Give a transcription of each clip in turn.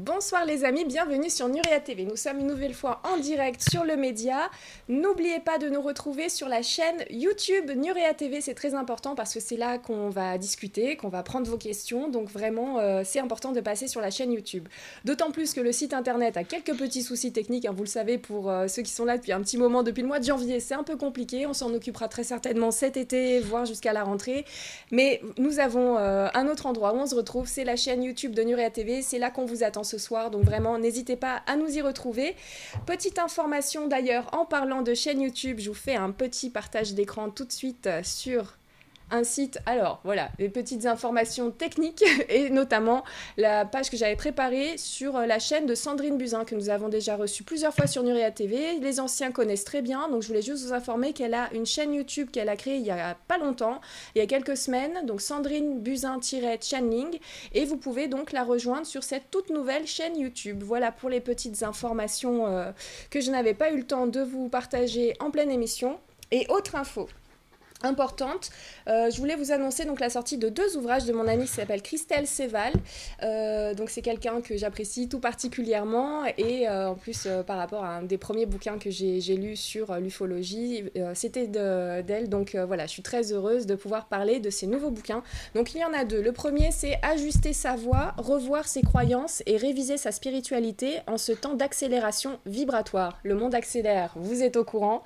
Bonsoir les amis, bienvenue sur Nuria TV. Nous sommes une nouvelle fois en direct sur le média. N'oubliez pas de nous retrouver sur la chaîne YouTube Nuria TV, c'est très important parce que c'est là qu'on va discuter, qu'on va prendre vos questions. Donc vraiment, euh, c'est important de passer sur la chaîne YouTube. D'autant plus que le site internet a quelques petits soucis techniques, hein, vous le savez, pour euh, ceux qui sont là depuis un petit moment, depuis le mois de janvier, c'est un peu compliqué. On s'en occupera très certainement cet été, voire jusqu'à la rentrée. Mais nous avons euh, un autre endroit où on se retrouve, c'est la chaîne YouTube de Nuria TV. C'est là qu'on vous attend ce soir. Donc vraiment, n'hésitez pas à nous y retrouver. Petite information d'ailleurs, en parlant de chaîne YouTube, je vous fais un petit partage d'écran tout de suite sur un site. Alors voilà, des petites informations techniques et notamment la page que j'avais préparée sur euh, la chaîne de Sandrine Buzyn que nous avons déjà reçue plusieurs fois sur Nuria TV. Les anciens connaissent très bien, donc je voulais juste vous informer qu'elle a une chaîne YouTube qu'elle a créée il y a pas longtemps, il y a quelques semaines, donc Sandrine Buzyn-Channeling, et vous pouvez donc la rejoindre sur cette toute nouvelle chaîne YouTube. Voilà pour les petites informations euh, que je n'avais pas eu le temps de vous partager en pleine émission. Et autre info, importante. Euh, je voulais vous annoncer donc la sortie de deux ouvrages de mon amie qui s'appelle Christelle Séval. Euh, donc c'est quelqu'un que j'apprécie tout particulièrement et euh, en plus par rapport à un des premiers bouquins que j'ai lu sur l'ufologie, c'était d'elle. donc voilà, je suis très heureuse de pouvoir parler de ces nouveaux bouquins. Donc il y en a deux. Le premier c'est Ajuster sa voix, revoir ses croyances et réviser sa spiritualité en ce temps d'accélération vibratoire. Le monde accélère, vous êtes au courant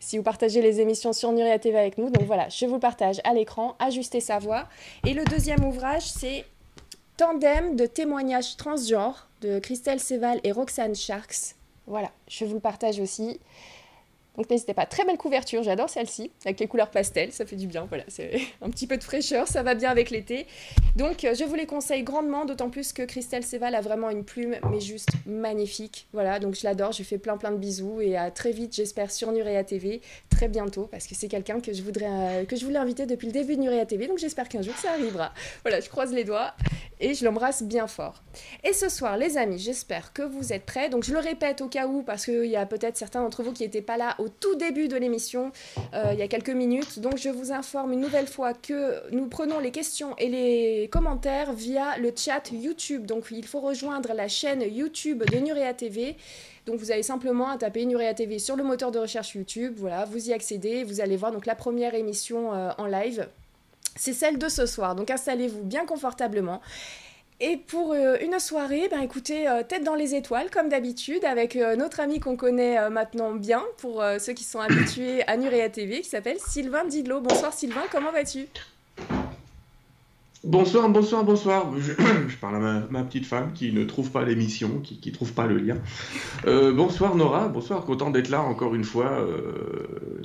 si vous partagez les émissions sur Nuria TV avec nous. Donc voilà, je vous partage à l'écran, ajuster sa voix. Et le deuxième ouvrage, c'est Tandem de témoignages transgenres de Christelle Seval et Roxane Sharks. Voilà, je vous le partage aussi. Donc n'hésitez pas, très belle couverture, j'adore celle-ci, avec les couleurs pastel, ça fait du bien, voilà, c'est un petit peu de fraîcheur, ça va bien avec l'été. Donc euh, je vous les conseille grandement, d'autant plus que Christelle Seval a vraiment une plume, mais juste magnifique. Voilà, donc je l'adore, je fais plein plein de bisous et à très vite, j'espère, sur Nurea TV, très bientôt, parce que c'est quelqu'un que je euh, que je voulais inviter depuis le début de Nurea TV, donc j'espère qu'un jour ça arrivera. Voilà, je croise les doigts et je l'embrasse bien fort. Et ce soir, les amis, j'espère que vous êtes prêts. Donc je le répète au cas où, parce qu'il y a peut-être certains d'entre vous qui n'étaient pas là au tout début de l'émission, euh, il y a quelques minutes. Donc je vous informe une nouvelle fois que nous prenons les questions et les commentaires via le chat YouTube. Donc il faut rejoindre la chaîne YouTube de Nurea TV. Donc vous avez simplement à taper Nurea TV sur le moteur de recherche YouTube. Voilà, vous y accédez, vous allez voir donc la première émission euh, en live. C'est celle de ce soir. Donc installez-vous bien confortablement. Et pour euh, une soirée, ben écoutez, euh, tête dans les étoiles, comme d'habitude, avec euh, notre ami qu'on connaît maintenant bien, pour ceux qui sont habitués à Nurea TV, qui s'appelle Sylvain Didlot. Bonsoir Sylvain, comment vas-tu? Bonsoir, bonsoir, bonsoir. Je, parle à ma, petite femme qui ne trouve pas l'émission, qui ne trouve pas le lien. bonsoir Nora, bonsoir, content d'être là encore une fois.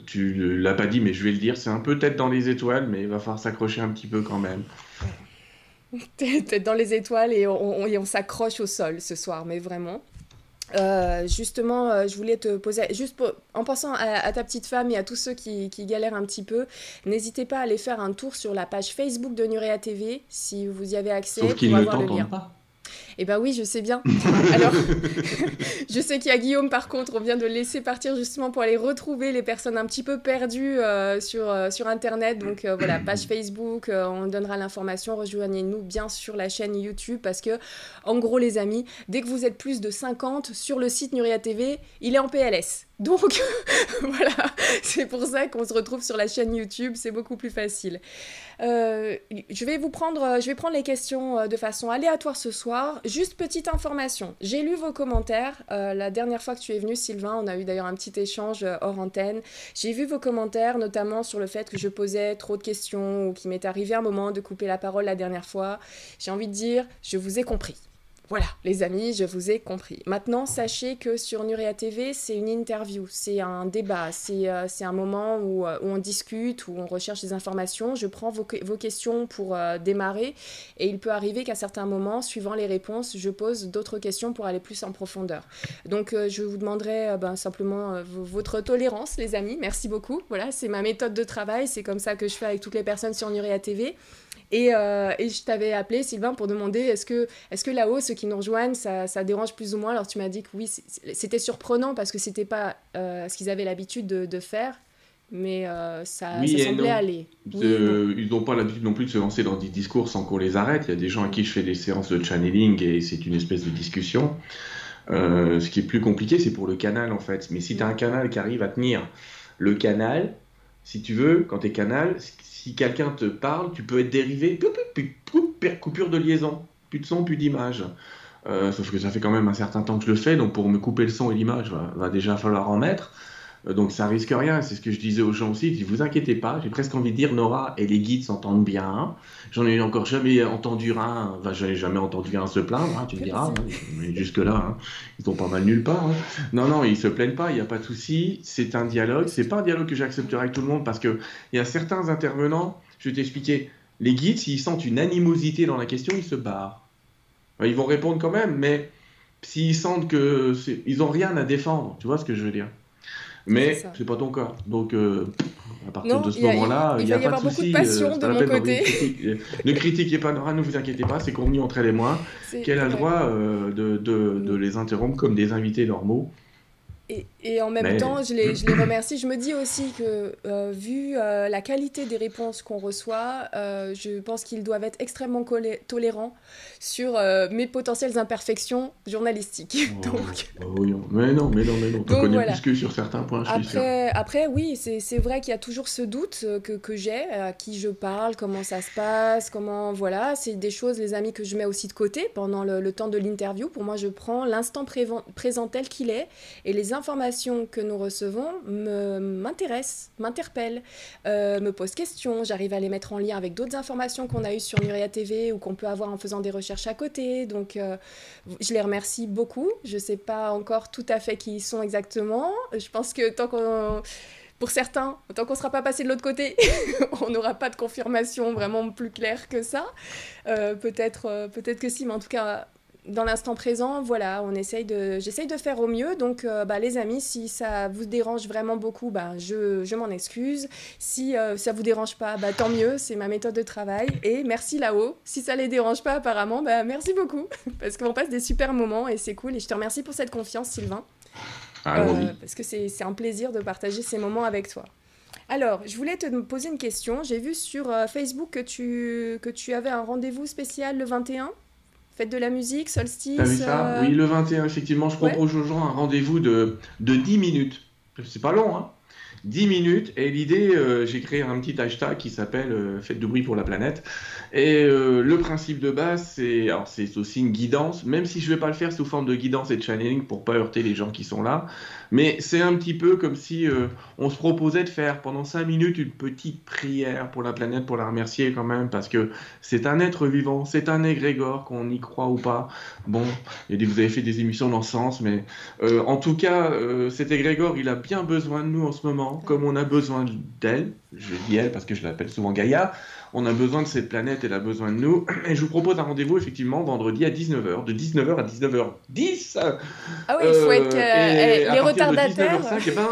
tu l'as pas dit, mais je vais le dire, c'est un peu tête dans les étoiles, mais il va falloir s'accrocher un petit peu quand même. Tête dans les étoiles et on, on s'accroche au sol ce soir, mais vraiment. Euh, justement, euh, je voulais te poser, juste en pensant à, ta petite femme et à tous ceux qui, galèrent un petit peu, n'hésitez pas à aller faire un tour sur la page Facebook de Nurea TV si vous y avez accès Sauf avoir le lien. Pas. Eh ben oui, je sais bien. Alors, je sais qu'il y a Guillaume, par contre, on vient de laisser partir justement pour aller retrouver les personnes un petit peu perdues euh, sur, euh, sur Internet. Donc euh, voilà, page Facebook, on donnera l'information. Rejoignez-nous bien sur la chaîne YouTube parce que, en gros, les amis, dès que vous êtes plus de 50 sur le site Nuria TV, il est en PLS. Donc voilà, c'est pour ça qu'on se retrouve sur la chaîne YouTube, c'est beaucoup plus facile. Euh, je vais vous prendre, je vais prendre les questions euh, de façon aléatoire ce soir. Juste petite information, j'ai lu vos commentaires euh, la dernière fois que tu es venu, Sylvain. On a eu d'ailleurs un petit échange hors antenne. J'ai vu vos commentaires, notamment sur le fait que je posais trop de questions ou qu'il m'est arrivé un moment de couper la parole la dernière fois. J'ai envie de dire, je vous ai compris. Voilà, les amis, je vous ai compris. Maintenant, sachez que sur Nuria TV, c'est une interview, c'est un débat, c'est euh, un moment euh, où, on discute, où on recherche des informations. Je prends vos, questions pour euh, démarrer et il peut arriver qu'à certains moments, suivant les réponses, je pose d'autres questions pour aller plus en profondeur. Donc, je vous demanderai ben, simplement votre tolérance, les amis. Merci beaucoup. Voilà, c'est ma méthode de travail, c'est comme ça que je fais avec toutes les personnes sur Nuria TV. Euh, et, je t'avais appelé, Sylvain, pour demander est-ce que, est que là-haut, ceux qui nous rejoignent, ça, ça, dérange plus ou moins Alors tu m'as dit que oui, c'était surprenant parce que c'était pas euh, ce qu'ils avaient l'habitude de, faire. mais ça, semblait aller. ils n'ont pas l'habitude non plus de se lancer dans des discours sans qu'on les arrête. Il y a des gens à qui je fais des séances de channeling et c'est une espèce de discussion. ce qui est plus compliqué, c'est pour le canal en fait. Mais si tu as un canal qui arrive à tenir le canal, si tu veux, quand tu es canal, si quelqu'un te parle, tu peux être dérivé, coupure de liaison, plus de son, plus d'image. Euh, sauf que ça fait quand même un certain temps que je le fais, donc pour me couper le son et l'image, va, va déjà falloir en mettre. Euh, donc ça risque rien, c'est ce que je disais aux gens aussi. Vous inquiétez pas, j'ai presque envie de dire Nora et les guides s'entendent bien. J'en ai encore jamais entendu un, enfin j'en ai jamais entendu un se plaindre, hein, tu me diras, hein. mais jusque là, hein, ils sont pas mal nulle part. Non non, ils se plaignent pas, il n'y a pas de souci. C'est un dialogue, c'est pas un dialogue que j'accepterai avec tout le monde parce que il y a certains intervenants, je vais t'expliquer, les guides s'ils sentent une animosité dans la question, ils se barrent. Ils vont répondre quand même, mais s'ils sentent que ils ont rien à défendre, tu vois ce que je veux dire. Mais c'est pas ton cas. Donc, euh, à partir de ce moment-là, il n'y a, pas de souci. Euh, de mon côté. ne critiquez pas Nora, ne vous inquiétez pas, c'est convenu entre elle et moi qu'elle a le droit euh, de, de, de, les interrompre comme des invités normaux. Et, en même temps, je les, je les, remercie. Je me dis aussi que, euh, vu euh, la qualité des réponses qu'on reçoit, euh, je pense qu'ils doivent être extrêmement tolérants sur mes potentielles imperfections journalistiques. Oh, Donc... Bah mais non, mais non, mais non. Tu connais plus que sur certains points, je après, suis sûr. Après, oui, c'est vrai qu'il y a toujours ce doute que, que j'ai, à qui je parle, comment ça se passe, comment... Voilà, c'est des choses, les amis, que je mets aussi de côté pendant le, le temps de l'interview. Pour moi, je prends l'instant présent tel qu'il est et les informations que nous recevons m'intéressent, m'interpellent, euh, me posent question. J'arrive à les mettre en lien avec d'autres informations qu'on a eues sur Nuria TV ou qu'on peut avoir en faisant des recherches à côté. Donc, euh, je les remercie beaucoup. Je sais pas encore tout à fait qui ils sont exactement. Je pense que tant qu'on pour certains, tant qu'on sera pas passé de l'autre côté, on n'aura pas de confirmation vraiment plus claire que ça. Euh, peut-être, peut-être que si, mais en tout cas, dans l'instant présent, voilà, on essaye de, j'essaye de faire au mieux. Donc, euh, bah, les amis, si ça vous dérange vraiment beaucoup, bah, je, je m'en excuse. Si euh, ça vous dérange pas, bah, tant mieux, c'est ma méthode de travail. Et merci là-haut. Si ça les dérange pas, apparemment, bah, merci beaucoup. Parce qu'on passe des super moments et c'est cool. Et je te remercie pour cette confiance, Sylvain. Ah, euh, parce que c'est un plaisir de partager ces moments avec toi. Alors, je voulais te poser une question. J'ai vu sur Facebook que tu, que tu avais un rendez-vous spécial le 21 Fête de la musique, solstice. T'as vu ça euh, Oui, le 21, effectivement, je propose aux gens un rendez-vous de, de 10 minutes. C'est pas long, hein 10 minutes. Et l'idée, euh, j'ai créé un petit hashtag qui s'appelle euh, Fête de bruit pour la planète. Et le principe de base, c'est aussi une guidance, même si je vais pas le faire sous forme de guidance et de channeling pour pas heurter les gens qui sont là. Mais c'est un petit peu comme si euh, on se proposait de faire pendant cinq minutes une petite prière pour la planète, pour la remercier quand même, parce que c'est un être vivant, c'est un égrégore, qu'on y croit ou pas. Bon, vous avez fait des émissions dans ce sens, mais euh, en tout cas, euh, cet égrégore, il a bien besoin de nous en ce moment, comme on a besoin d'elle. Je dis elle parce que je l'appelle souvent Gaïa on a besoin de cette planète, elle a besoin de nous. Et je vous propose un rendez-vous effectivement vendredi à 19h, de 19h à 19h10. Ah oui, il faut être euh, eh, les retardataires. Eh ben,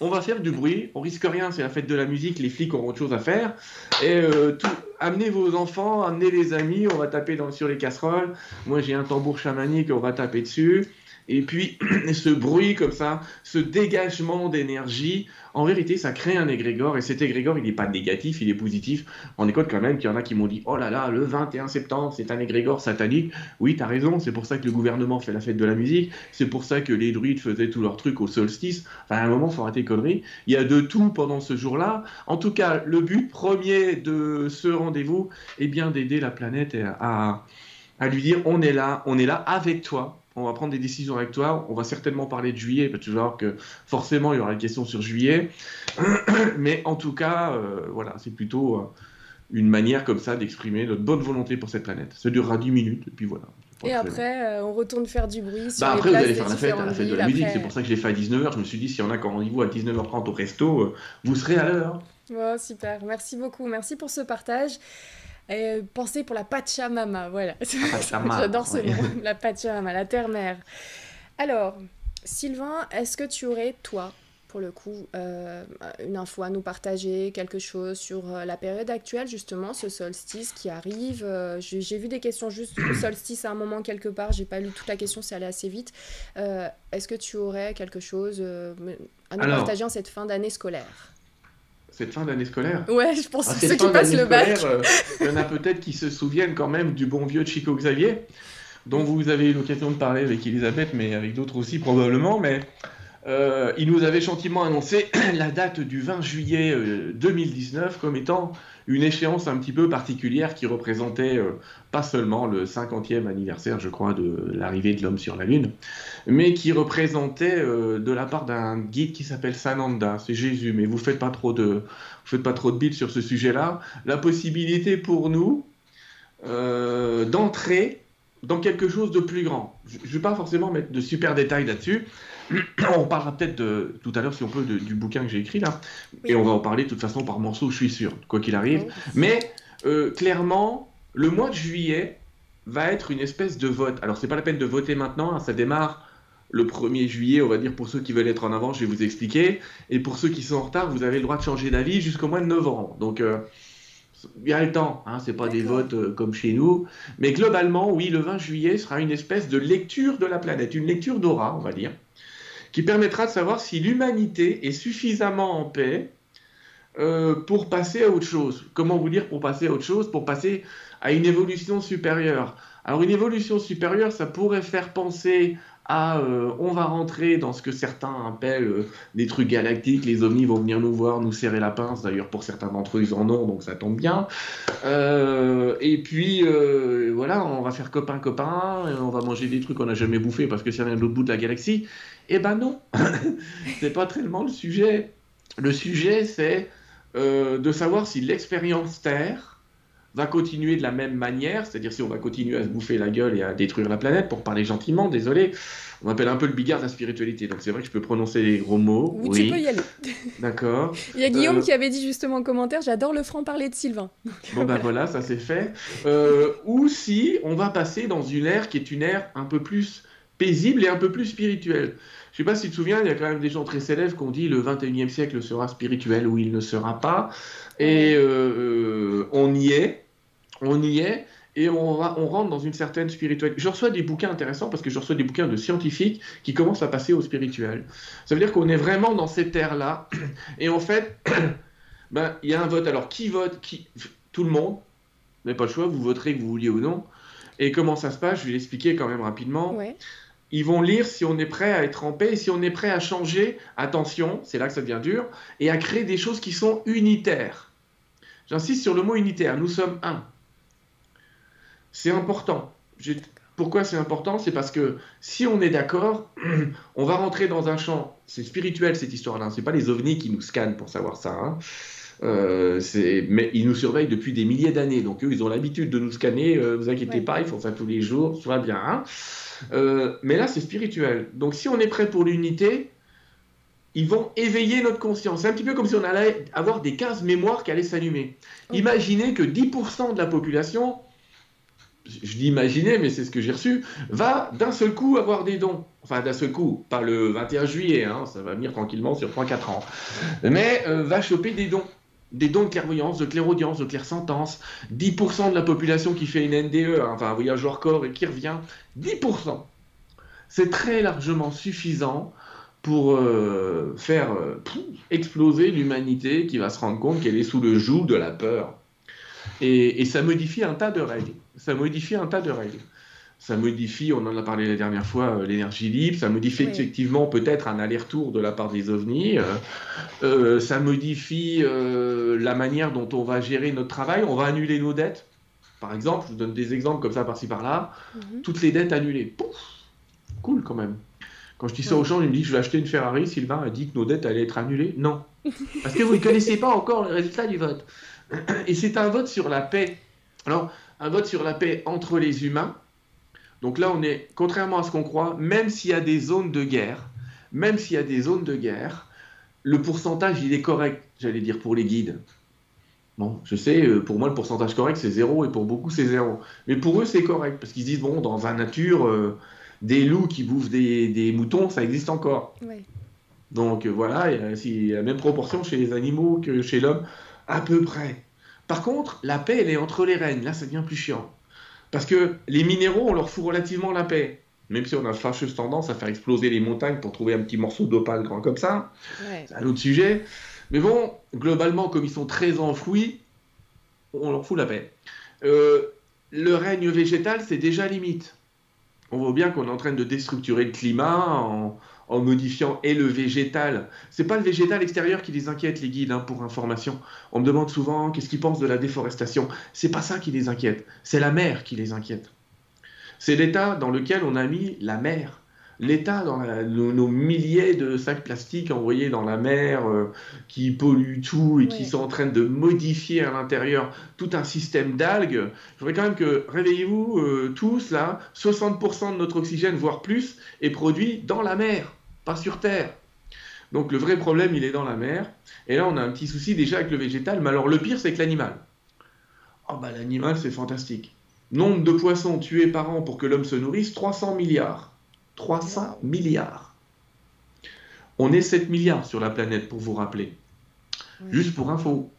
on va faire du bruit, on risque rien, c'est la fête de la musique, les flics auront autre chose à faire. Et euh, tout, amenez vos enfants, amenez les amis, on va taper dans, sur les casseroles. Moi j'ai un tambour chamanique, on va taper dessus. Et puis, ce bruit comme ça, ce dégagement d'énergie, en vérité, ça crée un égrégore. Et cet égrégore, il n'est pas négatif, il est positif. On écoute quand même qu'il y en a qui m'ont dit Oh là là, le 21 septembre, c'est un égrégore satanique. Oui, t'as raison, c'est pour ça que le gouvernement fait la fête de la musique. C'est pour ça que les druides faisaient tous leurs trucs au solstice. Enfin, à un moment, faut arrêter les conneries. Il y a de tout pendant ce jour-là. En tout cas, le but premier de ce rendez-vous est bien d'aider la planète à lui dire On est là, on est là avec toi on va prendre des décisions avec toi. On va certainement parler de juillet, parce que tu vas voir que forcément, il y aura une question sur juillet. Mais en tout cas, euh, voilà, c'est plutôt euh, une manière comme ça d'exprimer notre bonne volonté pour cette planète. Ça durera 10 minutes, et puis voilà. Et après, euh, on retourne faire du bruit. Sur bah après, vous allez faire la fête, la fête de la musique. C'est pour ça que je l'ai fait à 19h. Je me suis dit, si on a rendez-vous à 19h30 au resto, vous serez à l'heure. Oh, super. Merci beaucoup. Merci pour ce partage. Et pensez pour la Pachamama, voilà. J'adore ce nom, la Pachamama, la terre-mère. Alors, Sylvain, est-ce que tu aurais, toi, pour le coup, euh, une info à nous partager, quelque chose sur euh, la période actuelle, justement, ce solstice qui arrive euh, J'ai vu des questions juste du solstice à un moment quelque part, j'ai pas lu toute la question, c'est allé assez vite. Est-ce que tu aurais quelque chose à nous partager en cette fin d'année scolaire? Cette fin d'année scolaire. Ouais, je pense ah, que ceux qui passent le bac. Euh, il y en a peut-être qui se souviennent quand même du bon vieux Chico Xavier, dont vous avez eu l'occasion de parler avec Elisabeth, mais avec d'autres aussi probablement. Mais euh, il nous avait gentiment annoncé la date du 20 juillet 2019 euh, comme étant une échéance un petit peu particulière qui représentait euh, pas seulement le 50e anniversaire, je crois, de l'arrivée de l'homme sur la Lune, mais qui représentait de la part d'un guide qui s'appelle Sananda, c'est Jésus, mais vous faites pas trop de, faites pas trop de bits sur ce sujet-là, la possibilité pour nous d'entrer dans quelque chose de plus grand. Je ne vais pas forcément mettre de super détails là-dessus, on parlera peut-être tout à l'heure, si on peut, du bouquin que j'ai écrit là. Et on va en parler de toute façon par morceaux, je suis sûr, quoi qu'il arrive. Mais euh, clairement, le mois de juillet va être une espèce de vote. Alors, c'est pas la peine de voter maintenant, hein, ça démarre le 1er juillet, on va dire, pour ceux qui veulent être en avant, je vais vous expliquer. Et pour ceux qui sont en retard, vous avez le droit de changer d'avis jusqu'au mois de novembre. Donc, euh, il y a le temps, hein, c'est pas des votes euh, comme chez nous. Mais globalement, oui, le 20 juillet sera une espèce de lecture de la planète, une lecture d'aura, on va dire qui permettra de savoir si l'humanité est suffisamment en paix euh, pour passer à autre chose. Comment vous dire pour passer à autre chose Pour passer à une évolution supérieure? Alors une évolution supérieure, ça pourrait faire penser à euh, on va rentrer dans ce que certains appellent euh, des trucs galactiques, les ovnis vont venir nous voir, nous serrer la pince, d'ailleurs pour certains d'entre eux ils en ont, donc ça tombe bien. et puis voilà, on va faire copain-copain, on va manger des trucs qu'on n'a jamais bouffé parce que c'est rien de l'autre bout de la galaxie. Eh ben non, c'est pas tellement le sujet. Le sujet, c'est euh, de savoir si l'expérience Terre va continuer de la même manière, c'est-à-dire si on va continuer à se bouffer la gueule et à détruire la planète, pour parler gentiment, désolé. On m'appelle un peu le bigard de la spiritualité, donc c'est vrai que je peux prononcer les gros mots. Oui, tu peux y aller. D'accord. Il y a Guillaume euh, qui avait dit justement en commentaire, j'adore le franc-parler de Sylvain. bon ben voilà, ça c'est fait. Euh, ou si on va passer dans une ère qui est une ère un peu plus paisible et un peu plus spirituel. Je sais pas si tu te souviens, il y a quand même des gens très célèbres qui ont dit le 21e siècle sera spirituel ou il ne sera pas. Et euh, on y est, on y est, et on, va, on rentre dans une certaine spiritualité. Je reçois des bouquins intéressants parce que je reçois des bouquins de scientifiques qui commencent à passer au spirituel. Ça veut dire qu'on est vraiment dans cette ère-là. Et en fait, ben, il y a un vote. Alors, qui vote qui... Tout le monde. Vous n'avez pas le choix, vous voterez que vous vouliez ou non. Et comment ça se passe Je vais l'expliquer quand même rapidement. Ils vont lire si on est prêt à être en paix et si on est prêt à changer, attention, c'est là que ça devient dur, et à créer des choses qui sont unitaires. J'insiste sur le mot unitaire, nous sommes un. C'est important. Pourquoi c'est important? C'est parce que si on est d'accord, on va rentrer dans un champ, c'est spirituel cette histoire-là, c'est pas les ovnis qui nous scannent pour savoir ça. Hein. Euh, mais ils nous surveillent depuis des milliers d'années, donc eux, ils ont l'habitude de nous scanner. Euh, vous inquiétez pas, ils font ça tous les jours, tout va bien. Hein. Euh, mais là, c'est spirituel. Donc, si on est prêt pour l'unité, ils vont éveiller notre conscience. C'est un petit peu comme si on allait avoir des 15 mémoires qui allaient s'allumer. Imaginez que 10% de la population, je dis imaginer, mais c'est ce que j'ai reçu, va d'un seul coup avoir des dons. Enfin, d'un seul coup, pas le 21 juillet, hein, ça va venir tranquillement sur 3-4 ans. Mais va choper des dons des dons de clairvoyance, de clairaudience, de clairsentence, 10% de la population qui fait une NDE, hein, enfin un voyage hors corps et qui revient, 10%. C'est très largement suffisant pour euh, faire euh, exploser l'humanité qui va se rendre compte qu'elle est sous le joug de la peur. Et, ça modifie un tas de règles. Ça modifie un tas de règles ça modifie, on en a parlé la dernière fois, euh, l'énergie libre, ça modifie effectivement peut-être un aller-retour de la part des ovnis, euh, euh, ça modifie la manière dont on va gérer notre travail, on va annuler nos dettes. Par exemple, je vous donne des exemples comme ça par-ci par-là, mhm. toutes les dettes annulées. Pouf cool quand même. Quand je dis ça aux gens, ils me disent je vais acheter une Ferrari, Sylvain a dit que nos dettes allaient être annulées. Non. Parce que vous ne connaissez pas encore le résultat du vote. Et c'est un vote sur la paix. Alors, un vote sur la paix entre les humains, donc là, on est, contrairement à ce qu'on croit, même s'il y a des zones de guerre, même s'il y a des zones de guerre, le pourcentage, il est correct, j'allais dire, pour les guides. Bon, je sais, euh, pour moi, le pourcentage correct, c'est zéro, et pour beaucoup, c'est zéro. Mais pour eux, c'est correct, parce qu'ils disent, bon, dans la nature, euh, des loups qui bouffent des, moutons, ça existe encore. Donc euh, voilà, il y, a, la même proportion chez les animaux que chez l'homme, à peu près. Par contre, la paix, elle est entre les règnes. Là, ça devient plus chiant. Parce que les minéraux, on leur fout relativement la paix. Même si on a fâcheuse tendance à faire exploser les montagnes pour trouver un petit morceau d'opale grand comme ça. C'est un autre sujet. Mais bon, globalement, comme ils sont très enfouis, on leur fout la paix. Euh, le règne végétal, c'est déjà limite. On voit bien qu'on est en train de déstructurer le climat en, modifiant et le végétal. C'est pas le végétal extérieur qui les inquiète, les guides, hein, pour information. On me demande souvent qu'est-ce qu'ils pensent de la déforestation? C'est pas ça qui les inquiète, c'est la mer qui les inquiète. C'est l'état dans lequel on a mis la mer l'État dans nos, milliers de sacs plastiques envoyés dans la mer euh, qui polluent tout et qui sont en train de modifier à l'intérieur tout un système d'algues. Je voudrais quand même que, réveillez-vous euh, tous là, 60% de notre oxygène, voire plus, est produit dans la mer, pas sur Terre. Donc le vrai problème, il est dans la mer. Et là, on a un petit souci déjà avec le végétal. Mais alors le pire, c'est que l'animal. Oh bah l'animal, c'est fantastique. Nombre de poissons tués par an pour que l'homme se nourrisse, 300 milliards. 300 milliards. On est 7 milliards sur la planète, pour vous rappeler. Juste pour info.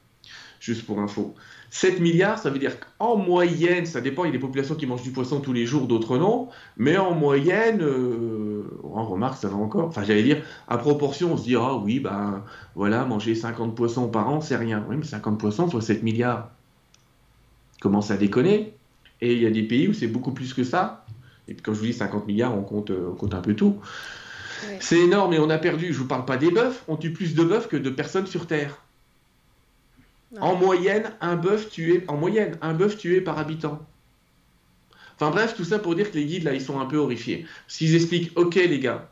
Juste pour info. 7 milliards, ça veut dire qu'en moyenne, ça dépend, il y a des populations qui mangent du poisson tous les jours, d'autres non, mais en moyenne, euh, on remarque, ça va encore, enfin j'allais dire, à proportion, on se dit, ah oui, ben voilà, manger 50 poissons par an, c'est rien. Oui, mais 50 poissons fois 7 milliards, commence à déconner? Et il y a des pays où c'est beaucoup plus que ça. Et puis, comme je vous dis, 50 milliards, on compte, euh, on compte un peu tout. C'est énorme et on a perdu, je ne vous parle pas des bœufs, on tue plus de bœufs que de personnes sur Terre. En moyenne, un bœuf tué, en moyenne, un bœuf tué par habitant. Enfin bref, tout ça pour dire que les guides, là, ils sont un peu horrifiés. S'ils expliquent, ok les gars,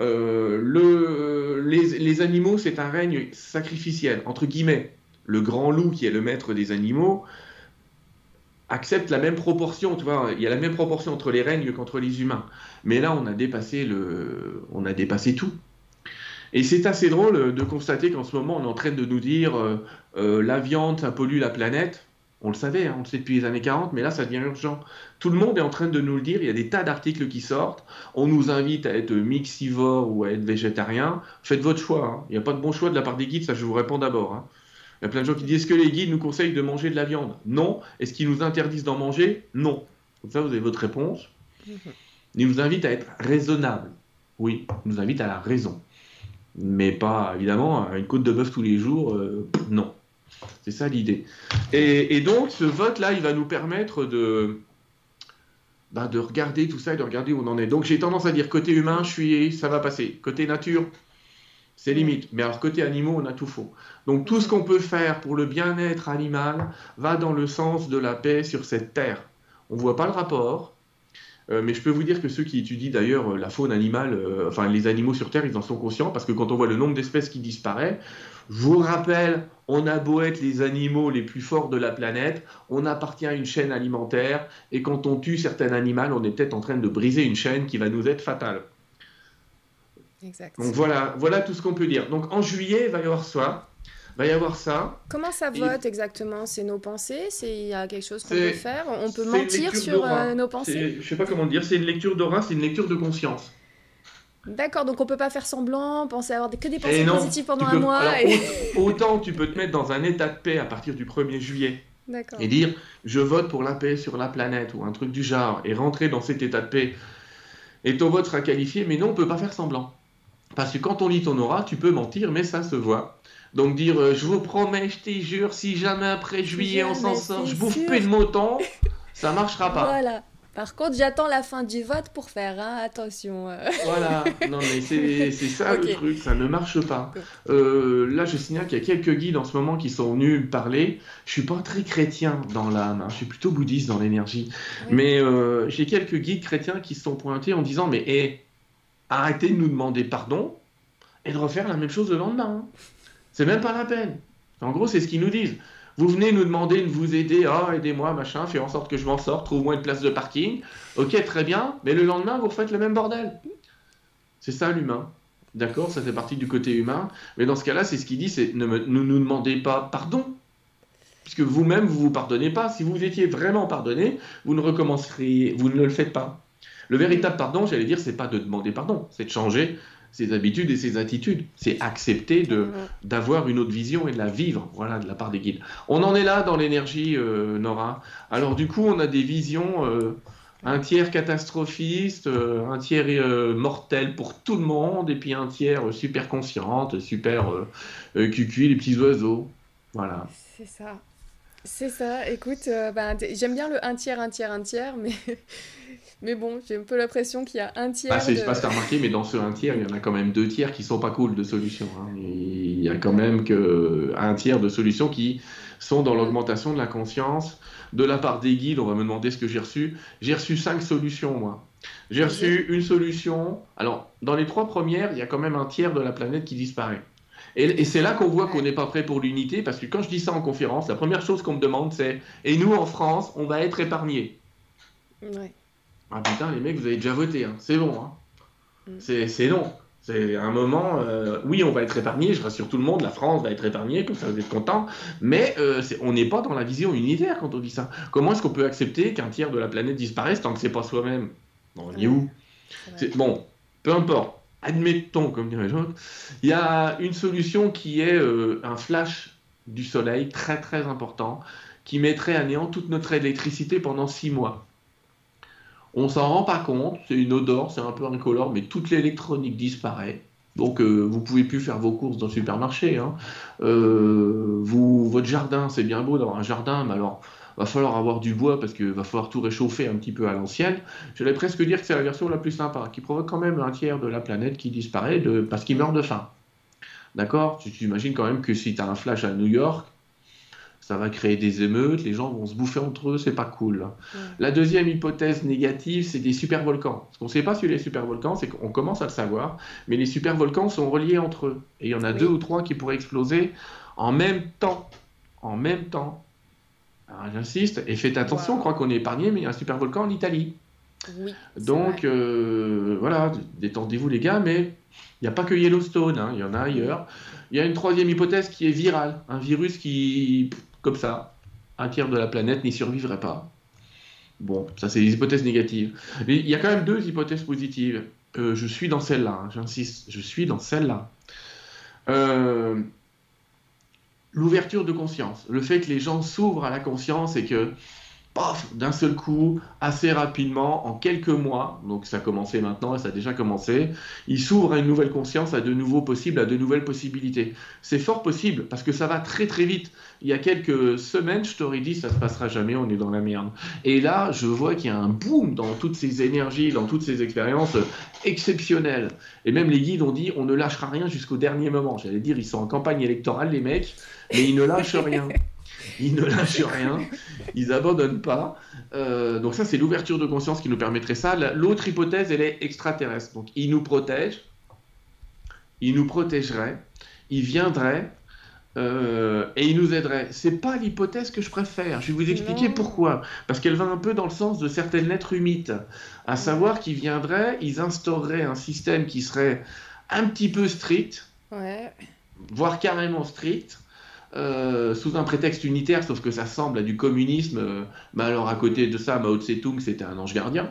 euh, le, les, les animaux, c'est un règne sacrificiel, entre guillemets. Le grand loup, qui est le maître des animaux, accepte la même proportion, tu vois, il y a la même proportion entre les règnes qu'entre les humains. Mais là, on a dépassé, le, on a dépassé tout. Et c'est assez drôle de constater qu'en ce moment, on est en train de nous dire euh, euh, la viande, ça pollue la planète. On le savait, hein, on le sait depuis les années 40, mais là, ça devient urgent. Tout le monde est en train de nous le dire. Il y a des tas d'articles qui sortent. On nous invite à être mixivore ou à être végétarien. Faites votre choix. Hein. Il n'y a pas de bon choix de la part des guides, ça je vous réponds d'abord. Hein. Il y a plein de gens qui disent est-ce que les guides nous conseillent de manger de la viande? Non. Est-ce qu'ils nous interdisent d'en manger? Non. Comme ça, vous avez votre réponse. Mhm. Ils nous invitent à être raisonnables. Oui, ils nous invitent à la raison. Mais pas, évidemment, à une côte de bœuf tous les jours, euh, non. C'est ça l'idée. Et, donc, ce vote-là, il va nous permettre de, bah, de regarder tout ça et de regarder où on en est. Donc, j'ai tendance à dire côté humain, je suis, ça va passer. Côté nature, c'est limite. Mais alors, côté animaux, on a tout faux. Donc, tout ce qu'on peut faire pour le bien-être animal va dans le sens de la paix sur cette terre. On ne voit pas le rapport, euh, mais je peux vous dire que ceux qui étudient d'ailleurs la faune animale, euh, enfin les animaux sur Terre, ils en sont conscients parce que quand on voit le nombre d'espèces qui disparaît, je vous rappelle, on a beau être les animaux les plus forts de la planète, on appartient à une chaîne alimentaire et quand on tue certains animaux, on est peut-être en train de briser une chaîne qui va nous être fatale. Donc voilà, voilà tout ce qu'on peut dire. Donc en juillet, il va y avoir ça. Va y avoir ça. Comment ça vote exactement? C'est nos pensées? Il y a quelque chose qu'on peut faire? On peut mentir sur euh, nos pensées? Je sais pas comment dire. C'est une lecture d'aura, c'est une lecture de conscience. D'accord, donc on peut pas faire semblant, penser avoir que des pensées positives pendant un mois. et... autant tu peux te mettre dans un état de paix à partir du 1er juillet et dire je vote pour la paix sur la planète ou un truc du genre et rentrer dans cet état de paix et ton vote sera qualifié, mais non, on peut pas faire semblant. Parce que quand on lit ton aura, tu peux mentir, mais ça se voit. Donc dire euh, je vous promets, je te jure, si jamais après juillet on s'en sort, je bouffe plus de moutons, ça marchera pas. Voilà. Par contre, j'attends la fin du vote pour faire, hein, attention. Euh. Voilà, non mais c'est ça le truc, ça ne marche pas. Euh, là, je signale qu'il y a quelques guides en ce moment qui sont venus parler. Je suis pas très chrétien dans l'âme, hein. je suis plutôt bouddhiste dans l'énergie. Mais j'ai quelques guides chrétiens qui se sont pointés en disant mais hé, arrêtez de nous demander pardon et de refaire la même chose le lendemain. C'est même pas la peine. En gros, c'est ce qu'ils nous disent. Vous venez nous demander de vous aider, oh, aidez-moi, machin, fais en sorte que je m'en sorte, trouve-moi une place de parking. Ok, très bien, mais le lendemain, vous refaites le même bordel. C'est ça l'humain. D'accord Ça fait partie du côté humain. Mais dans ce cas-là, c'est ce qu'il dit, c'est ne, nous demandez pas pardon. Puisque vous-même, vous ne vous pardonnez pas. Si vous étiez vraiment pardonné, vous ne recommenceriez, vous ne le faites pas. Le véritable pardon, j'allais dire, c'est pas de demander pardon, c'est de changer ses habitudes et ses attitudes. C'est accepter de, d'avoir une autre vision et de la vivre, voilà, de la part des guides. On en est là dans l'énergie, euh, Nora. Alors du coup, on a des visions euh, Un tiers catastrophiste, euh, un tiers mortel pour tout le monde, et puis un tiers super consciente, super cucu, les petits oiseaux. Voilà. C'est ça. C'est ça. Écoute, bah, j'aime bien le un tiers, un tiers, un tiers, mais mais bon, j'ai un peu l'impression qu'il y a un tiers. Ah, je sais pas si remarqué, mais dans ce un tiers, il y en a quand même deux tiers qui sont pas cool de solutions. Hein. Il y a quand même que un tiers de solutions qui sont dans l'augmentation de la conscience de la part des guides. On va me demander ce que j'ai reçu. J'ai reçu cinq solutions, moi. J'ai reçu une solution. Alors, dans les trois premières, il y a quand même un tiers de la planète qui disparaît. Et, c'est là qu'on voit qu'on n'est pas prêt pour l'unité, parce que quand je dis ça en conférence, la première chose qu'on me demande, c'est Et nous, en France, on va être épargnés. Ouais. Ah putain, les mecs, vous avez déjà voté, hein. c'est bon. Hein. Mm. C'est long. C'est un moment, euh, oui, on va être épargné, je rassure tout le monde, la France va être épargnée, comme ça vous êtes content, mais euh, on n'est pas dans la vision unitaire quand on dit ça. Comment est-ce qu'on peut accepter qu'un tiers de la planète disparaisse tant que c'est pas soi-même? On est où? Bon, peu importe, admettons, comme dirait Jean, il y a une solution qui est euh, un flash du soleil très très important qui mettrait à néant toute notre électricité pendant six mois. On s'en rend pas compte, c'est une odeur, c'est un peu incolore, mais toute l'électronique disparaît. Donc euh, vous pouvez plus faire vos courses dans le supermarché. Hein. Euh, votre jardin, c'est bien beau d'avoir un jardin, mais alors va falloir avoir du bois parce qu'il va falloir tout réchauffer un petit peu à l'ancienne. J'allais presque dire que c'est la version la plus sympa, qui provoque quand même un tiers de la planète qui disparaît parce qu'il meurt de faim. D'accord? Tu t'imagines quand même que si tu as un flash à New York, ça va créer des émeutes, les gens vont se bouffer entre eux, c'est pas cool. La deuxième hypothèse négative, c'est des supervolcans. Ce qu'on ne sait pas sur les supervolcans, c'est qu'on commence à le savoir, mais les supervolcans sont reliés entre eux. Et il y en a deux ou trois qui pourraient exploser en même temps. En même temps. J'insiste, et faites attention, on croit qu'on est épargné, mais il y a un supervolcan en Italie. Oui, Donc, euh, voilà, détendez-vous les gars, mais il n'y a pas que Yellowstone, hein, il y en a ailleurs. Il y a une troisième hypothèse qui est virale, un virus qui comme ça, un tiers de la planète n'y survivrait pas. Bon, ça c'est les hypothèses négatives. Mais il y a quand même deux hypothèses positives. Euh, je suis dans celle-là, hein, j'insiste, je suis dans celle-là. Euh, l'ouverture de conscience, le fait que les gens s'ouvrent à la conscience et que d'un seul coup, assez rapidement, en quelques mois, donc ça a commencé maintenant et ça a déjà commencé, il s'ouvre à une nouvelle conscience, à de nouveaux possibles, à de nouvelles possibilités. C'est fort possible parce que ça va très très vite. Il y a quelques semaines, je t'aurais dit ça se passera jamais, on est dans la merde. Et là, je vois qu'il y a un boom dans toutes ces énergies, dans toutes ces expériences exceptionnelles. Et même les guides ont dit on ne lâchera rien jusqu'au dernier moment. J'allais dire, ils sont en campagne électorale, les mecs, mais ils ne lâchent rien. ils ne lâchent rien, ils abandonnent pas. Euh, donc ça, c'est l'ouverture de conscience qui nous permettrait ça. L'autre hypothèse, elle est extraterrestre. Donc ils nous protègent, ils nous protégeraient, ils viendraient euh, et ils nous aideraient. C'est pas l'hypothèse que je préfère. Je vais vous expliquer pourquoi. Parce qu'elle va un peu dans le sens de certaines lettres humides, à savoir qu'ils viendraient, ils instaureraient un système qui serait un petit peu strict, voire carrément strict, euh, sous un prétexte unitaire, sauf que ça semble à du communisme. Euh, mais alors à côté de ça, Mao Tse-tung, c'était un ange gardien.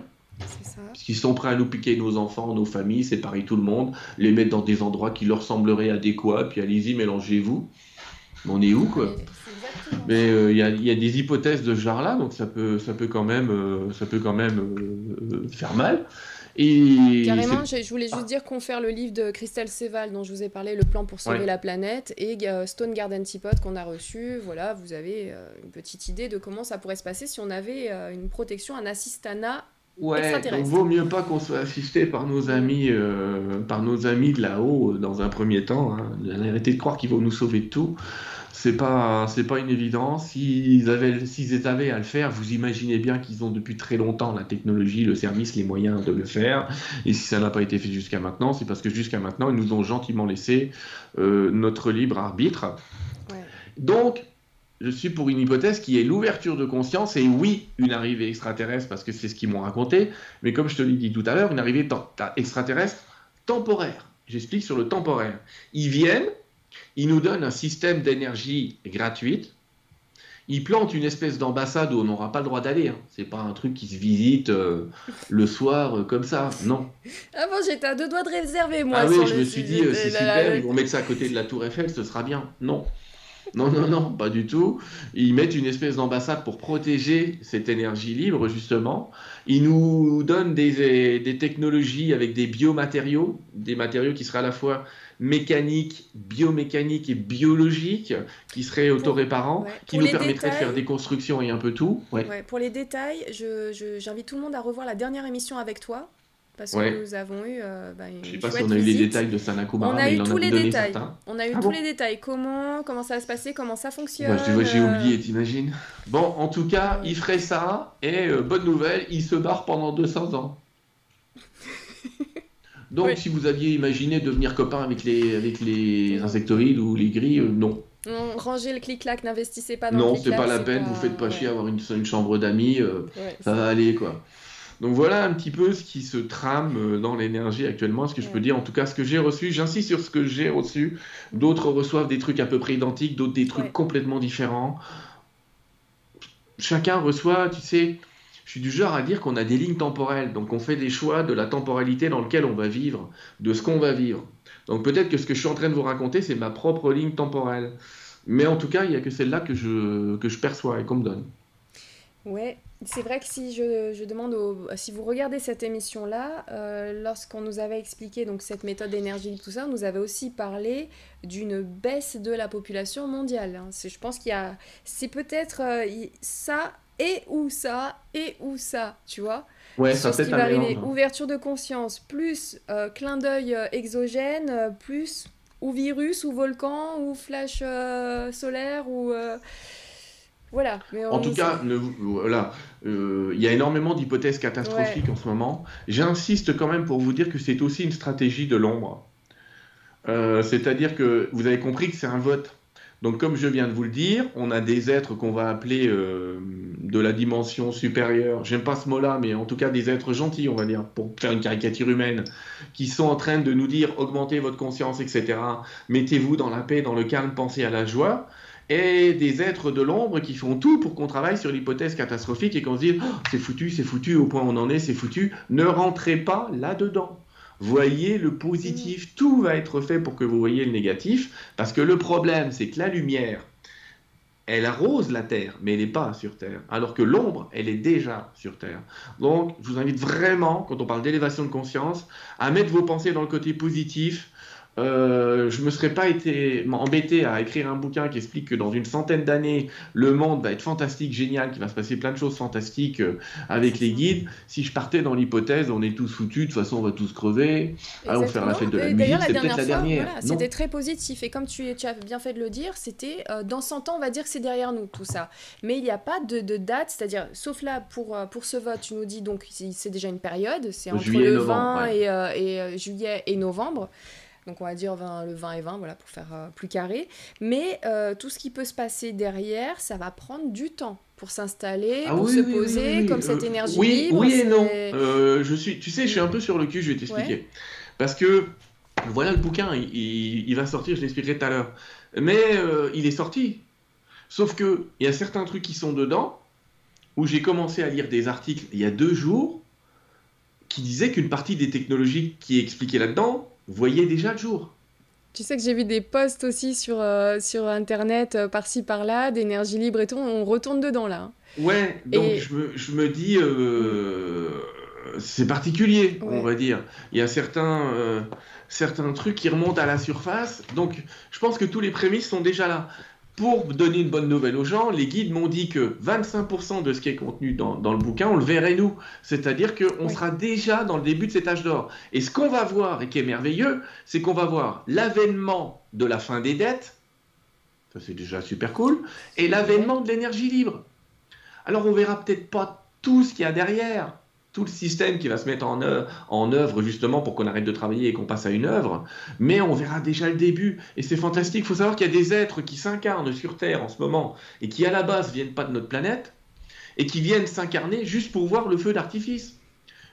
Puisqu'ils sont prêts à nous piquer nos enfants, nos familles, séparer tout le monde, les mettre dans des endroits qui leur sembleraient adéquats, puis allez-y, mélangez-vous. On est où, quoi? Mais euh, il y, a des hypothèses de ce genre-là, donc ça peut, ça peut quand même, ça peut quand même faire mal. Carrément, je, voulais juste dire qu'on fait le livre de Christelle Seval dont je vous ai parlé, Le plan pour sauver la planète, et euh, Stone Garden Teapot qu'on a reçu. Voilà, vous avez euh, une petite idée de comment ça pourrait se passer si on avait euh, une protection, un assistana Ouais, donc vaut mieux pas qu'on soit assisté par nos amis, par nos amis de là-haut dans un premier temps. Hein. Arrêtez de croire qu'ils vont nous sauver de tout c'est pas c'est pas une évidence. S'ils avaient s'ils avaient à le faire, vous imaginez bien qu'ils ont depuis très longtemps la technologie, le service, les moyens de le faire. Et si ça n'a pas été fait jusqu'à maintenant, c'est parce que jusqu'à maintenant ils nous ont gentiment laissé euh, notre libre arbitre. Donc je suis pour une hypothèse qui est l'ouverture de conscience et oui, une arrivée extraterrestre parce que c'est ce qu'ils m'ont raconté, mais comme je te l'ai dit tout à l'heure, une arrivée extraterrestre temporaire. J'explique sur le temporaire. Ils viennent, il nous donne un système d'énergie gratuite. Il plante une espèce d'ambassade où on n'aura pas le droit d'aller. Hein. C'est pas un truc qui se visite euh, le soir euh, comme ça, non. Ah bon, j'étais à deux doigts de réserver moi. Ah oui, je me suis dit, euh, c'est super, ils vont mettre ça à côté de la Tour Eiffel, ce sera bien. Non. Non, non, non, pas du tout. Ils mettent une espèce d'ambassade pour protéger cette énergie libre, justement. Ils nous donnent des, des, technologies avec des biomatériaux, des matériaux qui seraient à la fois mécaniques, biomécaniques et biologiques, qui seraient autoréparants, qui nous permettraient de faire des constructions et un peu tout. Ouais. pour les détails, j'invite tout le monde à revoir la dernière émission avec toi, parce que nous avons eu. Euh, bah, je sais pas si on a eu les détails de Sanakumara, on a eu tous les détails. On a eu ah tous les détails. Comment, comment ça va se passer, comment ça fonctionne? Bah, j'ai oublié, t'imagines? Bon, en tout cas, il ferait ça et euh, bonne nouvelle, il se barre pendant 200 ans. Donc, si vous aviez imaginé devenir copain avec les, avec les insectoïdes ou les grilles, euh, non. Non, rangez le clic-clac, n'investissez pas dans non, le clic-clac. Non, c'est pas la peine, vous faites pas chier avoir une, une chambre d'amis, ça va aller quoi. Donc voilà un petit peu ce qui se trame euh, dans l'énergie actuellement, ce que je peux dire, en tout cas ce que j'ai reçu. J'insiste sur ce que j'ai reçu. D'autres reçoivent des trucs à peu près identiques, d'autres des trucs complètement différents. Chacun reçoit, tu sais, je suis du genre à dire qu'on a des lignes temporelles, donc on fait des choix de la temporalité dans laquelle on va vivre, de ce qu'on va vivre. Donc peut-être que ce que je suis en train de vous raconter, c'est ma propre ligne temporelle. Mais en tout cas, il n'y a que celle-là que je, que je perçois et qu'on me donne. Ouais, c'est vrai que si je, demande, si vous regardez cette émission-là, euh, lorsqu'on nous avait expliqué donc cette méthode d'énergie, tout ça, on nous avait aussi parlé d'une baisse de la population mondiale. Hein. Je pense qu'il y a, c'est peut-être euh, ça et ou ça et ou ça, tu vois. Ouais, ça va arriver. Ouverture de conscience, plus euh, clin d'œil exogène, plus ou virus ou volcan ou flash solaire ou voilà. en tout cas, voilà, euh, il y a énormément d'hypothèses catastrophiques en ce moment. J'insiste quand même pour vous dire que c'est aussi une stratégie de l'ombre. Euh, c'est-à-dire que vous avez compris que c'est un vote. Donc, comme je viens de vous le dire, on a des êtres qu'on va appeler euh, de la dimension supérieure. J'aime pas ce mot-là, mais en tout cas des êtres gentils, on va dire, pour faire une caricature humaine, qui sont en train de nous dire augmentez votre conscience, etc. Mettez-vous dans la paix, dans le calme, pensez à la joie et des êtres de l'ombre qui font tout pour qu'on travaille sur l'hypothèse catastrophique et qu'on se dise oh, c'est foutu, c'est foutu, au point où on en est, c'est foutu. Ne rentrez pas là-dedans. Voyez le positif, mm. tout va être fait pour que vous voyez le négatif, parce que le problème, c'est que la lumière, elle arrose la Terre, mais elle n'est pas sur Terre, alors que l'ombre, elle est déjà sur Terre. Donc, je vous invite vraiment, quand on parle d'élévation de conscience, à mettre vos pensées dans le côté positif, euh, je me serais pas été embêté à écrire un bouquin qui explique que dans une centaine d'années, le monde va être fantastique, génial, qu'il va se passer plein de choses fantastiques euh, avec les guides. Si je partais dans l'hypothèse, on est tous foutus, de toute façon, on va tous crever, allons faire la fête de la musique, c'est peut-être la dernière. c'était très positif. Et comme tu, tu, as bien fait de le dire, c'était euh, dans 100 ans, on va dire que c'est derrière nous, tout ça. Mais il n'y a pas de, date, c'est-à-dire, sauf là, pour, pour ce vote, tu nous dis donc c'est déjà une période, c'est entre le 20 et, et juillet et novembre. Donc on va dire le 20 et 20, voilà, pour faire euh, plus carré. Mais euh, tout ce qui peut se passer derrière, ça va prendre du temps pour s'installer, ah pour se poser, comme cette euh, énergie oui, libre. Oui et non. je suis, tu sais, je suis un peu sur le cul, je vais t'expliquer. Parce que, voilà le bouquin, il, va sortir, je l'expliquerai tout à l'heure. Mais il est sorti. Sauf qu'il y a certains trucs qui sont dedans, où j'ai commencé à lire des articles il y a deux jours, qui disaient qu'une partie des technologies qui est expliquée là-dedans voyez déjà le jour. Tu sais que j'ai vu des posts aussi sur, euh, sur Internet, euh, par-ci, par-là, d'énergie libre et tout, on retourne dedans là. Ouais, donc je, me, je, me, dis, euh, c'est particulier, on va dire. Il y a certains, certains trucs qui remontent à la surface, donc je pense que tous les prémices sont déjà là pour donner une bonne nouvelle aux gens, les guides m'ont dit que 25% de ce qui est contenu dans, le bouquin, on le verrait nous. C'est-à-dire qu'on sera déjà dans le début de cet âge d'or. Et ce qu'on va voir, et qui est merveilleux, c'est qu'on va voir l'avènement de la fin des dettes, ça c'est déjà super cool, et l'avènement de l'énergie libre. Alors on verra peut-être pas tout ce qu'il y a derrière, tout le système qui va se mettre en œuvre, en œuvre justement pour qu'on arrête de travailler et qu'on passe à une œuvre, mais on verra déjà le début. Et c'est fantastique. Il faut savoir qu'il y a des êtres qui s'incarnent sur Terre en ce moment et qui à la base viennent pas de notre planète et qui viennent s'incarner juste pour voir le feu d'artifice,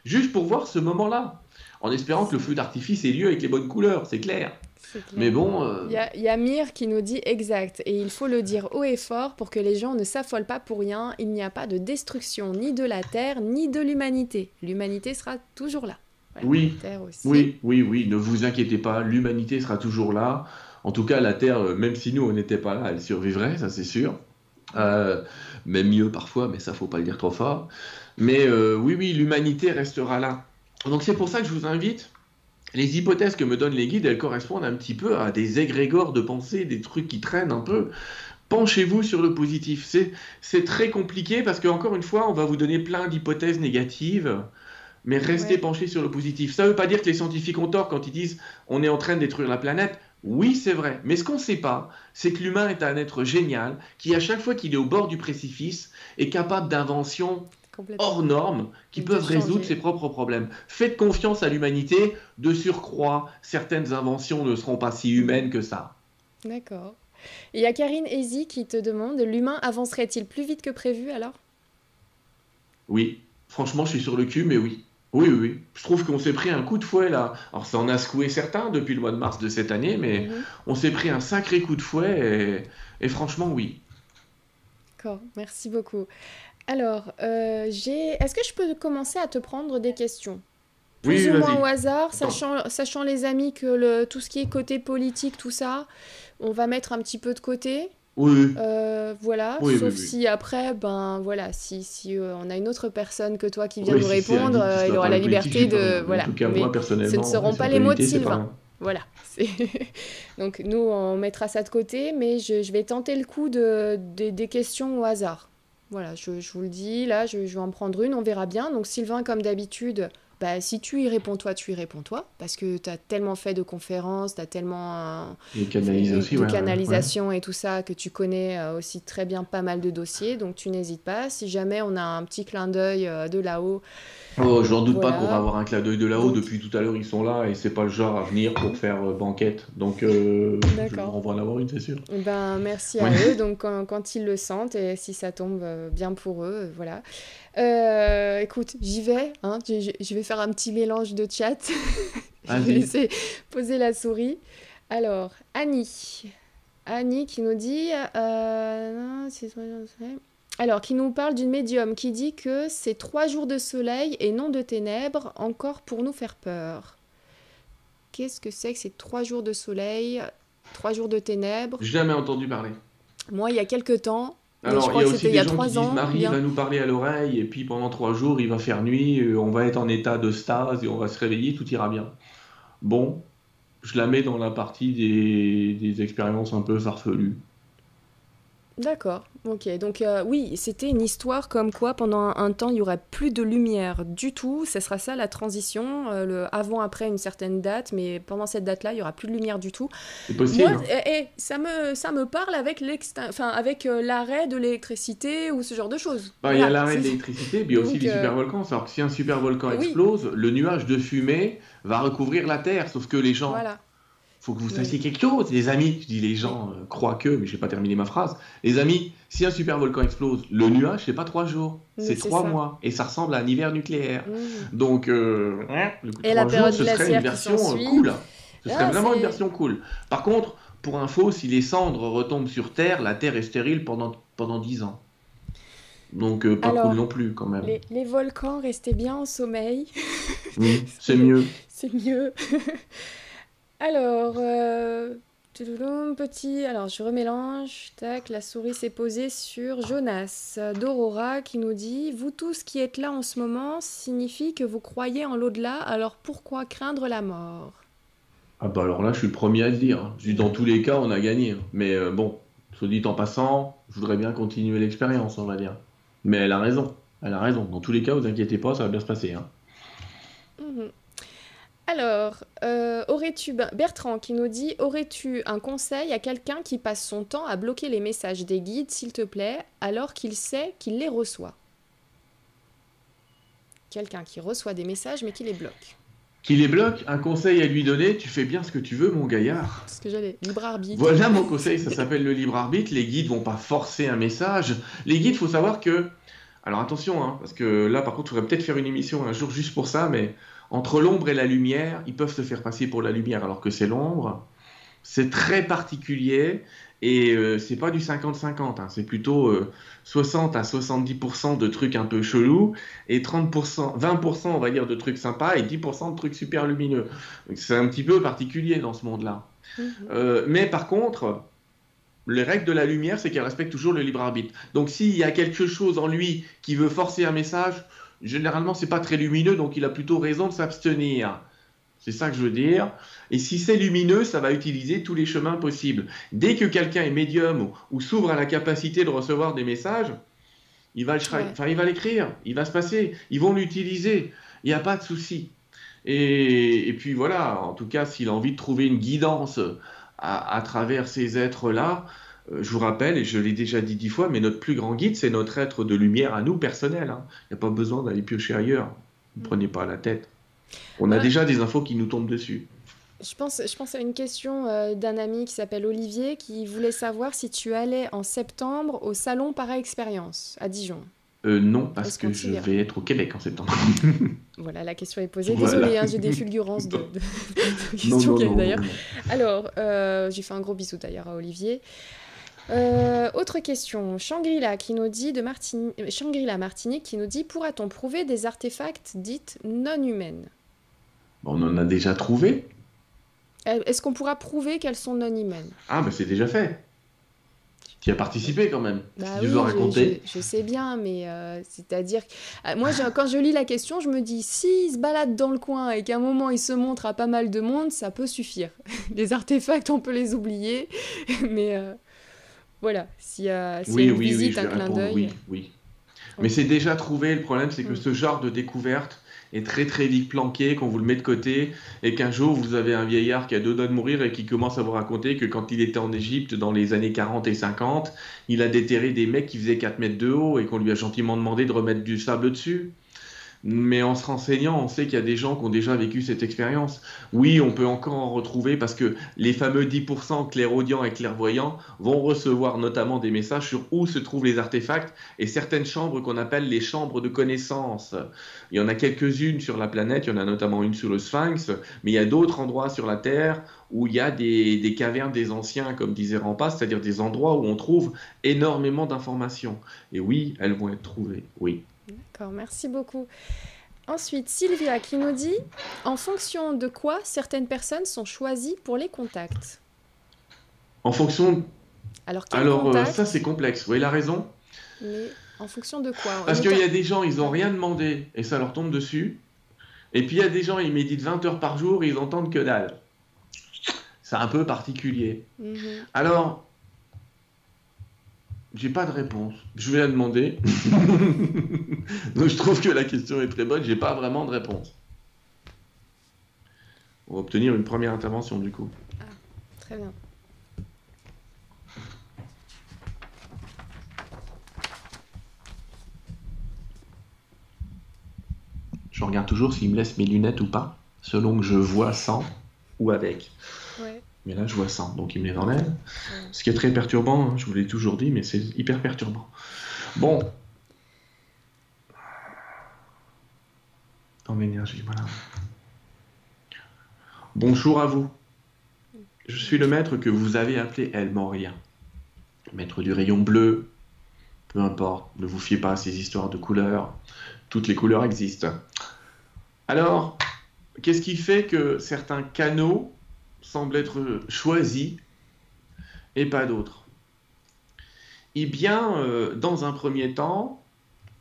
juste pour voir ce moment-là, en espérant que le feu d'artifice ait lieu avec les bonnes couleurs, c'est clair. Mais bon. Euh, il y, a Mire qui nous dit exact, et il faut le dire haut et fort pour que les gens ne s'affolent pas pour rien. Il n'y a pas de destruction ni de la Terre ni de l'humanité. L'humanité sera toujours là. oui, oui, oui, oui, ne vous inquiétez pas, l'humanité sera toujours là. En tout cas, la Terre, même si nous, on n'était pas là, elle survivrait, ça c'est sûr. même mieux parfois, mais ça, faut pas le dire trop fort. Mais oui, oui, l'humanité restera là. Donc c'est pour ça que je vous invite les hypothèses que me donnent les guides, elles correspondent un petit peu à des égrégores de pensée, des trucs qui traînent un peu. Penchez-vous sur le positif. C'est très compliqué parce qu'encore une fois, on va vous donner plein d'hypothèses négatives, mais restez penchés sur le positif. Ça ne veut pas dire que les scientifiques ont tort quand ils disent on est en train de détruire la planète. Oui, c'est vrai. Mais ce qu'on ne sait pas, c'est que l'humain est un être génial qui, à chaque fois qu'il est au bord du précipice, est capable d'inventions hors normes qui peuvent résoudre ses propres problèmes. Faites confiance à l'humanité. De surcroît, certaines inventions ne seront pas si humaines que ça. D'accord. Il y a Karine Ezi qui te demande l'humain avancerait-il plus vite que prévu alors? Oui. Franchement, je suis sur le cul, mais oui. Oui, oui, Je trouve qu'on s'est pris un coup de fouet là. Alors ça en a secoué certains depuis le mois de mars de cette année, mais mhm. on s'est pris un sacré coup de fouet et franchement, oui. D'accord, merci beaucoup. Alors, euh, j'ai. Est-ce que je peux commencer à te prendre des questions? Plus ou moins au hasard, sachant, sachant les amis que le, tout ce qui est côté politique, tout ça, on va mettre un petit peu de côté. Oui. Euh, voilà. Sauf si après, ben voilà, si, si euh, on a une autre personne que toi qui vient nous répondre, il aura la liberté de. Voilà. En tout cas, moi, personnellement, ce ne seront pas les mots de Sylvain. Voilà. Donc nous, on mettra ça de côté, mais je, je vais tenter le coup de, des questions au hasard. Voilà, je, vous le dis, là, je, vais en prendre une, on verra bien. Donc Sylvain, comme d'habitude, bah, si tu y réponds toi, tu y réponds toi, parce que tu as tellement fait de conférences, tu as tellement de canalisation et tout ça, que tu connais euh, aussi très bien pas mal de dossiers, donc tu n'hésites pas. Si jamais on a un petit clin d'œil euh, de là-haut, Oh, je n'en doute pas qu'on va avoir un clin d'œil de là-haut. Depuis tout à l'heure, ils sont là et c'est pas le genre à venir pour faire euh, banquette. Donc, euh, on va en avoir une, c'est sûr. Eh ben, merci à eux. Donc, quand, ils le sentent et si ça tombe euh, bien pour eux, voilà. écoute, j'y vais. Hein. Je, vais faire un petit mélange de chat. je vais laisser poser la souris. Alors, Annie. Annie qui nous dit. non, c'est alors, qui nous parle d'une médium qui dit que c'est trois jours de soleil et non de ténèbres, encore pour nous faire peur. Qu'est-ce que c'est que ces trois jours de soleil, trois jours de ténèbres? Jamais entendu parler. Moi, il y a quelques temps. Alors, je crois il y a aussi des il y a gens qui disent Marie va nous parler à l'oreille et puis pendant trois jours, il va faire nuit, euh, on va être en état de stase et on va se réveiller, tout ira bien. Bon, je la mets dans la partie des, des expériences un peu farfelues. D'accord, ok. Donc euh, oui, c'était une histoire comme quoi pendant un, temps il y aurait plus de lumière du tout. Ce sera ça la transition, euh, le avant-après une certaine date, mais pendant cette date-là, il y aura plus de lumière du tout. C'est possible. Moi, eh, eh, ça me ça me parle avec enfin avec euh, l'arrêt de l'électricité ou ce genre de choses. Bah, il y a l'arrêt de l'électricité, mais il y a aussi les super volcans. Alors que si un super volcan explose, le nuage de fumée va recouvrir la Terre, sauf que les gens voilà faut que vous sachiez quelque chose, les amis. Je dis les gens euh, croient que, mais je vais pas terminer ma phrase. Les amis, si un super volcan explose, le nuage c'est pas trois jours, c'est trois mois, et ça ressemble à un hiver nucléaire. Mmh. Donc, euh, le coup et la jours, ce serait une version euh, cool. Ce serait ah, vraiment une version cool. Par contre, pour info, si les cendres retombent sur Terre, la Terre est stérile pendant pendant dix ans. Donc pas cool non plus quand même. Les, les volcans restaient bien en sommeil. c'est mieux. C'est mieux. Alors, euh, petit, alors je remélange, tac, la souris s'est posée sur Jonas d'Aurora qui nous dit Vous tous qui êtes là en ce moment signifie que vous croyez en l'au-delà, alors pourquoi craindre la mort? Ah bah alors là, je suis le premier à le dire. Hein. Je dis dans tous les cas, on a gagné. Hein. Mais euh, bon, soit dit en passant, je voudrais bien continuer l'expérience, on va dire. Mais elle a raison, elle a raison. Dans tous les cas, vous inquiétez pas, ça va bien se passer. Hein. Mhm. Alors, euh, aurais-tu Bertrand qui nous dit aurais-tu un conseil à quelqu'un qui passe son temps à bloquer les messages des guides, s'il te plaît, alors qu'il sait qu'il les reçoit? Quelqu'un qui reçoit des messages mais qui les bloque. Qui les bloque Un conseil à lui donner Tu fais bien ce que tu veux, mon gaillard. Ce que j'allais. Libre arbitre. Voilà mon conseil, ça s'appelle le libre arbitre. Les guides vont pas forcer un message. Les guides, faut savoir que. Alors attention, hein, parce que là, par contre, je pourrais peut-être faire une émission un jour juste pour ça, mais entre l'ombre et la lumière, ils peuvent se faire passer pour la lumière alors que c'est l'ombre. C'est très particulier et euh, c'est pas du 50-50, hein. c'est plutôt 60 euh, à 70% de trucs un peu chelous et 30%, 20% on va dire de trucs sympas et 10% de trucs super lumineux. C'est un petit peu particulier dans ce monde-là. Mhm. mais par contre, les règles de la lumière, c'est qu'elle respecte toujours le libre arbitre. Donc s'il y a quelque chose en lui qui veut forcer un message, généralement c'est pas très lumineux, donc il a plutôt raison de s'abstenir. C'est ça que je veux dire. Et si c'est lumineux, ça va utiliser tous les chemins possibles. Dès que quelqu'un est médium ou, s'ouvre à la capacité de recevoir des messages, il va il va l'écrire, il va se passer, ils vont l'utiliser. Il n'y a pas de souci. Et, puis voilà, en tout cas, s'il a envie de trouver une guidance à, travers ces êtres-là, je vous rappelle, et je l'ai déjà dit dix fois, mais notre plus grand guide, c'est notre être de lumière à nous, personnel. Hein. Il n'y a pas besoin d'aller piocher ailleurs. Ne mm. prenez pas la tête. On a déjà des infos qui nous tombent dessus. Je pense, je pense à une question euh, d'un ami qui s'appelle Olivier qui voulait savoir si tu allais en septembre au salon Para-Expérience à Dijon. Euh, non, parce que je vais être au Québec en septembre. voilà, la question est posée. Désolée, hein, j'ai des fulgurances de, questions d'ailleurs. Alors, euh, j'ai fait un gros bisou d'ailleurs à Olivier. Euh, autre question, Shangri-La qui nous dit de Martini... Shangri-La Martinique qui nous dit pourra-t-on prouver des artefacts dites non humaines? On en a déjà trouvé. Est-ce qu'on pourra prouver qu'elles sont non humaines? Ah, mais c'est déjà fait. Tu as participé quand même. Bah oui, je, je, sais bien, mais euh, c'est-à-dire. Euh, moi, quand je lis la question, je me dis s'il se balade dans le coin et qu'à un moment il se montre à pas mal de monde, ça peut suffire. les artefacts, on peut les oublier, mais euh, voilà, s'il y a, oui, une visite, un clin d'œil. Oui, oui. Mais c'est déjà trouvé. Le problème, c'est que mm. ce genre de découverte, est très très vite planqué, qu'on vous le met de côté, et qu'un jour vous avez un vieillard qui a deux doigts de mourir et qui commence à vous raconter que quand il était en Égypte dans les années 40 et 50, il a déterré des mecs qui faisaient 4 mètres de haut et qu'on lui a gentiment demandé de remettre du sable dessus. Mais en se renseignant, on sait qu'il y a des gens qui ont déjà vécu cette expérience. Oui, on peut encore en retrouver parce que les fameux 10% clairaudients et clairvoyants vont recevoir notamment des messages sur où se trouvent les artefacts et certaines chambres qu'on appelle les chambres de connaissance. Il y en a quelques-unes sur la planète, il y en a notamment une sur le Sphinx, mais il y a d'autres endroits sur la Terre où il y a des, cavernes des anciens, comme disait Rampas, c'est-à-dire des endroits où on trouve énormément d'informations. Et oui, elles vont être trouvées, oui. D'accord, merci beaucoup. Ensuite, Sylvia qui nous dit en fonction de quoi certaines personnes sont choisies pour les contacts? En fonction. Alors, Alors euh, ça c'est complexe. Oui, la raison? Mais en fonction de quoi? Parce qu'il y a des gens, ils n'ont rien demandé et ça leur tombe dessus. Et puis il y a des gens, ils méditent 20 heures par jour et ils entendent que dalle. C'est un peu particulier. Mhm. Alors, j'ai pas de réponse. Je vais la demander. Donc je trouve que la question est très bonne. J'ai pas vraiment de réponse. On va obtenir une première intervention du coup. Ah, très bien. Je regarde toujours s'il me laisse mes lunettes ou pas, selon que je vois sans ou avec. Mais là, je vois ça, donc il me les enlève. Ce qui est très perturbant, hein, je vous l'ai toujours dit, mais c'est hyper perturbant. Bon. Dans l'énergie, voilà. Bonjour à vous. Je suis le maître que vous avez appelé El Moria. Maître du rayon bleu. Peu importe, ne vous fiez pas à ces histoires de couleurs. Toutes les couleurs existent. Alors, qu'est-ce qui fait que certains canaux semble être choisi et pas d'autres Eh bien, euh, dans un premier temps,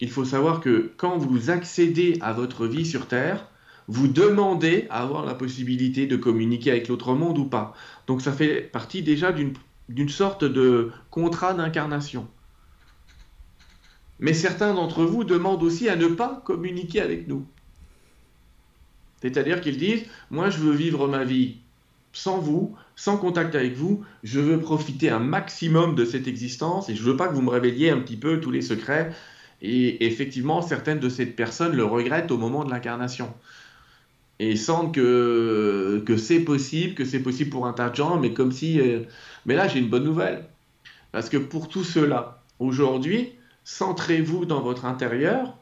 il faut savoir que quand vous accédez à votre vie sur Terre, vous demandez à avoir la possibilité de communiquer avec l'autre monde ou pas. Donc ça fait partie déjà d'une sorte de contrat d'incarnation. Mais certains d'entre vous demandent aussi à ne pas communiquer avec nous. C'est-à-dire qu'ils disent, moi je veux vivre ma vie sans vous, sans contact avec vous, je veux profiter un maximum de cette existence et je veux pas que vous me révéliez un petit peu tous les secrets. Et effectivement, certaines de ces personnes le regrettent au moment de l'incarnation. Et sentent que, que c'est possible, que c'est possible pour un tas de gens, mais comme si... Euh, mais là, j'ai une bonne nouvelle. Parce que pour tout cela, aujourd'hui, centrez-vous dans votre intérieur.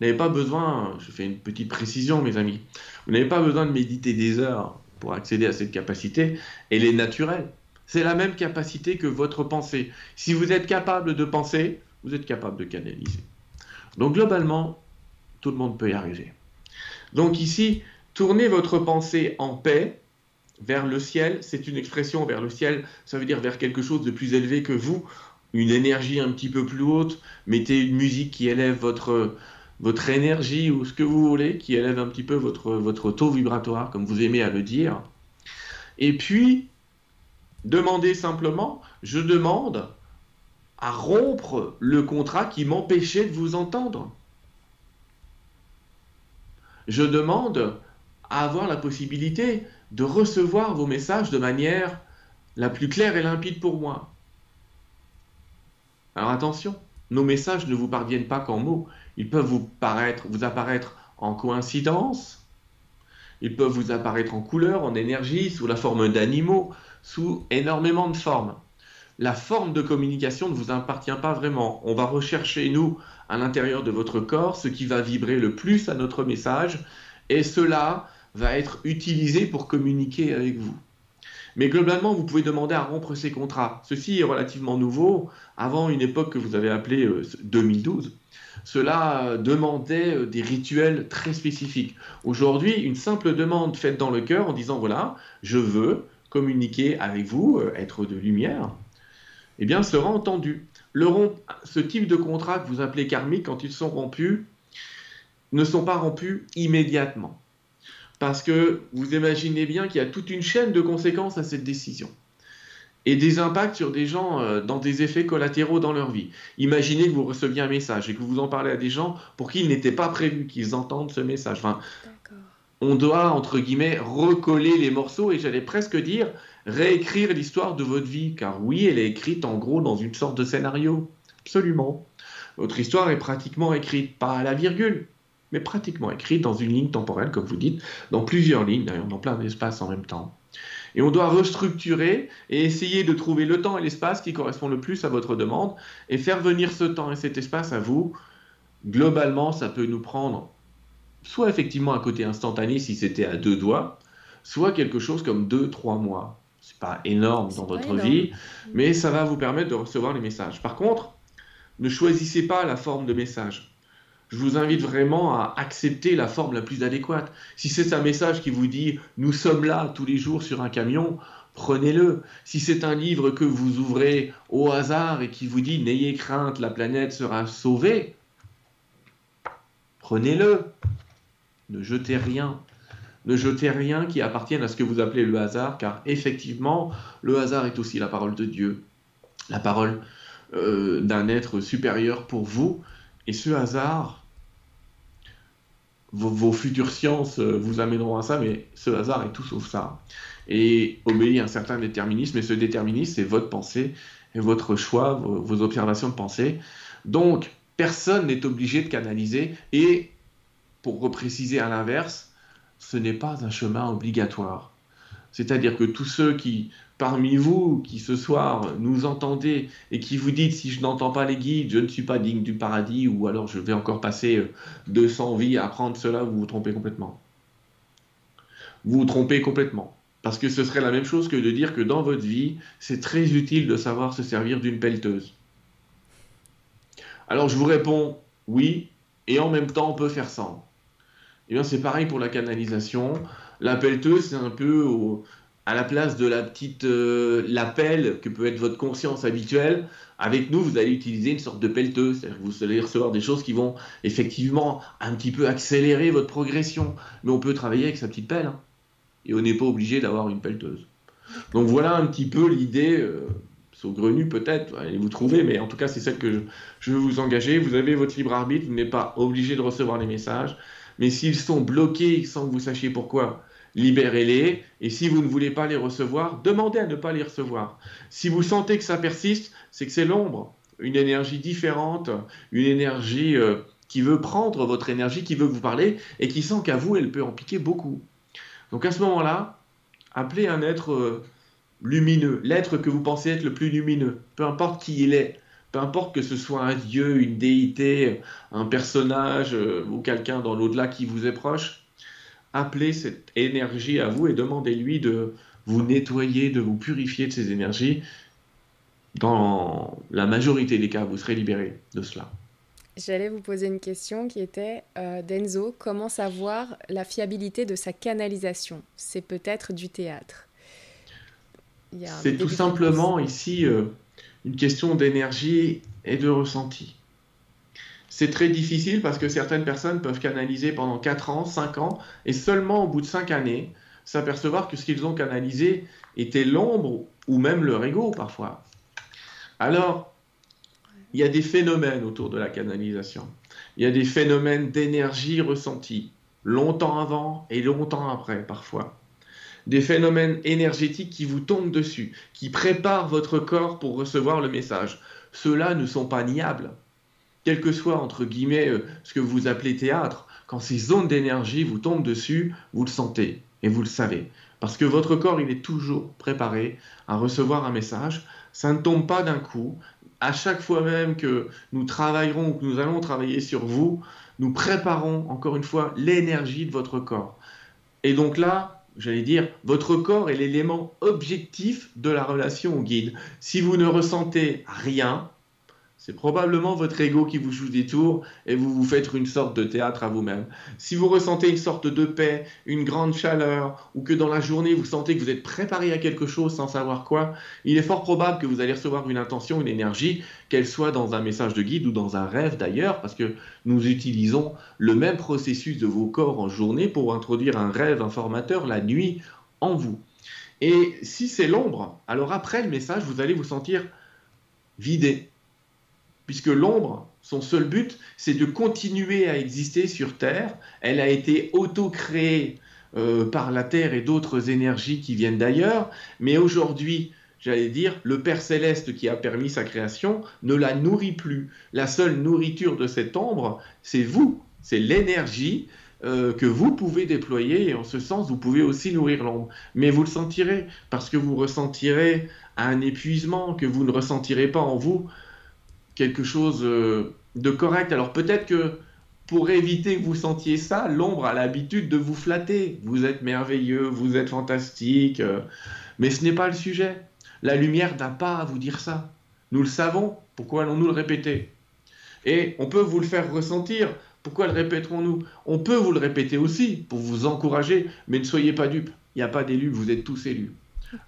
Vous n'avez pas besoin, je fais une petite précision, mes amis, vous n'avez pas besoin de méditer des heures pour accéder à cette capacité, elle est naturelle. C'est la même capacité que votre pensée. Si vous êtes capable de penser, vous êtes capable de canaliser. Donc globalement, tout le monde peut y arriver. Donc ici, tournez votre pensée en paix vers le ciel, c'est une expression vers le ciel, ça veut dire vers quelque chose de plus élevé que vous, une énergie un petit peu plus haute, mettez une musique qui élève votre, votre énergie ou ce que vous voulez, qui élève un petit peu votre, votre taux vibratoire, comme vous aimez à le dire. Et puis, demandez simplement, je demande à rompre le contrat qui m'empêchait de vous entendre. Je demande à avoir la possibilité de recevoir vos messages de manière la plus claire et limpide pour moi. Alors attention, nos messages ne vous parviennent pas qu'en mots, ils peuvent vous, paraître, vous apparaître en coïncidence, ils peuvent vous apparaître en couleur, en énergie, sous la forme d'animaux, sous énormément de formes. La forme de communication ne vous appartient pas vraiment. On va rechercher, nous, à l'intérieur de votre corps, ce qui va vibrer le plus à notre message, et cela va être utilisé pour communiquer avec vous. Mais globalement, vous pouvez demander à rompre ces contrats. Ceci est relativement nouveau. Avant une époque que vous avez appelée 2012, euh, cela euh, demandait euh, des rituels très spécifiques. Aujourd'hui, une simple demande faite dans le cœur en disant voilà, je veux communiquer avec vous, être de lumière, eh bien, sera entendu. Ce type de contrat que vous appelez karmique, quand ils sont rompus, ne sont pas rompus immédiatement. Parce que vous imaginez bien qu'il y a toute une chaîne de conséquences à cette décision. Et des impacts sur des gens euh, dans des effets collatéraux dans leur vie. Imaginez que vous receviez un message et que vous en parlez à des gens pour qui il n'était pas prévu qu'ils entendent ce message. Enfin, on doit, entre guillemets, recoller les morceaux et j'allais presque dire réécrire l'histoire de votre vie. Car oui, elle est écrite en gros dans une sorte de scénario. Absolument. Votre histoire est pratiquement écrite, pas à la virgule, mais pratiquement écrite dans une ligne temporelle, comme vous dites, dans plusieurs lignes, d'ailleurs, dans plein d'espaces en même temps. Et on doit restructurer et essayer de trouver le temps et l'espace qui correspond le plus à votre demande et faire venir ce temps et cet espace à vous. Globalement, ça peut nous prendre soit effectivement un côté instantané si c'était à deux doigts, soit quelque chose comme deux, trois mois. C'est pas énorme dans votre vie, mais ça va vous permettre de recevoir les messages. Par contre, ne choisissez pas la forme de message je vous invite vraiment à accepter la forme la plus adéquate. Si c'est un message qui vous dit nous sommes là tous les jours sur un camion, prenez-le. Si c'est un livre que vous ouvrez au hasard et qui vous dit n'ayez crainte, la planète sera sauvée, prenez-le. Ne jetez rien. Ne jetez rien qui appartienne à ce que vous appelez le hasard, car effectivement, le hasard est aussi la parole de Dieu, la parole euh, d'un être supérieur pour vous. Et ce hasard, vos, futures sciences euh, vous amèneront à ça, mais ce hasard est tout sauf ça. Et obéit à un certain déterminisme, et ce déterminisme, c'est votre pensée et votre choix, vos, observations de pensée. Donc, personne n'est obligé de canaliser, et pour repréciser à l'inverse, ce n'est pas un chemin obligatoire. C'est-à-dire que tous ceux qui parmi vous qui ce soir nous entendez et qui vous dites si je n'entends pas les guides, je ne suis pas digne du paradis ou alors je vais encore passer 200 vies à apprendre cela, vous vous trompez complètement. Vous vous trompez complètement. Parce que ce serait la même chose que de dire que dans votre vie, c'est très utile de savoir se servir d'une pelleteuse. Alors je vous réponds oui, et en même temps on peut faire sans. Eh bien c'est pareil pour la canalisation. La pelleteuse, c'est un peu à la place de la petite euh, l'appel que peut être votre conscience habituelle, avec nous, vous allez utiliser une sorte de pelleteuse. C'est-à-dire que vous allez recevoir des choses qui vont effectivement un petit peu accélérer votre progression. Mais on peut travailler avec sa petite pelle. Hein. et on n'est pas obligé d'avoir une pelleteuse. Donc voilà un petit peu l'idée, euh, saugrenue peut-être, allez vous trouver, mais en tout cas c'est celle que je, veux vous engager. Vous avez votre libre arbitre, vous n'êtes pas obligé de recevoir les messages. Mais s'ils sont bloqués sans que vous sachiez pourquoi, libérez-les. Et si vous ne voulez pas les recevoir, demandez à ne pas les recevoir. Si vous sentez que ça persiste, c'est que c'est l'ombre, une énergie différente, une énergie euh, qui veut prendre votre énergie, qui veut vous parler et qui sent qu'à vous, elle peut en piquer beaucoup. Donc à ce moment-là, appelez un être euh, lumineux, l'être que vous pensez être le plus lumineux, peu importe qui il est. Peu importe que ce soit un dieu, une déité, un personnage euh, ou quelqu'un dans l'au-delà qui vous est proche, appelez cette énergie à vous et demandez-lui de vous nettoyer, de vous purifier de ces énergies. Dans la majorité des cas, vous serez libéré de cela. J'allais vous poser une question qui était, euh, Denzo, comment savoir la fiabilité de sa canalisation? C'est peut-être du théâtre. C'est tout simplement ici euh, une question d'énergie et de ressenti. C'est très difficile parce que certaines personnes peuvent canaliser pendant 4 ans, 5 ans, et seulement au bout de 5 années, s'apercevoir que ce qu'ils ont canalisé était l'ombre ou même leur ego parfois. Alors, il y a des phénomènes autour de la canalisation. Il y a des phénomènes d'énergie ressentie, longtemps avant et longtemps après parfois. Des phénomènes énergétiques qui vous tombent dessus, qui préparent votre corps pour recevoir le message. Ceux-là ne sont pas niables. Quel que soit, entre guillemets, euh, ce que vous appelez théâtre, quand ces zones d'énergie vous tombent dessus, vous le sentez et vous le savez. Parce que votre corps, il est toujours préparé à recevoir un message. Ça ne tombe pas d'un coup. À chaque fois même que nous travaillerons ou que nous allons travailler sur vous, nous préparons encore une fois l'énergie de votre corps. Et donc là, j'allais dire, votre corps est l'élément objectif de la relation au guide. Si vous ne ressentez rien, c'est probablement votre ego qui vous joue des tours et vous vous faites une sorte de théâtre à vous-même. Si vous ressentez une sorte de paix, une grande chaleur, ou que dans la journée vous sentez que vous êtes préparé à quelque chose sans savoir quoi, il est fort probable que vous allez recevoir une intention, une énergie, qu'elle soit dans un message de guide ou dans un rêve d'ailleurs, parce que nous utilisons le même processus de vos corps en journée pour introduire un rêve informateur la nuit en vous. Et si c'est l'ombre, alors après le message, vous allez vous sentir vidé, puisque l'ombre, son seul but, c'est de continuer à exister sur Terre. Elle a été auto-créée euh, par la Terre et d'autres énergies qui viennent d'ailleurs, mais aujourd'hui, j'allais dire, le Père céleste qui a permis sa création ne la nourrit plus. La seule nourriture de cette ombre, c'est vous, c'est l'énergie euh, que vous pouvez déployer et en ce sens, vous pouvez aussi nourrir l'ombre. Mais vous le sentirez parce que vous ressentirez un épuisement que vous ne ressentirez pas en vous quelque chose euh, de correct. Alors peut-être que pour éviter que vous sentiez ça, l'ombre a l'habitude de vous flatter. Vous êtes merveilleux, vous êtes fantastique, euh, mais ce n'est pas le sujet. La lumière n'a pas à vous dire ça. Nous le savons, pourquoi allons-nous le répéter? Et on peut vous le faire ressentir, pourquoi le répéterons-nous? On peut vous le répéter aussi pour vous encourager, mais ne soyez pas dupes. Il n'y a pas d'élus, vous êtes tous élus.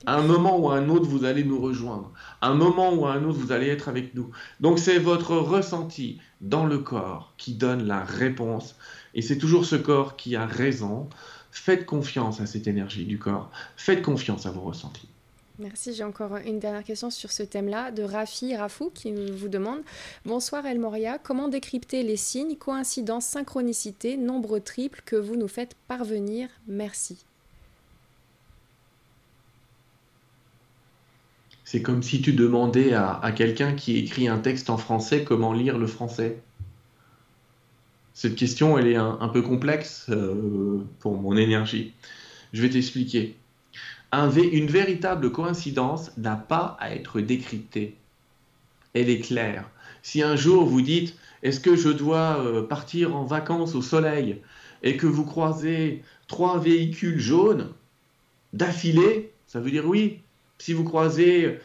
À un moment ou à un autre, vous allez nous rejoindre. À un moment ou à un autre, vous allez être avec nous. Donc c'est votre ressenti dans le corps qui donne la réponse. Et c'est toujours ce corps qui a raison. Faites confiance à cette énergie du corps. Faites confiance à vos ressentis. Merci. J'ai encore une dernière question sur ce thème-là de Rafi Rafou qui vous demande Bonsoir El Moria, comment décrypter les signes, coïncidences, synchronicité, nombre triple que vous nous faites parvenir? Merci. C'est comme si tu demandais à, quelqu'un qui écrit un texte en français comment lire le français. Cette question, elle est un, peu complexe euh, pour mon énergie. Je vais t'expliquer. une véritable coïncidence n'a pas à être décryptée. Elle est claire. Si un jour vous dites est-ce que je dois euh, partir en vacances au soleil? et que vous croisez trois véhicules jaunes d'affilée, ça veut dire oui, si vous croisez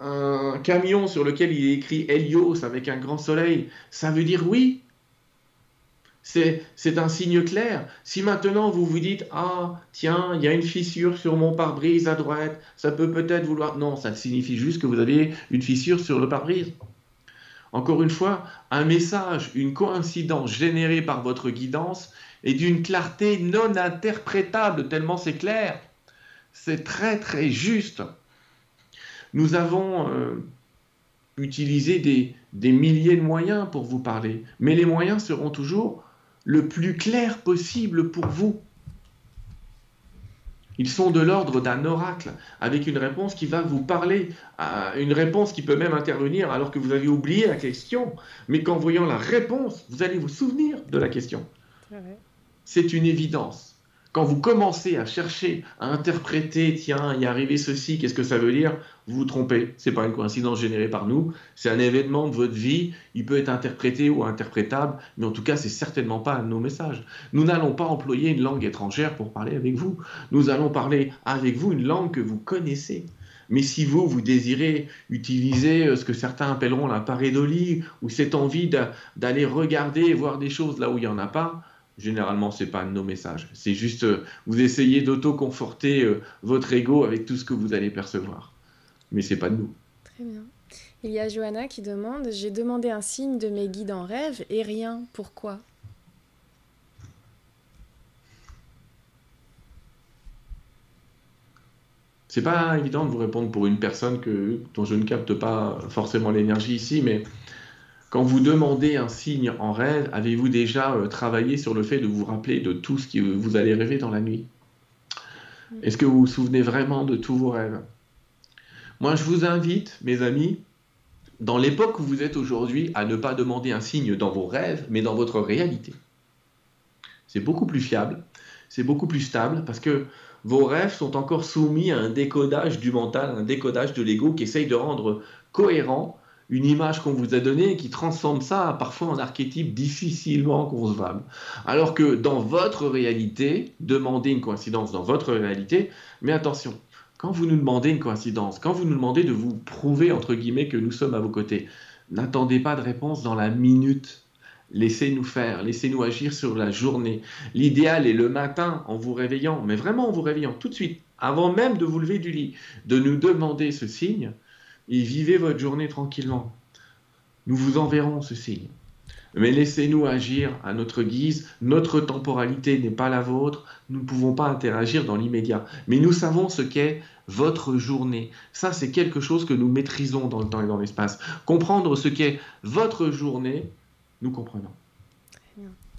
un camion sur lequel il est écrit Helios avec un grand soleil, ça veut dire oui. C'est un signe clair. Si maintenant vous vous dites Ah, tiens, il y a une fissure sur mon pare-brise à droite, ça peut peut-être vouloir. Non, ça signifie juste que vous avez une fissure sur le pare-brise. Encore une fois, un message, une coïncidence générée par votre guidance est d'une clarté non interprétable, tellement c'est clair. C'est très très juste. Nous avons euh, utilisé des, des milliers de moyens pour vous parler, mais les moyens seront toujours le plus clair possible pour vous. Ils sont de l'ordre d'un oracle, avec une réponse qui va vous parler, une réponse qui peut même intervenir alors que vous avez oublié la question, mais qu'en voyant la réponse, vous allez vous souvenir de la question. C'est une évidence. Quand vous commencez à chercher, à interpréter, tiens, il est arrivé ceci, qu'est-ce que ça veut dire Vous vous trompez. C'est pas une coïncidence générée par nous. C'est un événement de votre vie. Il peut être interprété ou interprétable, mais en tout cas, c'est certainement pas un de nos messages. Nous n'allons pas employer une langue étrangère pour parler avec vous. Nous allons parler avec vous une langue que vous connaissez. Mais si vous, vous désirez utiliser euh, ce que certains appelleront la pareidolie, ou cette envie d'aller regarder et voir des choses là où il n'y en a pas, Généralement, c'est pas nos messages. C'est juste, euh, vous essayez d'auto-conforter euh, votre ego avec tout ce que vous allez percevoir. mais c'est pas de nous. Très bien. Il y a Johanna qui demande J'ai demandé un signe de mes guides en rêve et rien. Pourquoi? C'est pas évident de vous répondre pour une personne que, dont je ne capte pas forcément l'énergie ici, mais quand vous demandez un signe en rêve, avez-vous déjà euh, travaillé sur le fait de vous rappeler de tout ce que vous allez rêver dans la nuit? Mm. Est-ce que vous vous souvenez vraiment de tous vos rêves? Moi, je vous invite, mes amis, dans l'époque où vous êtes aujourd'hui, à ne pas demander un signe dans vos rêves, mais dans votre réalité. C'est beaucoup plus fiable, c'est beaucoup plus stable, parce que vos rêves sont encore soumis à un décodage du mental, un décodage de l'ego qui essaye de rendre cohérent une image qu'on vous a donnée qui transforme ça parfois en archétype difficilement concevable. Alors que dans votre réalité, demandez une coïncidence dans votre réalité, mais attention, quand vous nous demandez une coïncidence, quand vous nous demandez de vous prouver, entre guillemets, que nous sommes à vos côtés, n'attendez pas de réponse dans la minute Laissez-nous faire, laissez-nous agir sur la journée. L'idéal est le matin en vous réveillant, mais vraiment en vous réveillant tout de suite, avant même de vous lever du lit, de nous demander ce signe et vivez votre journée tranquillement. Nous vous enverrons ce signe. Mais laissez-nous agir à notre guise. Notre temporalité n'est pas la vôtre. Nous ne pouvons pas interagir dans l'immédiat. Mais nous savons ce qu'est votre journée. Ça, c'est quelque chose que nous maîtrisons dans le temps et dans l'espace. Comprendre ce qu'est votre journée, nous comprenons.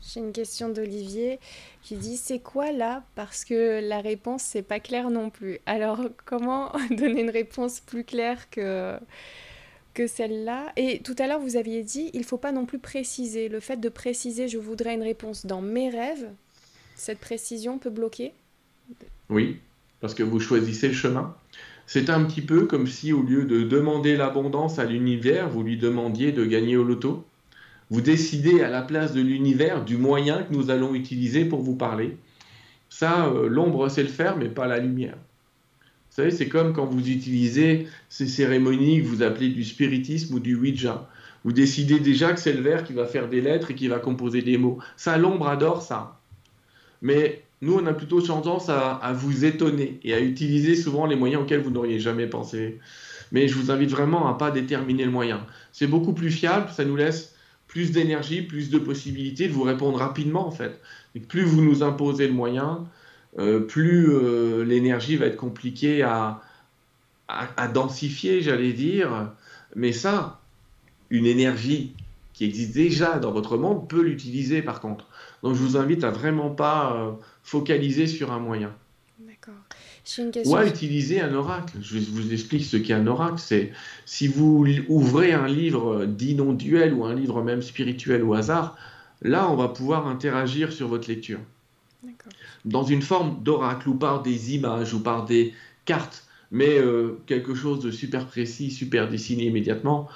J'ai une question d'Olivier qui dit c'est quoi là? Parce que la réponse c'est pas clair non plus. Alors comment donner une réponse plus claire que que celle-là? Et tout à l'heure vous aviez dit il faut pas non plus préciser. Le fait de préciser je voudrais une réponse dans mes rêves, cette précision peut bloquer? Oui, parce que vous choisissez le chemin. C'est un petit peu comme si au lieu de demander l'abondance à l'univers, vous lui demandiez de gagner au loto. Vous décidez à la place de l'univers du moyen que nous allons utiliser pour vous parler. Ça, euh, l'ombre sait le faire, mais pas la lumière. Vous savez, c'est comme quand vous utilisez ces cérémonies que vous appelez du spiritisme ou du Ouija. Vous décidez déjà que c'est le verre qui va faire des lettres et qui va composer des mots. Ça, l'ombre adore ça. Mais nous, on a plutôt tendance à, à, vous étonner et à utiliser souvent les moyens auxquels vous n'auriez jamais pensé. Mais je vous invite vraiment à ne pas déterminer le moyen. C'est beaucoup plus fiable, ça nous laisse plus d'énergie, plus de possibilités de vous répondre rapidement en fait. Plus vous nous imposez le moyen, euh, plus euh, l'énergie va être compliquée à, à, densifier, j'allais dire. Mais ça, une énergie qui existe déjà dans votre monde peut l'utiliser par contre. Donc je vous invite à vraiment pas euh, focaliser sur un moyen. Ou à utiliser un oracle. Je vous explique ce qu'est un oracle. C'est si vous ouvrez un livre dit non duel ou un livre même spirituel au hasard, là on va pouvoir interagir sur votre lecture. Dans une forme d'oracle ou par des images ou par des cartes, mais euh, quelque chose de super précis, super dessiné immédiatement.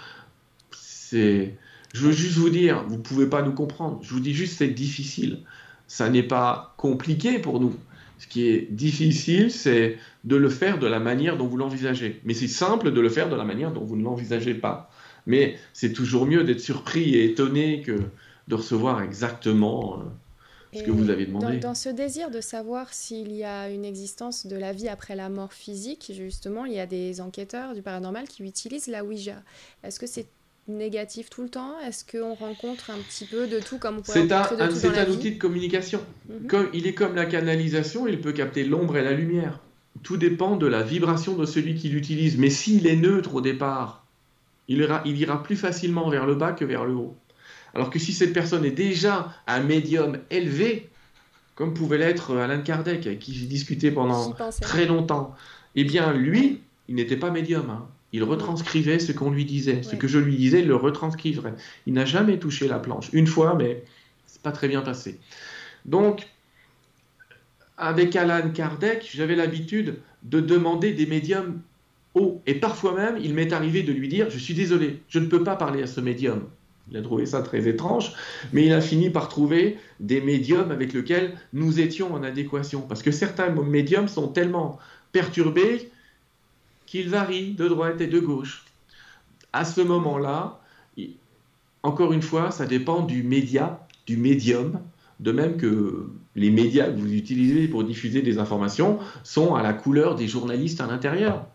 C'est. Je veux juste vous dire, vous pouvez pas nous comprendre. Je vous dis juste, c'est difficile. Ça n'est pas compliqué pour nous. Ce qui est difficile, c'est de le faire de la manière dont vous l'envisagez. Mais c'est simple de le faire de la manière dont vous ne l'envisagez pas. Mais c'est toujours mieux d'être surpris et étonné que de recevoir exactement euh, ce que vous avez demandé. Dans, ce désir de savoir s'il y a une existence de la vie après la mort physique, justement, il y a des enquêteurs du paranormal qui utilisent la Ouija. Est-ce que c'est négatif tout le temps? Est-ce qu'on rencontre un petit peu de tout comme on C'est un, un, un outil de communication. Mhm. comme, il est comme la canalisation, il peut capter l'ombre et la lumière. Tout dépend de la vibration de celui qui l'utilise. Mais s'il est neutre au départ, il ira, il ira plus facilement vers le bas que vers le haut. Alors que si cette personne est déjà un médium élevé, comme pouvait l'être Alan Kardec, avec qui j'ai discuté pendant très longtemps, eh bien lui, il n'était pas médium. Hein. Il retranscrivait ce qu'on lui disait. Ce que je lui disais, il le retranscrivait. Il n'a jamais touché la planche. Une fois, mais c'est pas très bien passé. Donc, avec Alan Kardec, j'avais l'habitude de demander des médiums hauts. Et parfois même, il m'est arrivé de lui dire Je suis désolé, je ne peux pas parler à ce médium. Il a trouvé ça très étrange, mais il a fini par trouver des médiums avec lesquels nous étions en adéquation. Parce que certains médiums sont tellement perturbés qu'il varie de droite et de gauche. À ce moment-là, encore une fois, ça dépend du média, du médium, de même que les médias que vous utilisez pour diffuser des informations sont à la couleur des journalistes à l'intérieur.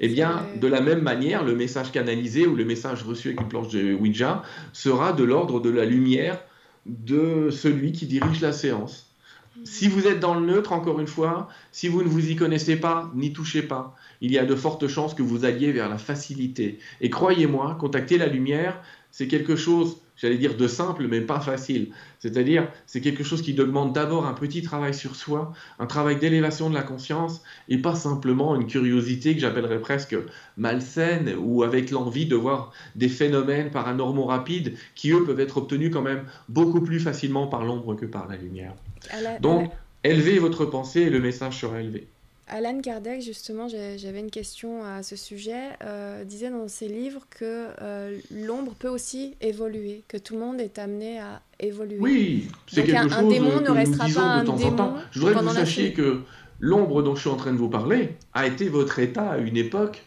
Eh bien, de la même manière, le message canalisé ou le message reçu avec une planche de Ouija sera de l'ordre de la lumière de celui qui dirige la séance. Si vous êtes dans le neutre, encore une fois, si vous ne vous y connaissez pas, n'y touchez pas. Il y a de fortes chances que vous alliez vers la facilité. Et croyez-moi, contacter la lumière, c'est quelque chose, j'allais dire de simple, mais pas facile. C'est-à-dire, c'est quelque chose qui demande d'abord un petit travail sur soi, un travail d'élévation de la conscience, et pas simplement une curiosité que j'appellerais presque malsaine, ou avec l'envie de voir des phénomènes paranormaux rapides, qui eux peuvent être obtenus quand même beaucoup plus facilement par l'ombre que par la lumière. Donc, élevez votre pensée et le message sera élevé. Alan Kardec, justement, j'avais une question à ce sujet, euh, disait dans ses livres que euh, l'ombre peut aussi évoluer, que tout le monde est amené à évoluer. Oui, c'est quelque un, chose un démon ne restera pas un démon. En temps. Je voudrais que vous sachiez que l'ombre dont je suis en train de vous parler a été votre état à une époque.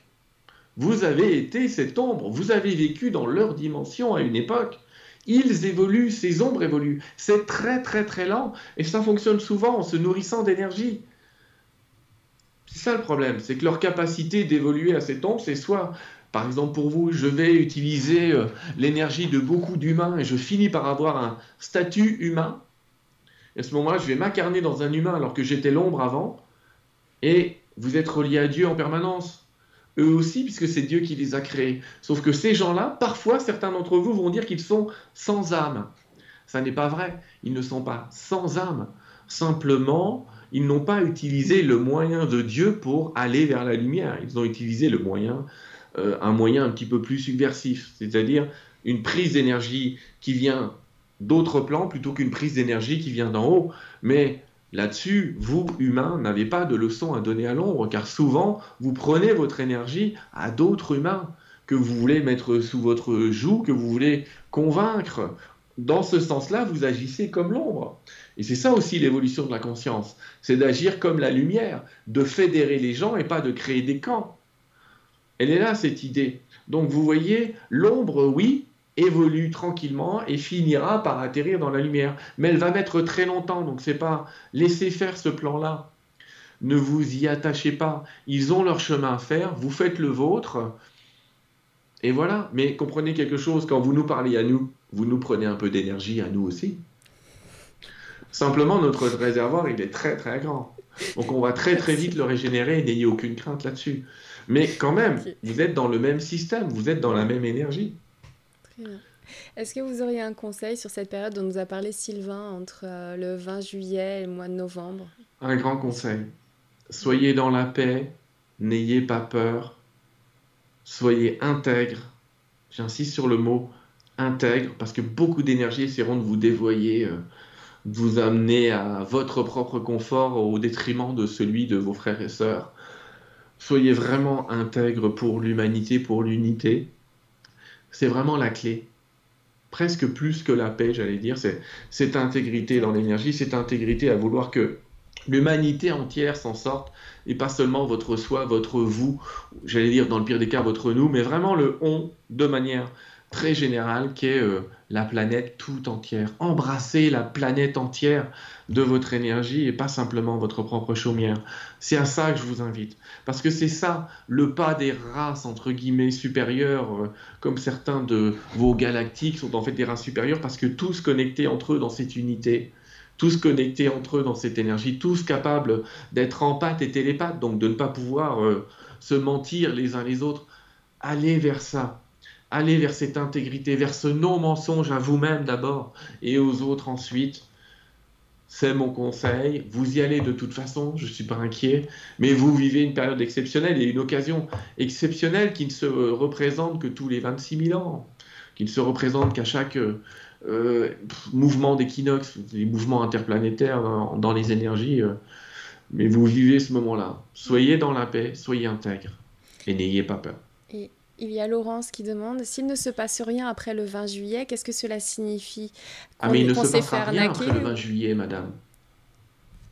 Vous avez été cette ombre, vous avez vécu dans leur dimension à une époque. Ils évoluent, ces ombres évoluent. C'est très très très lent et ça fonctionne souvent en se nourrissant d'énergie. C'est ça le problème, c'est que leur capacité d'évoluer à cet ombre, c'est soit, par exemple pour vous, je vais utiliser euh, l'énergie de beaucoup d'humains et je finis par avoir un statut humain. Et à ce moment-là, je vais m'incarner dans un humain alors que j'étais l'ombre avant. Et vous êtes relié à Dieu en permanence. Eux aussi, puisque c'est Dieu qui les a créés. Sauf que ces gens-là, parfois, certains d'entre vous vont dire qu'ils sont sans âme. Ça n'est pas vrai. Ils ne sont pas sans âme. Simplement, ils n'ont pas utilisé le moyen de Dieu pour aller vers la lumière. Ils ont utilisé le moyen, euh, un moyen un petit peu plus subversif, c'est-à-dire une prise d'énergie qui vient d'autres plans plutôt qu'une prise d'énergie qui vient d'en haut. Mais là-dessus, vous, humains, n'avez pas de leçon à donner à l'ombre, car souvent, vous prenez votre énergie à d'autres humains que vous voulez mettre sous votre joug, que vous voulez convaincre. Dans ce sens-là, vous agissez comme l'ombre. Et c'est ça aussi l'évolution de la conscience, c'est d'agir comme la lumière, de fédérer les gens et pas de créer des camps. Elle est là, cette idée. Donc vous voyez, l'ombre, oui, évolue tranquillement et finira par atterrir dans la lumière. Mais elle va mettre très longtemps, donc c'est pas laisser faire ce plan-là. Ne vous y attachez pas. Ils ont leur chemin à faire, vous faites le vôtre. Et voilà. Mais comprenez quelque chose, quand vous nous parlez à nous, vous nous prenez un peu d'énergie à nous aussi. Simplement, notre réservoir, il est très très grand. Donc on va très très vite le régénérer et n'ayez aucune crainte là-dessus. Mais quand même, vous êtes dans le même système, vous êtes dans la même énergie. Très bien. Est-ce que vous auriez un conseil sur cette période dont nous a parlé Sylvain entre euh, le 20 juillet et le mois de novembre? Un grand conseil. Soyez dans la paix, n'ayez pas peur, soyez intègre. J'insiste sur le mot intègre parce que beaucoup d'énergie essaieront de vous dévoyer. Euh, vous amener à votre propre confort au détriment de celui de vos frères et sœurs. Soyez vraiment intègre pour l'humanité, pour l'unité. C'est vraiment la clé. Presque plus que la paix, j'allais dire. C'est cette intégrité dans l'énergie, cette intégrité à vouloir que l'humanité entière s'en sorte et pas seulement votre soi, votre vous, j'allais dire dans le pire des cas votre nous, mais vraiment le on de manière très général qui est euh, la planète tout entière. Embrassez la planète entière de votre énergie et pas simplement votre propre chaumière. C'est à ça que je vous invite. Parce que c'est ça, le pas des races, entre guillemets, supérieures, euh, comme certains de vos galactiques sont en fait des races supérieures, parce que tous connectés entre eux dans cette unité, tous connectés entre eux dans cette énergie, tous capables d'être empathes et télépathes, donc de ne pas pouvoir euh, se mentir les uns les autres. Allez vers ça Allez vers cette intégrité, vers ce non-mensonge à vous-même d'abord et aux autres ensuite. C'est mon conseil. Vous y allez de toute façon, je ne suis pas inquiet, mais vous vivez une période exceptionnelle et une occasion exceptionnelle qui ne se représente que tous les 26 000 ans, qui ne se représente qu'à chaque euh, mouvement d'équinoxe, les mouvements interplanétaires dans, les énergies. Euh. mais vous vivez ce moment-là. Soyez dans la paix, soyez intègre et n'ayez pas peur. Il y a Laurence qui demande s'il ne se passe rien après le 20 juillet, qu'est-ce que cela signifie? Ah, mais il ne se passera rien après le 20 juillet, madame.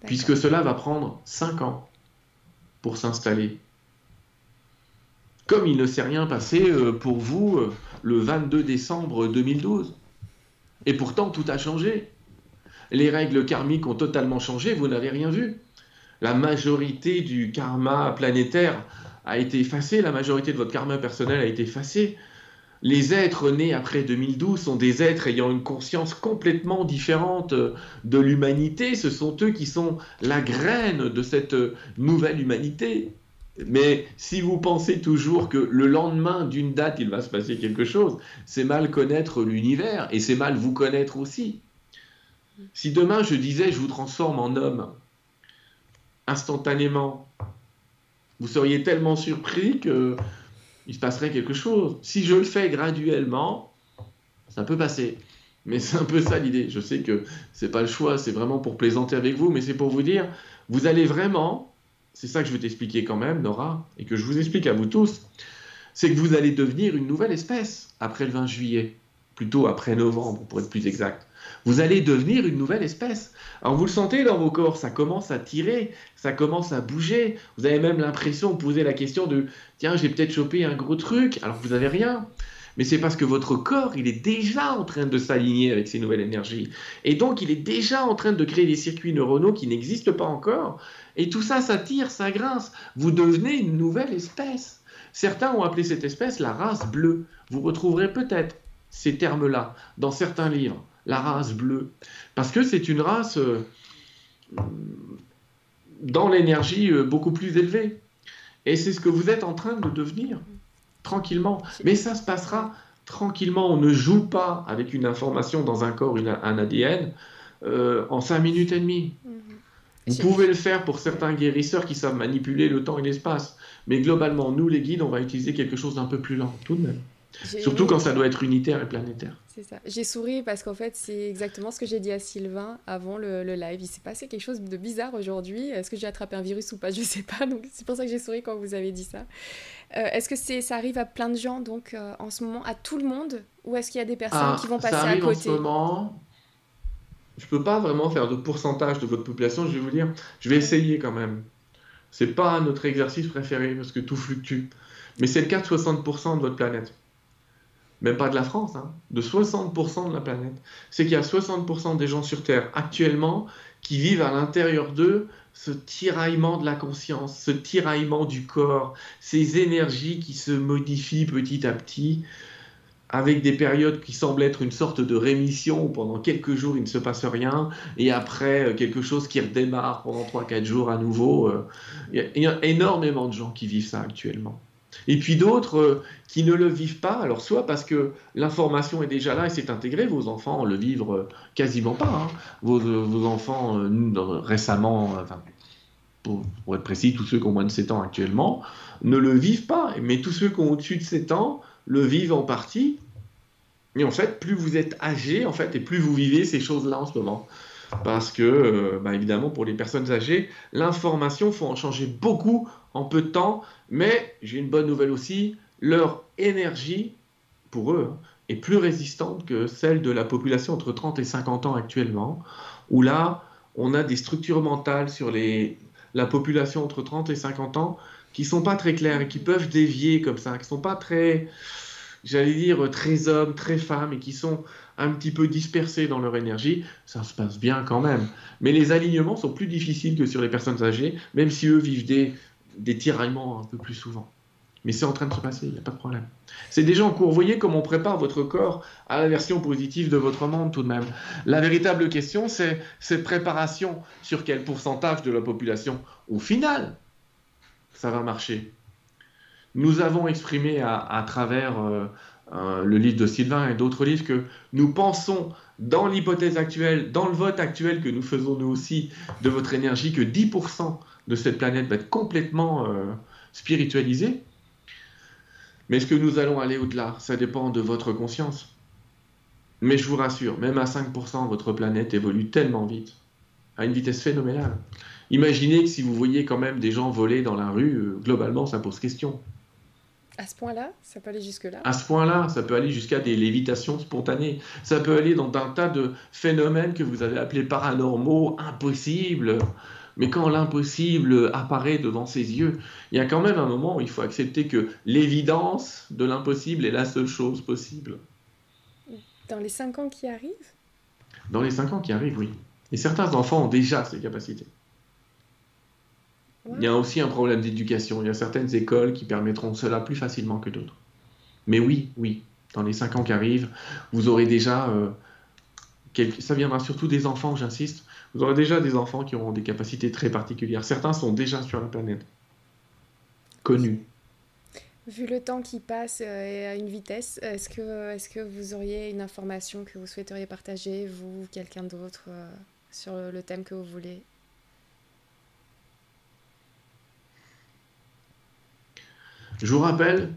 Puisque cela va prendre 5 ans pour s'installer. Comme il ne s'est rien passé euh, pour vous euh, le 22 décembre 2012. Et pourtant, tout a changé. Les règles karmiques ont totalement changé, vous n'avez rien vu. La majorité du karma planétaire a été effacé, la majorité de votre karma personnel a été effacé. Les êtres nés après 2012 sont des êtres ayant une conscience complètement différente de l'humanité. Ce sont eux qui sont la graine de cette nouvelle humanité. Mais si vous pensez toujours que le lendemain d'une date, il va se passer quelque chose, c'est mal connaître l'univers et c'est mal vous connaître aussi. Si demain je disais je vous transforme en homme, instantanément, vous seriez tellement surpris que il se passerait quelque chose. Si je le fais graduellement, ça peut passer. Mais c'est un peu ça l'idée. Je sais que c'est pas le choix, c'est vraiment pour plaisanter avec vous, mais c'est pour vous dire, vous allez vraiment, c'est ça que je veux t'expliquer quand même, Nora, et que je vous explique à vous tous, c'est que vous allez devenir une nouvelle espèce après le 20 juillet, plutôt après novembre pour être plus exact. Vous allez devenir une nouvelle espèce. Alors vous le sentez dans vos corps, ça commence à tirer, ça commence à bouger. Vous avez même l'impression de poser la question de tiens, j'ai peut-être chopé un gros truc, alors vous n'avez rien. Mais c'est parce que votre corps, il est déjà en train de s'aligner avec ces nouvelles énergies. Et donc, il est déjà en train de créer des circuits neuronaux qui n'existent pas encore. Et tout ça, ça tire, ça grince. Vous devenez une nouvelle espèce. Certains ont appelé cette espèce la race bleue. Vous retrouverez peut-être ces termes-là dans certains livres la race bleue. Parce que c'est une race euh, dans l'énergie euh, beaucoup plus élevée. Et c'est ce que vous êtes en train de devenir, tranquillement. Mais ça se passera tranquillement. On ne joue pas avec une information dans un corps, un ADN, euh, en cinq minutes et demie. Mhm. Vous pouvez le faire pour certains guérisseurs qui savent manipuler le temps et l'espace. Mais globalement, nous, les guides, on va utiliser quelque chose d'un peu plus lent, tout de même. Surtout quand ça doit être unitaire et planétaire. C'est ça. J'ai souri parce qu'en fait, c'est exactement ce que j'ai dit à Sylvain avant le, live. Il s'est passé quelque chose de bizarre aujourd'hui. Est-ce que j'ai attrapé un virus ou pas? Je ne sais pas. Donc c'est pour ça que j'ai souri quand vous avez dit ça. Euh, est-ce que c'est ça arrive à plein de gens donc euh, en ce moment, à tout le monde, ou est-ce qu'il y a des personnes ah, qui vont passer ça arrive à côté? en ce moment. Je peux pas vraiment faire de pourcentage de votre population. Je vais vous dire. Je vais essayer quand même. C'est pas notre exercice préféré parce que tout fluctue. Mais c'est le cas de 60% de votre planète même pas de la France, hein, de 60% de la planète. C'est qu'il y a 60% des gens sur Terre actuellement qui vivent à l'intérieur d'eux ce tiraillement de la conscience, ce tiraillement du corps, ces énergies qui se modifient petit à petit avec des périodes qui semblent être une sorte de rémission où pendant quelques jours il ne se passe rien et après euh, quelque chose qui redémarre pendant 3-4 jours à nouveau. Euh, il y a énormément de gens qui vivent ça actuellement. Et puis d'autres euh, qui ne le vivent pas, alors soit parce que l'information est déjà là et c'est intégré, vos enfants le vivent euh, quasiment pas. Hein. Vos, euh, vos, enfants récemment, pour, être précis, tous ceux qui ont moins de 7 ans actuellement, ne le vivent pas. Mais tous ceux qui ont au-dessus de 7 ans le vivent en partie. Mais en fait, plus vous êtes âgé, en fait, et plus vous vivez ces choses-là en ce moment. Parce que, bah, évidemment, pour les personnes âgées, l'information, faut en changer beaucoup en peu de temps mais j'ai une bonne nouvelle aussi, leur énergie, pour eux, hein, est plus résistante que celle de la population entre 30 et 50 ans actuellement, où là, on a des structures mentales sur les, la population entre 30 et 50 ans qui sont pas très claires et qui peuvent dévier comme ça, qui sont pas très, j'allais dire, très hommes, très femmes et qui sont un petit peu dispersés dans leur énergie, ça se passe bien quand même. Mais les alignements sont plus difficiles que sur les personnes âgées, même si eux vivent des des tiraillements un peu plus souvent. Mais c'est en train de se passer, il n'y a pas de problème. C'est déjà en cours. Vous voyez comment on prépare votre corps à la version positive de votre monde tout de même. La véritable question, c'est cette préparation sur quel pourcentage de la population, au final, ça va marcher. Nous avons exprimé à, travers euh, euh, le livre de Sylvain et d'autres livres que nous pensons, dans l'hypothèse actuelle, dans le vote actuel que nous faisons nous aussi de votre énergie, que 10% de cette planète va être complètement euh, spiritualisée. Mais est-ce que nous allons aller au-delà? Ça dépend de votre conscience. Mais je vous rassure, même à 5%, votre planète évolue tellement vite, à une vitesse phénoménale. Imaginez que si vous voyez quand même des gens voler dans la rue, euh, globalement, ça pose question. À ce point-là, ça peut aller jusque-là? À ce point-là, ça peut aller jusqu'à des lévitations spontanées. Ça peut aller dans un tas de phénomènes que vous avez appelés paranormaux, impossibles. Mais quand l'impossible apparaît devant ses yeux, il y a quand même un moment où il faut accepter que l'évidence de l'impossible est la seule chose possible. Dans les cinq ans qui arrivent? Dans les cinq ans qui arrivent, oui. Et certains enfants ont déjà ces capacités. Il y a aussi un problème d'éducation. Il y a certaines écoles qui permettront cela plus facilement que d'autres. Mais oui, oui, dans les cinq ans qui arrivent, vous aurez déjà... Euh, ça viendra surtout des enfants, j'insiste. Vous aurez déjà des enfants qui auront des capacités très particulières. Certains sont déjà sur la planète. Connus. Vu le temps qui passe euh, et à une vitesse, est-ce que, est que vous auriez une information que vous souhaiteriez partager, vous ou quelqu'un d'autre, euh, sur le thème que vous voulez? Je vous rappelle,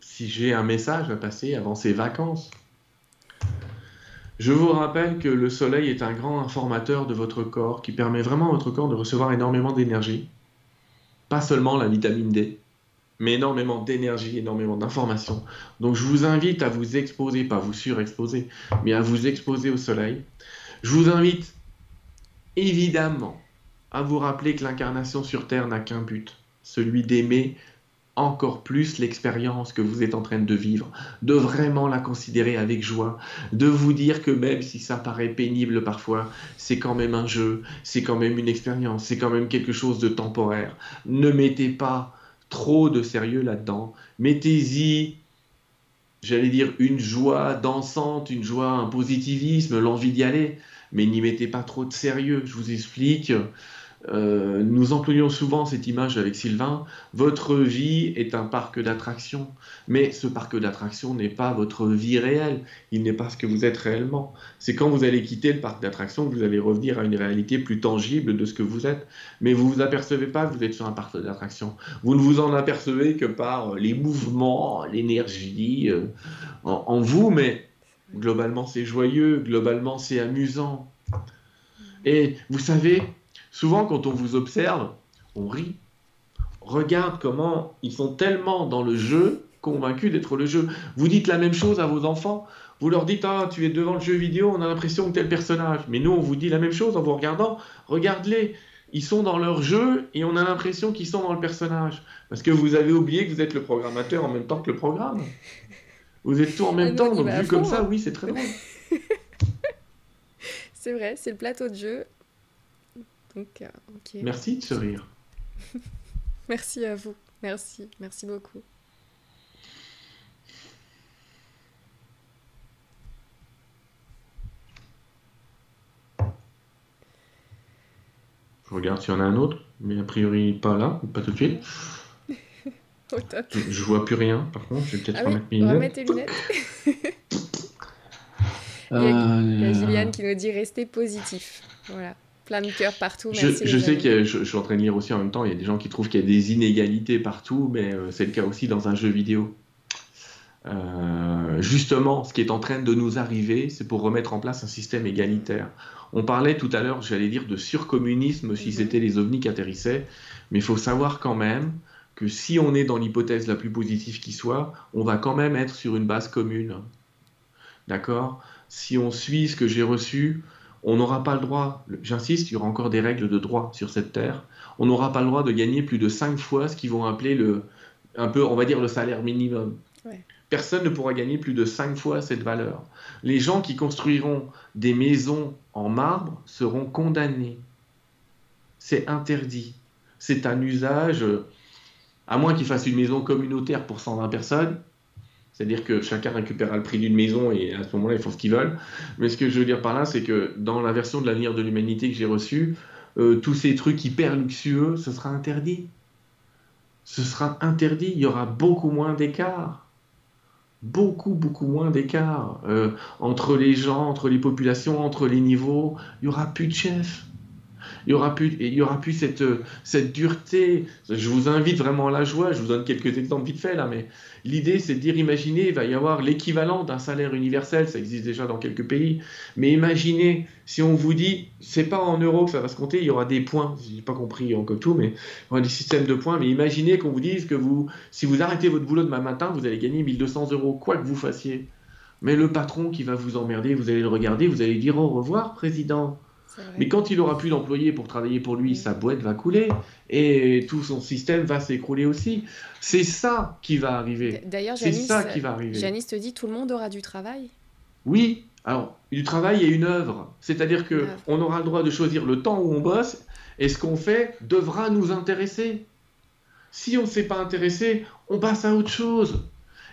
si j'ai un message à passer avant ces vacances, je vous rappelle que le soleil est un grand informateur de votre corps qui permet vraiment à votre corps de recevoir énormément d'énergie. Pas seulement la vitamine D, mais énormément d'énergie, énormément d'informations. Donc je vous invite à vous exposer, pas vous surexposer, mais à vous exposer au soleil. Je vous invite évidemment à vous rappeler que l'incarnation sur Terre n'a qu'un but, celui d'aimer encore plus l'expérience que vous êtes en train de vivre, de vraiment la considérer avec joie, de vous dire que même si ça paraît pénible parfois, c'est quand même un jeu, c'est quand même une expérience, c'est quand même quelque chose de temporaire. Ne mettez pas trop de sérieux là-dedans, mettez-y, j'allais dire, une joie dansante, une joie, un positivisme, l'envie d'y aller, mais n'y mettez pas trop de sérieux, je vous explique. Euh, nous employons souvent cette image avec Sylvain. Votre vie est un parc d'attractions, mais ce parc d'attractions n'est pas votre vie réelle. Il n'est pas ce que vous êtes réellement. C'est quand vous allez quitter le parc d'attractions que vous allez revenir à une réalité plus tangible de ce que vous êtes. Mais vous vous apercevez pas que vous êtes sur un parc d'attractions. Vous ne vous en apercevez que par les mouvements, l'énergie euh, en vous, mais globalement c'est joyeux, globalement c'est amusant. Et vous savez, Souvent, quand on vous observe, on rit. Regarde comment ils sont tellement dans le jeu, convaincus d'être le jeu. Vous dites la même chose à vos enfants. Vous leur dites Ah, tu es devant le jeu vidéo, on a l'impression que le personnage. Mais nous, on vous dit la même chose en vous regardant. Regarde-les. Ils sont dans leur jeu et on a l'impression qu'ils sont dans le personnage. Parce que vous avez oublié que vous êtes le programmateur en même temps que le programme. Vous êtes tout en même ah temps, donc vu comme ça, oui, c'est très drôle. c'est vrai, c'est le plateau de jeu euh, merci de ce rire. merci à vous. Merci. Merci beaucoup. Je regarde s'il y en a un autre, mais a priori pas là, pas tout de suite. Au top. Je, vois plus rien, par contre, je vais peut-être ah remettre mes lunettes. Remettre tes lunettes. Il y a, il y a Juliane qui nous dit rester positif. Voilà plein de partout. je, sais que je, suis en train de lire aussi en même temps, il y a des gens qui trouvent qu'il y a des inégalités partout, mais euh, c'est le cas aussi dans un jeu vidéo. Euh, justement, ce qui est en train de nous arriver, c'est pour remettre en place un système égalitaire. On parlait tout à l'heure, j'allais dire, de surcommunisme si mhm. c'était les ovnis qui atterrissaient, mais il faut savoir quand même que si on est dans l'hypothèse la plus positive qui soit, on va quand même être sur une base commune. D'accord? Si on suit ce que j'ai reçu, on n'aura pas le droit, j'insiste, il y aura encore des règles de droit sur cette terre, on n'aura pas le droit de gagner plus de 5 fois ce qu'ils vont appeler le, un peu, on va dire, le salaire minimum. Personne ne pourra gagner plus de 5 fois cette valeur. Les gens qui construiront des maisons en marbre seront condamnés. C'est interdit. C'est un usage, à moins qu'ils fassent une maison communautaire pour 120 personnes, c'est-à-dire que chacun récupérera le prix d'une maison et à ce moment-là, ils font ce qu'ils veulent. Mais ce que je veux dire par là, c'est que dans la version de l'avenir de l'humanité que j'ai reçue, euh, tous ces trucs hyper luxueux, ce sera interdit. Ce sera interdit. Il y aura beaucoup moins d'écart. Beaucoup, beaucoup moins d'écart euh, entre les gens, entre les populations, entre les niveaux. Il n'y aura plus de chefs il y aura plus, il y aura plus cette, cette dureté. Je vous invite vraiment à la joie. Je vous donne quelques exemples vite fait là, mais l'idée c'est de dire, imaginez, il va y avoir l'équivalent d'un salaire universel. Ça existe déjà dans quelques pays. Mais imaginez si on vous dit, c'est pas en euros que ça va se compter, il y aura des points. J'ai pas compris encore tout, mais il des systèmes de points. Mais imaginez qu'on vous dise que vous, si vous arrêtez votre boulot demain matin, vous allez gagner 1200 euros, quoi que vous fassiez. Mais le patron qui va vous emmerder, vous allez le regarder, vous allez dire au revoir, président. Mais quand il aura plus d'employés pour travailler pour lui, sa boîte va couler et tout son système va s'écrouler aussi. C'est ça qui va arriver. D'ailleurs, c'est ça qui va arriver. Janice te dit tout le monde aura du travail? Oui, alors du travail et une œuvre. C'est-à-dire que on aura le droit de choisir le temps où on bosse Et ce qu'on fait devra nous intéresser. Si on ne s'est pas intéressé, on passe à autre chose.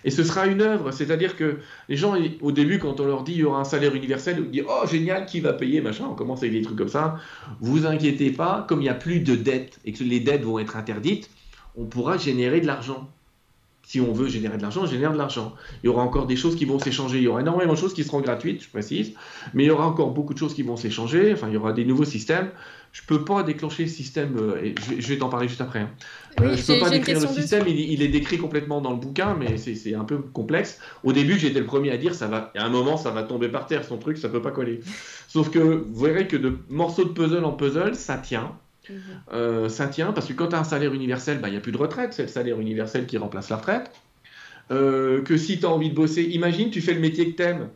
Et ce sera une œuvre. C'est-à-dire que les gens, au début, quand on leur dit il y aura un salaire universel, ils disent Oh, génial, qui va payer Machin, on commence avec des trucs comme ça. Vous inquiétez pas, comme il n'y a plus de dettes et que les dettes vont être interdites, on pourra générer de l'argent si on veut générer de l'argent, on génère de l'argent. Il y aura encore des choses qui vont s'échanger. Il y aura énormément de choses qui seront gratuites, je précise, mais il y aura encore beaucoup de choses qui vont s'échanger. Enfin, il y aura des nouveaux systèmes. Je ne peux pas déclencher le système, euh, et je vais, t'en parler juste après. Hein. Euh, je ne peux pas décrire le système, il, est décrit complètement dans le bouquin, mais c'est un peu complexe. Au début, j'étais le premier à dire, ça va, à un moment, ça va tomber par terre, son truc, ça ne peut pas coller. Sauf que vous verrez que de morceaux de puzzle en puzzle, ça tient. Mhm. Euh, ça tient parce que quand tu as un salaire universel, bah, il n'y a plus de retraite, c'est le salaire universel qui remplace la retraite. Euh, que si tu as envie de bosser, imagine, tu fais le métier que tu aimes.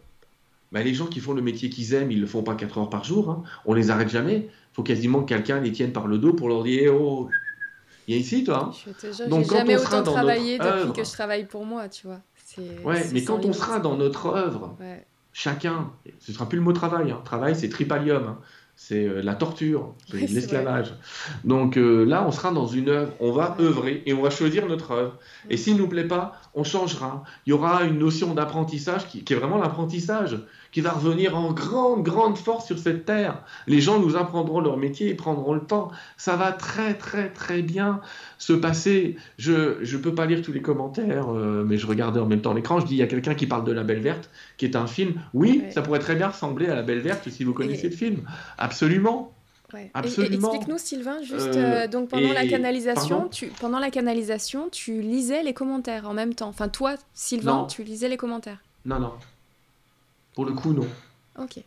Bah, les gens qui font le métier qu'ils aiment, ils le font pas 4 heures par jour. Hein. On les arrête jamais. Faut quasiment que quelqu'un les tienne par le dos pour leur dire eh Oh, viens ici, toi. Hein. Donc, quand jamais on autant travaillé depuis que je travaille pour moi, tu vois. Ouais, mais quand on sera dans notre œuvre, chacun, ce sera plus le mot travail. Hein. Travail, c'est tripalium c'est euh, la torture, c'est l'esclavage. Donc euh, là, on sera dans une œuvre, on va œuvrer et on va choisir notre œuvre. Et s'il ne nous plaît pas, on changera. Il y aura une notion d'apprentissage qui, est vraiment l'apprentissage, qui va revenir en grande, grande force sur cette terre. Les gens nous apprendront leur métier et prendront le temps. Ça va très, très, très bien se passer. Je ne peux pas lire tous les commentaires, euh, mais je regardais en même temps l'écran. Je dis, il y a quelqu'un qui parle de La Belle Verte, qui est un film. Oui, ça pourrait très bien ressembler à La Belle Verte si vous connaissez le film. Absolument. Absolument. Explique-nous, Sylvain, juste euh, euh, donc pendant la canalisation, tu, pendant la canalisation, tu lisais les commentaires en même temps. Enfin, toi, Sylvain, tu lisais les commentaires. Non, non. Pour le coup, non. Ok.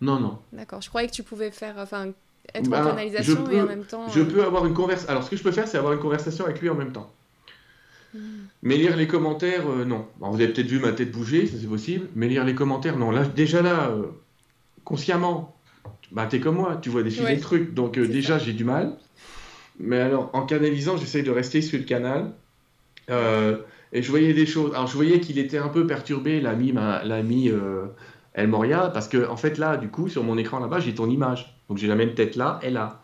Non, non. D'accord. Je croyais que tu pouvais faire, enfin, être en bah, canalisation et en même temps. Je euh, peux avoir une conversation. Alors, ce que je peux faire, c'est avoir une conversation avec lui en même temps. Hmm. Mais lire les commentaires, non. vous avez peut-être vu ma tête bouger, ça c'est possible. Mais lire les commentaires, non. Là, déjà là, consciemment, bah, t'es comme moi, tu vois des ouais. trucs. Donc, euh, déjà, j'ai du mal. Mais alors, en canalisant, j'essaye de rester sur le canal. Euh, et je voyais des choses. Alors, je voyais qu'il était un peu perturbé, l'ami, l'ami euh, El Moria, parce que, en fait, là, du coup, sur mon écran là-bas, j'ai ton image. Donc, j'ai la même tête là et là.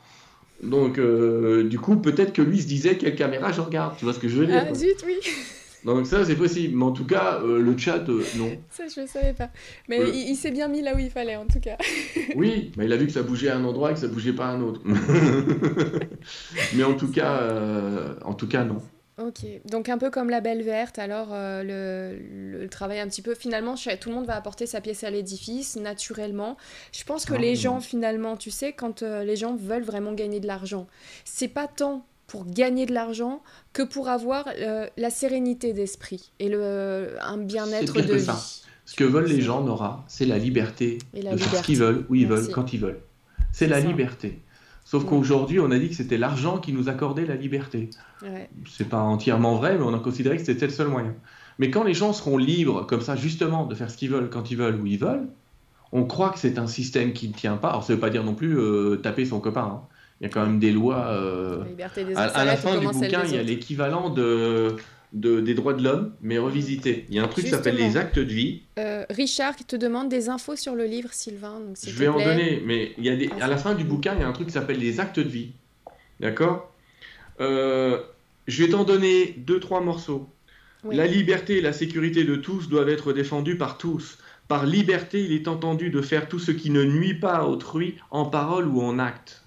Donc, du coup, peut-être que lui se disait quelle caméra je regarde. Tu vois ce que je veux dire? Ah, zut, oui. Donc ça, c'est possible. Mais en tout cas, euh, le chat, euh, non. Ça, je ne savais pas. Mais il, s'est bien mis là où il fallait, en tout cas. oui, mais il a vu que ça bougeait à un endroit et que ça bougeait pas à un autre. mais en tout cas, euh, en tout cas, non. Ok, donc un peu comme la Belle Verte, alors le, le, travail un petit peu, finalement, tout le monde va apporter sa pièce à l'édifice, naturellement. Je pense que ah, les gens, finalement, tu sais, quand les gens veulent vraiment gagner de l'argent, c'est pas tant pour gagner de l'argent que pour avoir euh, la sérénité d'esprit et le, un bien-être de vie. Ce que veulent les gens, Nora, c'est la liberté de faire ce qu'ils veulent, où ils veulent, quand ils veulent. C'est la liberté. Sauf qu'aujourd'hui, on a dit que c'était l'argent qui nous accordait la liberté. Ouais. C'est pas entièrement vrai, mais on a considéré que c'était le seul moyen. Mais quand les gens seront libres, comme ça, justement, de faire ce qu'ils veulent, quand ils veulent, où ils veulent, on croit que c'est un système qui ne tient pas. Alors, ça ne veut pas dire non plus euh, taper son copain. Hein. Il y a quand même des lois. Euh, à, la fin du bouquin, il y a l'équivalent de, des droits de l'homme, mais revisité. Il y a un truc qui s'appelle les actes de vie. Euh, Richard qui te demande des infos sur le livre, Sylvain. je vais en donner, mais il y a des, à la fin du bouquin, il y a un truc qui s'appelle les actes de vie. D'accord? Euh, Je vais t'en donner deux, trois morceaux. La liberté et la sécurité de tous doivent être défendues par tous. Par liberté, il est entendu de faire tout ce qui ne nuit pas à autrui en parole ou en acte.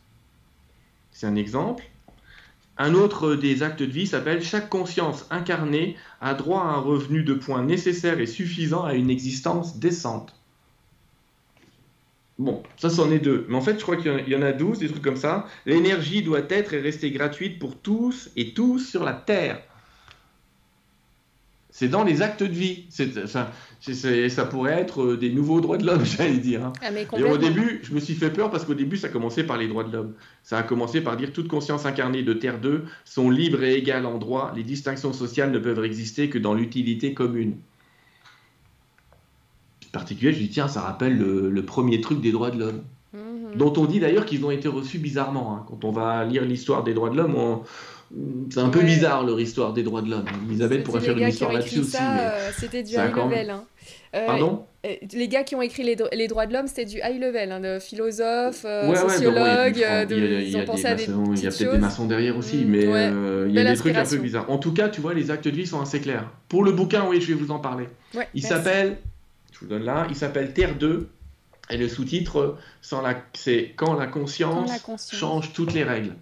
C'est un exemple. Un autre des actes de vie s'appelle Chaque conscience incarnée a droit à un revenu de points nécessaire et suffisant à une existence décente. Bon, ça c'en est deux. Mais en fait, je crois qu'il y en a douze, des trucs comme ça. L'énergie doit être et rester gratuite pour tous et tous sur la Terre. C'est dans les actes de vie. Ça, pourrait être euh, des nouveaux droits de l'homme, j'allais dire. Hein. Ah, et au début, je me suis fait peur parce qu'au début, ça commençait par les droits de l'homme. Ça a commencé par dire toute conscience incarnée de Terre 2 sont libres et égales en droit. Les distinctions sociales ne peuvent exister que dans l'utilité commune. En particulier, je dis tiens, ça rappelle le, premier truc des droits de l'homme. Mhm. Dont on dit d'ailleurs qu'ils ont été reçus bizarrement. Hein. Quand on va lire l'histoire des droits de l'homme, on, c'est un peu bizarre leur histoire des droits de l'homme. Elisabeth pourrait faire une histoire là-dessus aussi. Euh, c'était du high level. Hein. Pardon les gars qui ont écrit les, les droits de l'homme, c'était du high level, hein, de philosophes, sociologues, ils ont pensé à des Il y a peut-être des maçons derrière aussi, mm, mais il y a des trucs un peu bizarres. En tout cas, tu vois, les actes de vie sont assez clairs. Pour le bouquin, oui, je vais vous en parler. il s'appelle, je vous donne là, il s'appelle Terre 2, et le sous-titre, c'est quand, la conscience change toutes les règles.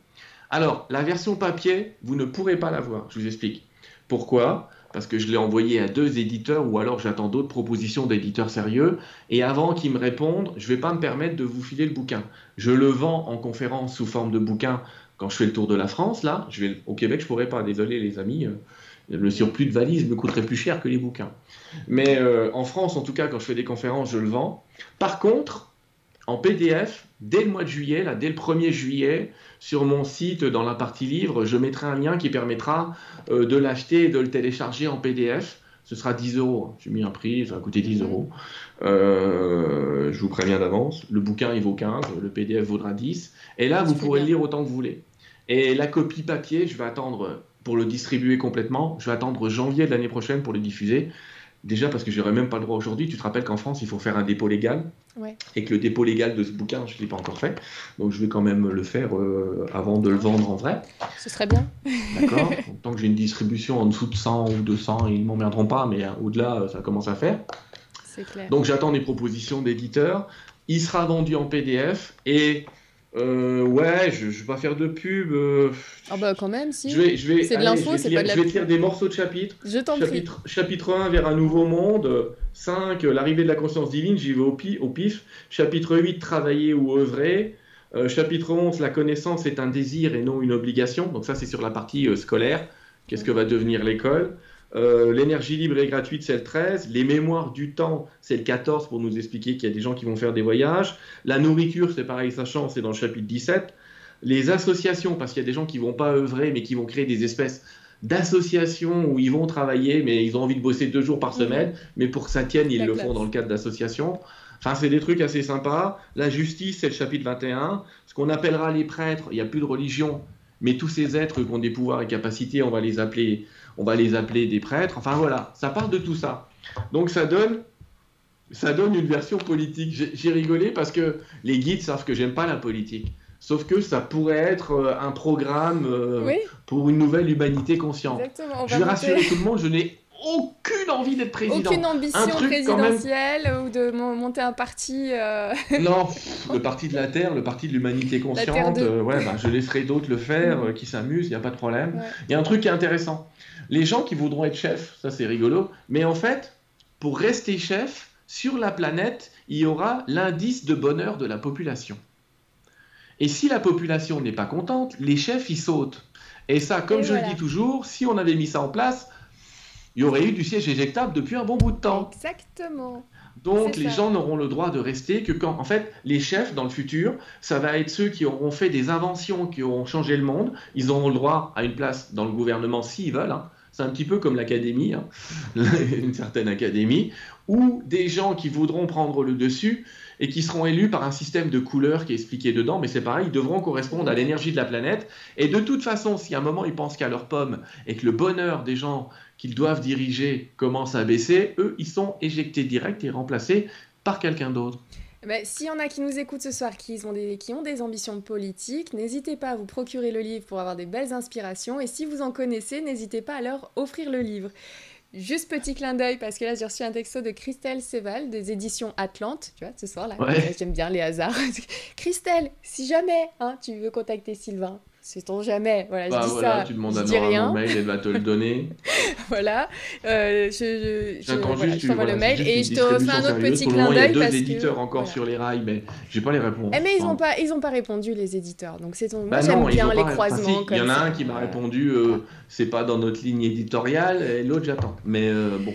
Alors, la version papier, vous ne pourrez pas la voir, je vous explique. Pourquoi? Parce que je l'ai envoyé à deux éditeurs ou alors j'attends d'autres propositions d'éditeurs sérieux. Et avant qu'ils me répondent, je ne vais pas me permettre de vous filer le bouquin. Je le vends en conférence sous forme de bouquin quand je fais le tour de la France. Là, au Québec, je ne pourrais pas. Désolé les amis. Euh, le surplus de valise me coûterait plus cher que les bouquins. Mais euh, en France, en tout cas, quand je fais des conférences, je le vends. Par contre, en PDF, dès le mois de juillet, là, dès le 1er juillet, sur mon site, dans la partie livre, je mettrai un lien qui permettra euh, de l'acheter et de le télécharger en PDF. Ce sera 10 euros. J'ai mis un prix, ça va coûter 10 euros. Euh, je vous préviens d'avance. Le bouquin, il vaut 15, le PDF vaudra 10. Et là, vous pourrez le lire autant que vous voulez. Et la copie papier, je vais attendre pour le distribuer complètement. Je vais attendre janvier de l'année prochaine pour le diffuser. Déjà parce que j'aurais même pas le droit aujourd'hui. Tu te rappelles qu'en France, il faut faire un dépôt légal. Et que le dépôt légal de ce bouquin, je ne l'ai pas encore fait. Donc je vais quand même le faire euh, avant de le vendre en vrai. Ce serait bien. D'accord. Tant que j'ai une distribution en dessous de 100 ou 200, ils ne m'emmerderont pas. Mais euh, au-delà, euh, ça commence à faire. C'est clair. Donc j'attends des propositions d'éditeurs. Il sera vendu en PDF. Et euh, ouais, je, je vais pas faire de pub. Euh, ah bah quand même, si. Je vais, je vais, c'est de l'info, c'est pas de la Je vais lire des morceaux de chapitres. Je t'en chapitre, prie. Chapitre 1, vers un nouveau monde. 5, l'arrivée de la conscience divine, j'y vais au, au, pif. Chapitre 8, travailler ou œuvrer. Euh, chapitre 11, la connaissance est un désir et non une obligation. Donc ça, c'est sur la partie euh, scolaire. Qu'est-ce que va devenir l'école? Euh, l'énergie libre et gratuite, c'est le 13. Les mémoires du temps, c'est le 14 pour nous expliquer qu'il y a des gens qui vont faire des voyages. La nourriture, c'est pareil, ça change, c'est dans le chapitre 17. Les associations, parce qu'il y a des gens qui vont pas œuvrer, mais qui vont créer des espèces d'associations où ils vont travailler, mais ils ont envie de bosser deux jours par mhm. semaine, mais pour que ça tienne, ils le font dans le cadre d'associations. Enfin, c'est des trucs assez sympas. La justice, c'est le chapitre 21. Ce qu'on appellera les prêtres, il n'y a plus de religion, mais tous ces êtres qui ont des pouvoirs et capacités, on va les appeler on va les appeler des prêtres. Enfin voilà, ça part de tout ça. Donc ça donne, ça donne une version politique. J'ai rigolé parce que les guides savent que j'aime pas la politique. Sauf que ça pourrait être euh, un programme euh, pour une nouvelle humanité consciente. je vais rassurer tout le monde, je n'ai aucune envie d'être président. Aucune ambition présidentielle ou de monter un parti. Euh, non, le parti de la Terre, le parti de l'humanité consciente, ouais, bah, je laisserai d'autres le faire, qui s'amusent, il n'y a pas de problème. Il y a un truc qui est intéressant les gens qui voudront être chefs, ça c'est rigolo, mais en fait, pour rester chef, sur la planète, il y aura l'indice de bonheur de la population. Et si la population n'est pas contente, les chefs y sautent. Et ça, comme je le dis toujours, si on avait mis ça en place, il y aurait eu du siège éjectable depuis un bon bout de temps. Exactement. Donc les gens n'auront le droit de rester que quand, en fait, les chefs dans le futur, ça va être ceux qui auront fait des inventions, qui auront changé le monde. Ils auront le droit à une place dans le gouvernement s'ils veulent. Hein. C'est un petit peu comme l'académie, hein. une certaine académie, ou des gens qui voudront prendre le dessus et qui seront élus par un système de couleurs qui est expliqué dedans, mais c'est pareil, ils devront correspondre à l'énergie de la planète. Et de toute façon, si à un moment ils pensent qu'à leur pomme et que le bonheur des gens qu'ils doivent diriger commence à baisser, eux, ils sont éjectés direct et remplacés par quelqu'un d'autre. Eh ben, S'il y en a qui nous écoutent ce soir, qui ont des, qui ont des ambitions politiques, n'hésitez pas à vous procurer le livre pour avoir des belles inspirations. Et si vous en connaissez, n'hésitez pas à leur offrir le livre. Juste petit clin d'œil parce que là j'ai reçu un texto de Christelle Seval des éditions Atlante, tu vois, ce soir là. J'aime bien les hasards. Christelle, si jamais hein, tu veux contacter Sylvain, Sait-on jamais Voilà, je bah, dis ça. Tu demandes à Nora mail, elle va te le donner. voilà. Euh, je, je, je t'envoie le mail et je te fais un autre petit clin d'œil. Il y a deux éditeurs encore sur les rails, mais j'ai pas les réponses. Eh, mais ils n'ont pas, ils ont pas répondu les éditeurs. Donc c'est ton... Bah moi j'aime bien les croisements. Il y en a un qui m'a répondu, euh, c'est pas dans notre ligne éditoriale, et l'autre j'attends. Mais euh, bon.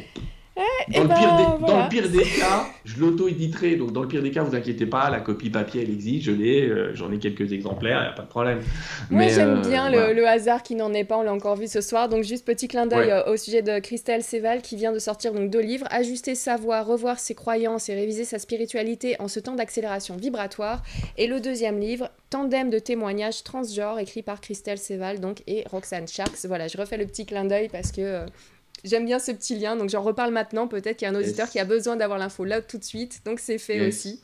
Eh, dans, le ben, pire des, dans, le pire des, cas, je l'auto-éditerai. Donc, dans le pire des cas, vous inquiétez pas, la copie papier, elle existe, je l'ai, euh, j'en ai quelques exemplaires, il n'y a pas de problème. Moi, j'aime euh, bien le, hasard qui n'en est pas, on l'a encore vu ce soir. Donc, juste petit clin d'œil euh, au sujet de Christelle Séval qui vient de sortir donc deux livres Ajuster sa voix, revoir ses croyances et réviser sa spiritualité en ce temps d'accélération vibratoire. Et le deuxième livre, Tandem de témoignages transgenres, écrit par Christelle Séval donc, et Roxane Sharks. Voilà, je refais le petit clin d'œil parce que J'aime bien ce petit lien, donc j'en reparle maintenant. Peut-être qu'il y a un auditeur qui a besoin d'avoir l'info là tout de suite, donc c'est fait aussi.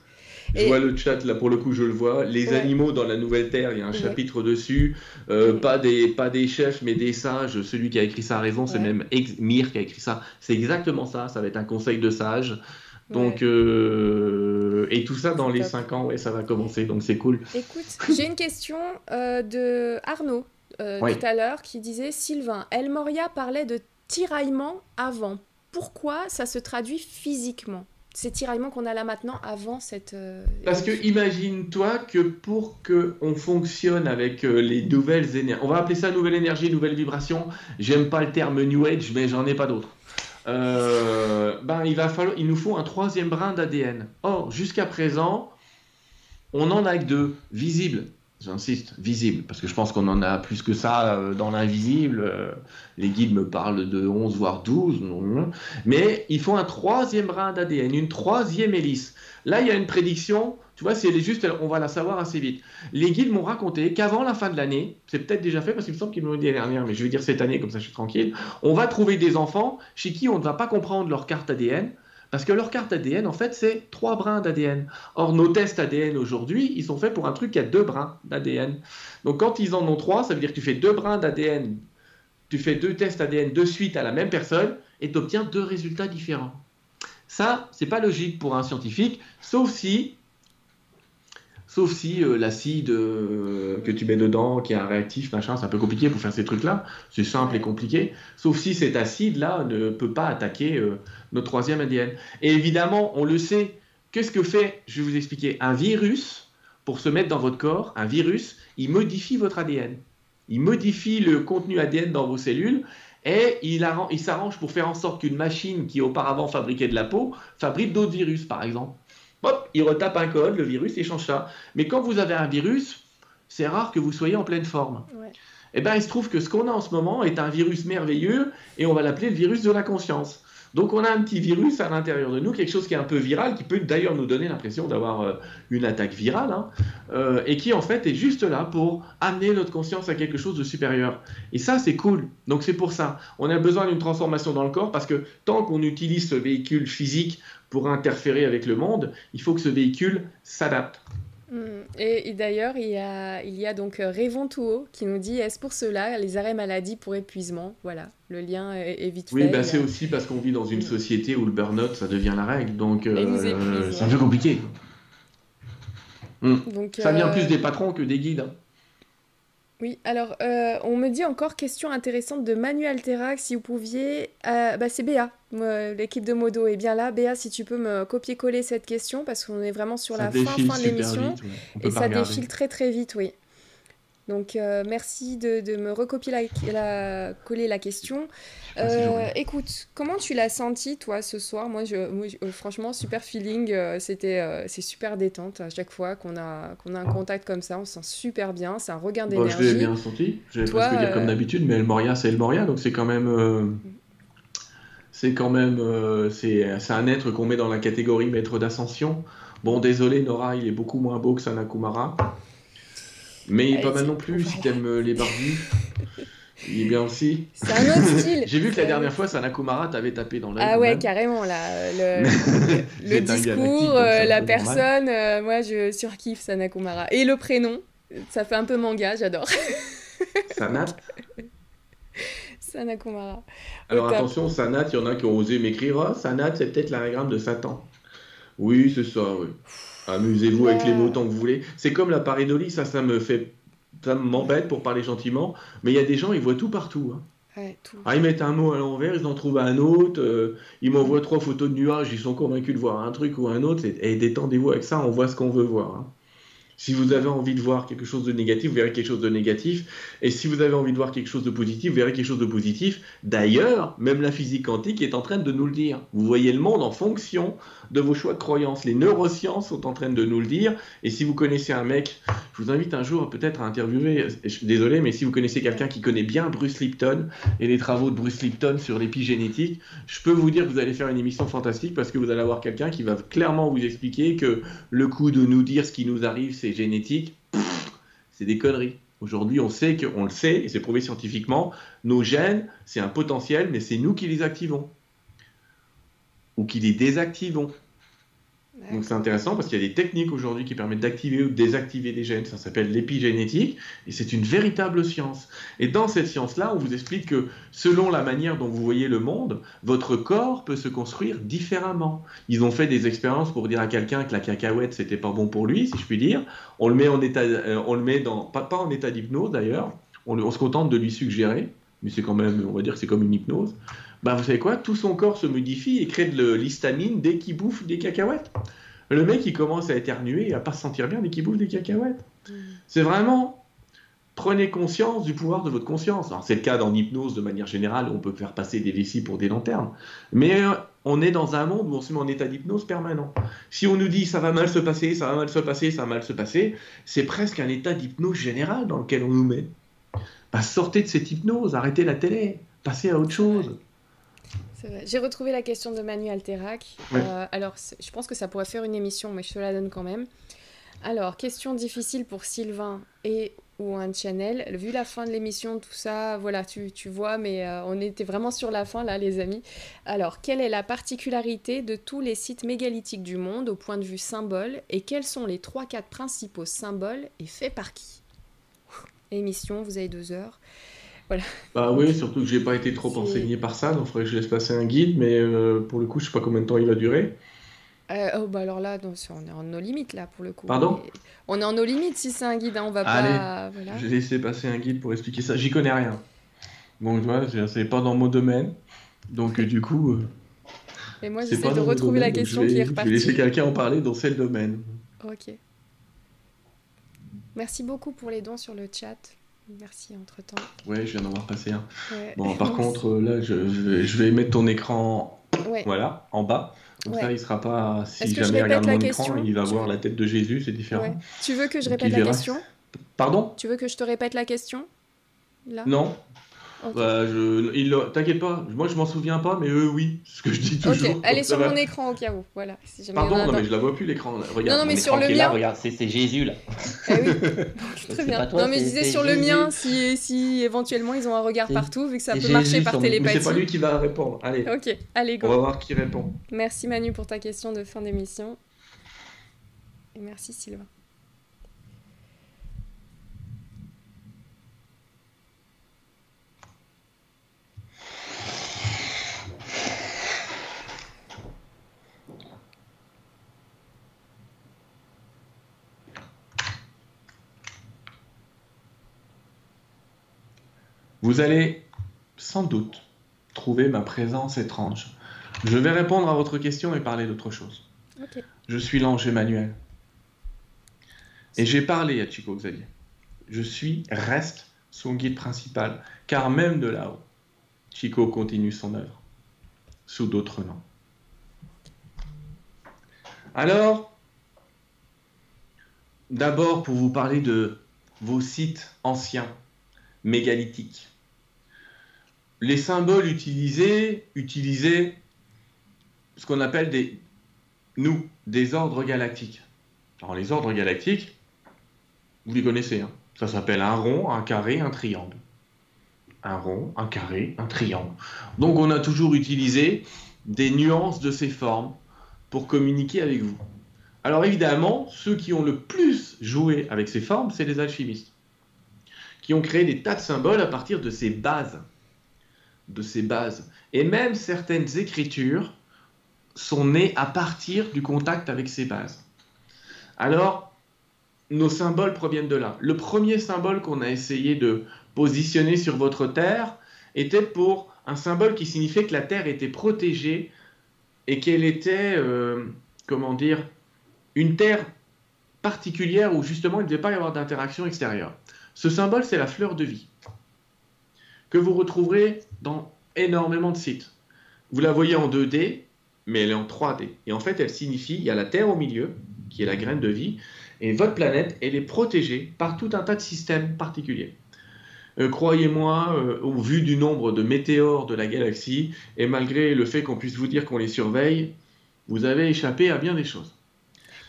Je vois le chat, là pour le coup je le vois. Les animaux dans la Nouvelle Terre, il y a un chapitre dessus. Euh, pas, des, pas des chefs, mais des sages. Celui qui a écrit ça a raison, c'est même Mir qui a écrit ça. C'est exactement ça, ça va être un conseil de sage. Donc, euh, et tout ça dans les 5 ans, ouais, ça va commencer, donc c'est cool. Écoute, j'ai une question euh, de Arnaud tout à l'heure qui disait Sylvain, El Moria parlait de tiraillement avant. Pourquoi ça se traduit physiquement? Ces tiraillements qu'on a là maintenant avant cette. Euh, Parce que imagine-toi que pour que on fonctionne avec euh, les nouvelles énergies, on va appeler ça nouvelle énergie, nouvelle vibration. J'aime pas le terme New Age, mais j'en ai pas d'autre. Euh, ben il va falloir, il nous faut un troisième brin d'ADN. Or jusqu'à présent, on en a que deux visibles j'insiste, visible, parce que je pense qu'on en a plus que ça euh, dans l'invisible. Euh, les guides me parlent de 11 voire 12, mais il faut un troisième brin d'ADN, une troisième hélice. Là, il y a une prédiction, tu vois, si elle est juste, on va la savoir assez vite. Les guides m'ont raconté qu'avant la fin de l'année, c'est peut-être déjà fait parce qu'il me semble qu'ils m'ont dit l'année dernière, mais je vais dire cette année, comme ça je suis tranquille, on va trouver des enfants chez qui on ne va pas comprendre leur carte ADN, parce que leur carte ADN, en fait, c'est trois brins d'ADN. Or, nos tests ADN aujourd'hui, ils sont faits pour un truc qui a deux brins d'ADN. Donc, quand ils en ont trois, ça veut dire que tu fais deux brins d'ADN, tu fais deux tests ADN de suite à la même personne et tu obtiens deux résultats différents. Ça, c'est pas logique pour un scientifique, sauf si Sauf si euh, l'acide euh, que tu mets dedans, qui est un réactif, machin, c'est un peu compliqué pour faire ces trucs-là. C'est simple et compliqué. Sauf si cet acide-là ne peut pas attaquer euh, notre troisième ADN. Et évidemment, on le sait. Qu'est-ce que fait, je vais vous expliquer, un virus pour se mettre dans votre corps Un virus, il modifie votre ADN. Il modifie le contenu ADN dans vos cellules et il, il s'arrange pour faire en sorte qu'une machine qui auparavant fabriquait de la peau fabrique d'autres virus, par exemple hop, il retape un code, le virus, il change ça. Mais quand vous avez un virus, c'est rare que vous soyez en pleine forme. Et eh bien, il se trouve que ce qu'on a en ce moment est un virus merveilleux et on va l'appeler le virus de la conscience. Donc on a un petit virus à l'intérieur de nous, quelque chose qui est un peu viral, qui peut d'ailleurs nous donner l'impression d'avoir euh, une attaque virale, hein, euh, et qui en fait est juste là pour amener notre conscience à quelque chose de supérieur. Et ça c'est cool. Donc c'est pour ça. On a besoin d'une transformation dans le corps parce que tant qu'on utilise ce véhicule physique pour interférer avec le monde, il faut que ce véhicule s'adapte. Mm. Et, d'ailleurs, il y, a, il y a donc euh, Révon qui nous dit est-ce pour cela les arrêts maladie pour épuisement? Voilà, le lien est, vite fait. Oui, bah, c'est aussi parce qu'on vit dans une mm. société où le burn-out ça devient la règle, donc euh, c'est un peu compliqué. Mm. Donc, ça vient euh, plus des patrons que des guides. Hein. Oui, alors euh, on me dit encore question intéressante de Manuel Terrac, si vous pouviez. Euh, bah, c'est Béa, l'équipe de Modo est bien là. Béa, si tu peux me copier-coller cette question parce qu'on est vraiment sur la fin, fin de l'émission. Et ça défile très très vite, oui. Donc euh, merci de, me recopier la, coller la question. Euh, écoute, comment tu l'as senti toi ce soir? Moi, je, euh, franchement, super feeling. C'était, c'est super détente à chaque fois qu'on a qu'on a un contact comme ça. On se sent super bien. C'est un regain d'énergie. Bah, je l'ai bien senti. Je vais presque dire comme d'habitude, mais El Moria, c'est El Moria, donc c'est quand même. c'est quand même c'est un être qu'on met dans la catégorie maître d'ascension. Bon, désolé Nora, il est beaucoup moins beau que Sanakumara. Mais pas mal non plus, si t'aimes euh, les barbus. Il est bien aussi. C'est un autre style. J'ai vu que la dernière fois, Sanakumara t'avait tapé dans l'œil. Ah ouais, carrément, là. Le, le discours, euh, la personne, euh, moi je surkiffe Sanakumara. Et le prénom, ça fait un peu manga, j'adore. Sanat Sanakumara. Alors attention, Sanat, il y en a qui ont osé m'écrire oh, Sanat, c'est peut-être l'anagramme de Satan. Oui, c'est ça, oui. Amusez-vous avec les mots tant que vous voulez. C'est comme la pareidolie, ça, ça me fait, ça m'embête pour parler gentiment. Mais il y a des gens, ils voient tout partout. Hein. Ah, ils mettent un mot à l'envers, ils en trouvent un autre. Euh, ils m'envoient trois photos de nuages, ils sont convaincus de voir un truc ou un autre. Et, détendez-vous avec ça, on voit ce qu'on veut voir. Hein. Si vous avez envie de voir quelque chose de négatif, vous verrez quelque chose de négatif. Et si vous avez envie de voir quelque chose de positif, vous verrez quelque chose de positif. D'ailleurs, même la physique quantique est en train de nous le dire. Vous voyez le monde en fonction de vos choix de croyances. Les neurosciences sont en train de nous le dire. Et si vous connaissez un mec, je vous invite un jour peut-être à interviewer, désolé, mais si vous connaissez quelqu'un qui connaît bien Bruce Lipton et les travaux de Bruce Lipton sur l'épigénétique, je peux vous dire que vous allez faire une émission fantastique parce que vous allez avoir quelqu'un qui va clairement vous expliquer que le coup de nous dire ce qui nous arrive, c'est génétique, c'est des conneries. Aujourd'hui, on sait qu'on le sait, et c'est prouvé scientifiquement, nos gènes, c'est un potentiel, mais c'est nous qui les activons. Ou qui les désactivons. Donc c'est intéressant parce qu'il y a des techniques aujourd'hui qui permettent d'activer ou de désactiver des gènes. Ça s'appelle l'épigénétique et c'est une véritable science. Et dans cette science-là, on vous explique que selon la manière dont vous voyez le monde, votre corps peut se construire différemment. Ils ont fait des expériences pour dire à quelqu'un que la cacahuète c'était pas bon pour lui, si je puis dire. On le met en état, euh, on le met dans pas, pas en état d'hypnose d'ailleurs. On, on se contente de lui suggérer, mais c'est quand même, on va dire que c'est comme une hypnose bah vous savez quoi? Tout son corps se modifie et crée de l'histamine dès qu'il bouffe des cacahuètes. Le mec, il commence à éternuer et à pas se sentir bien dès qu'il bouffe des cacahuètes. Mm. C'est vraiment prenez conscience du pouvoir de votre conscience. C'est le cas dans l'hypnose de manière générale, on peut faire passer des vessies pour des lanternes. Mais euh, on est dans un monde où on se met en état d'hypnose permanent. Si on nous dit ça va mal se passer, ça va mal se passer, ça va mal se passer, c'est presque un état d'hypnose général dans lequel on nous met. Bah, sortez de cette hypnose, arrêtez la télé, passez à autre chose. J'ai retrouvé la question de Manu Alterac. Euh, alors, je pense que ça pourrait faire une émission, mais je te la donne quand même. Alors, question difficile pour Sylvain et ou un channel. Vu la fin de l'émission, tout ça, voilà, tu, tu vois, mais euh, on était vraiment sur la fin là, les amis. Alors, quelle est la particularité de tous les sites mégalithiques du monde au point de vue symbole et quels sont les 3-4 principaux symboles et faits par qui? Émission, vous avez deux heures. Bah oui, surtout que j'ai pas été trop enseigné par ça, donc il faudrait que je laisse passer un guide, mais euh, pour le coup, je sais pas combien de temps il va durer. Euh, oh, bah alors là, on est en nos limites là pour le coup. Pardon? On est en nos limites si c'est un guide, hein, on va pas. Voilà. J'ai laissé passer un guide pour expliquer ça. J'y connais rien. Bon, tu vois, c'est pas dans mon domaine, donc du coup. Euh, Et moi, j'essaie de retrouver la question qui est repartie. Je vais laisser quelqu'un en parler dans le domaine. Ok. Merci beaucoup pour les dons sur le chat. Merci entre-temps. Ouais, je viens d'en voir passer un. Bon, par contre, là, je, je, vais mettre ton écran voilà, en bas. Comme ça, il sera pas. Si jamais il regarde mon écran, il va voir la tête de Jésus, c'est différent. Tu veux que je répète la question? Pardon? Tu veux que je te répète la question? Là? Non. Bah, je... T'inquiète pas, moi je m'en souviens pas, mais eux oui, ce que je dis toujours. Ok, elle est sur mon écran au cas où, voilà. Pardon, non mais je la vois plus l'écran. Regarde, non, non mais sur le mien. regarde, c'est Jésus là. Eh oui, très bien. non mais je disais sur le mien, si, si éventuellement ils ont un regard partout, vu que ça peut marcher par télépathie. c'est pas lui qui va répondre, allez. Ok, allez go. On va voir qui répond. Merci Manu pour ta question de fin d'émission. Et merci Sylvain. Vous allez sans doute trouver ma présence étrange. Je vais répondre à votre question et parler d'autre chose. Je suis l'ange Emmanuel. Et j'ai parlé à Chico Xavier. Je suis, reste son guide principal, car même de là-haut, Chico continue son œuvre, sous d'autres noms. Alors, d'abord pour vous parler de vos sites anciens, mégalithiques les symboles utilisés utilisaient ce qu'on appelle des, nous, des ordres galactiques. Alors les ordres galactiques, vous les connaissez, hein. ça s'appelle un rond, un carré, un triangle. Un rond, un carré, un triangle. Donc on a toujours utilisé des nuances de ces formes pour communiquer avec vous. Alors évidemment, ceux qui ont le plus joué avec ces formes, c'est les alchimistes, qui ont créé des tas de symboles à partir de ces bases de ces bases. Et même certaines écritures sont nées à partir du contact avec ces bases. Alors, nos symboles proviennent de là. Le premier symbole qu'on a essayé de positionner sur votre terre était pour un symbole qui signifiait que la terre était protégée et qu'elle était, euh, comment dire, une terre particulière où justement il ne devait pas y avoir d'interaction extérieure. Ce symbole, c'est la fleur de vie que vous retrouverez dans énormément de sites. Vous la voyez en 2D, mais elle est en 3D. Et en fait, elle signifie, il y a la Terre au milieu, qui est la graine de vie, et votre planète, elle est protégée par tout un tas de systèmes particuliers. Euh, croyez-moi, euh, au vu du nombre de météores de la galaxie, et malgré le fait qu'on puisse vous dire qu'on les surveille, vous avez échappé à bien des choses.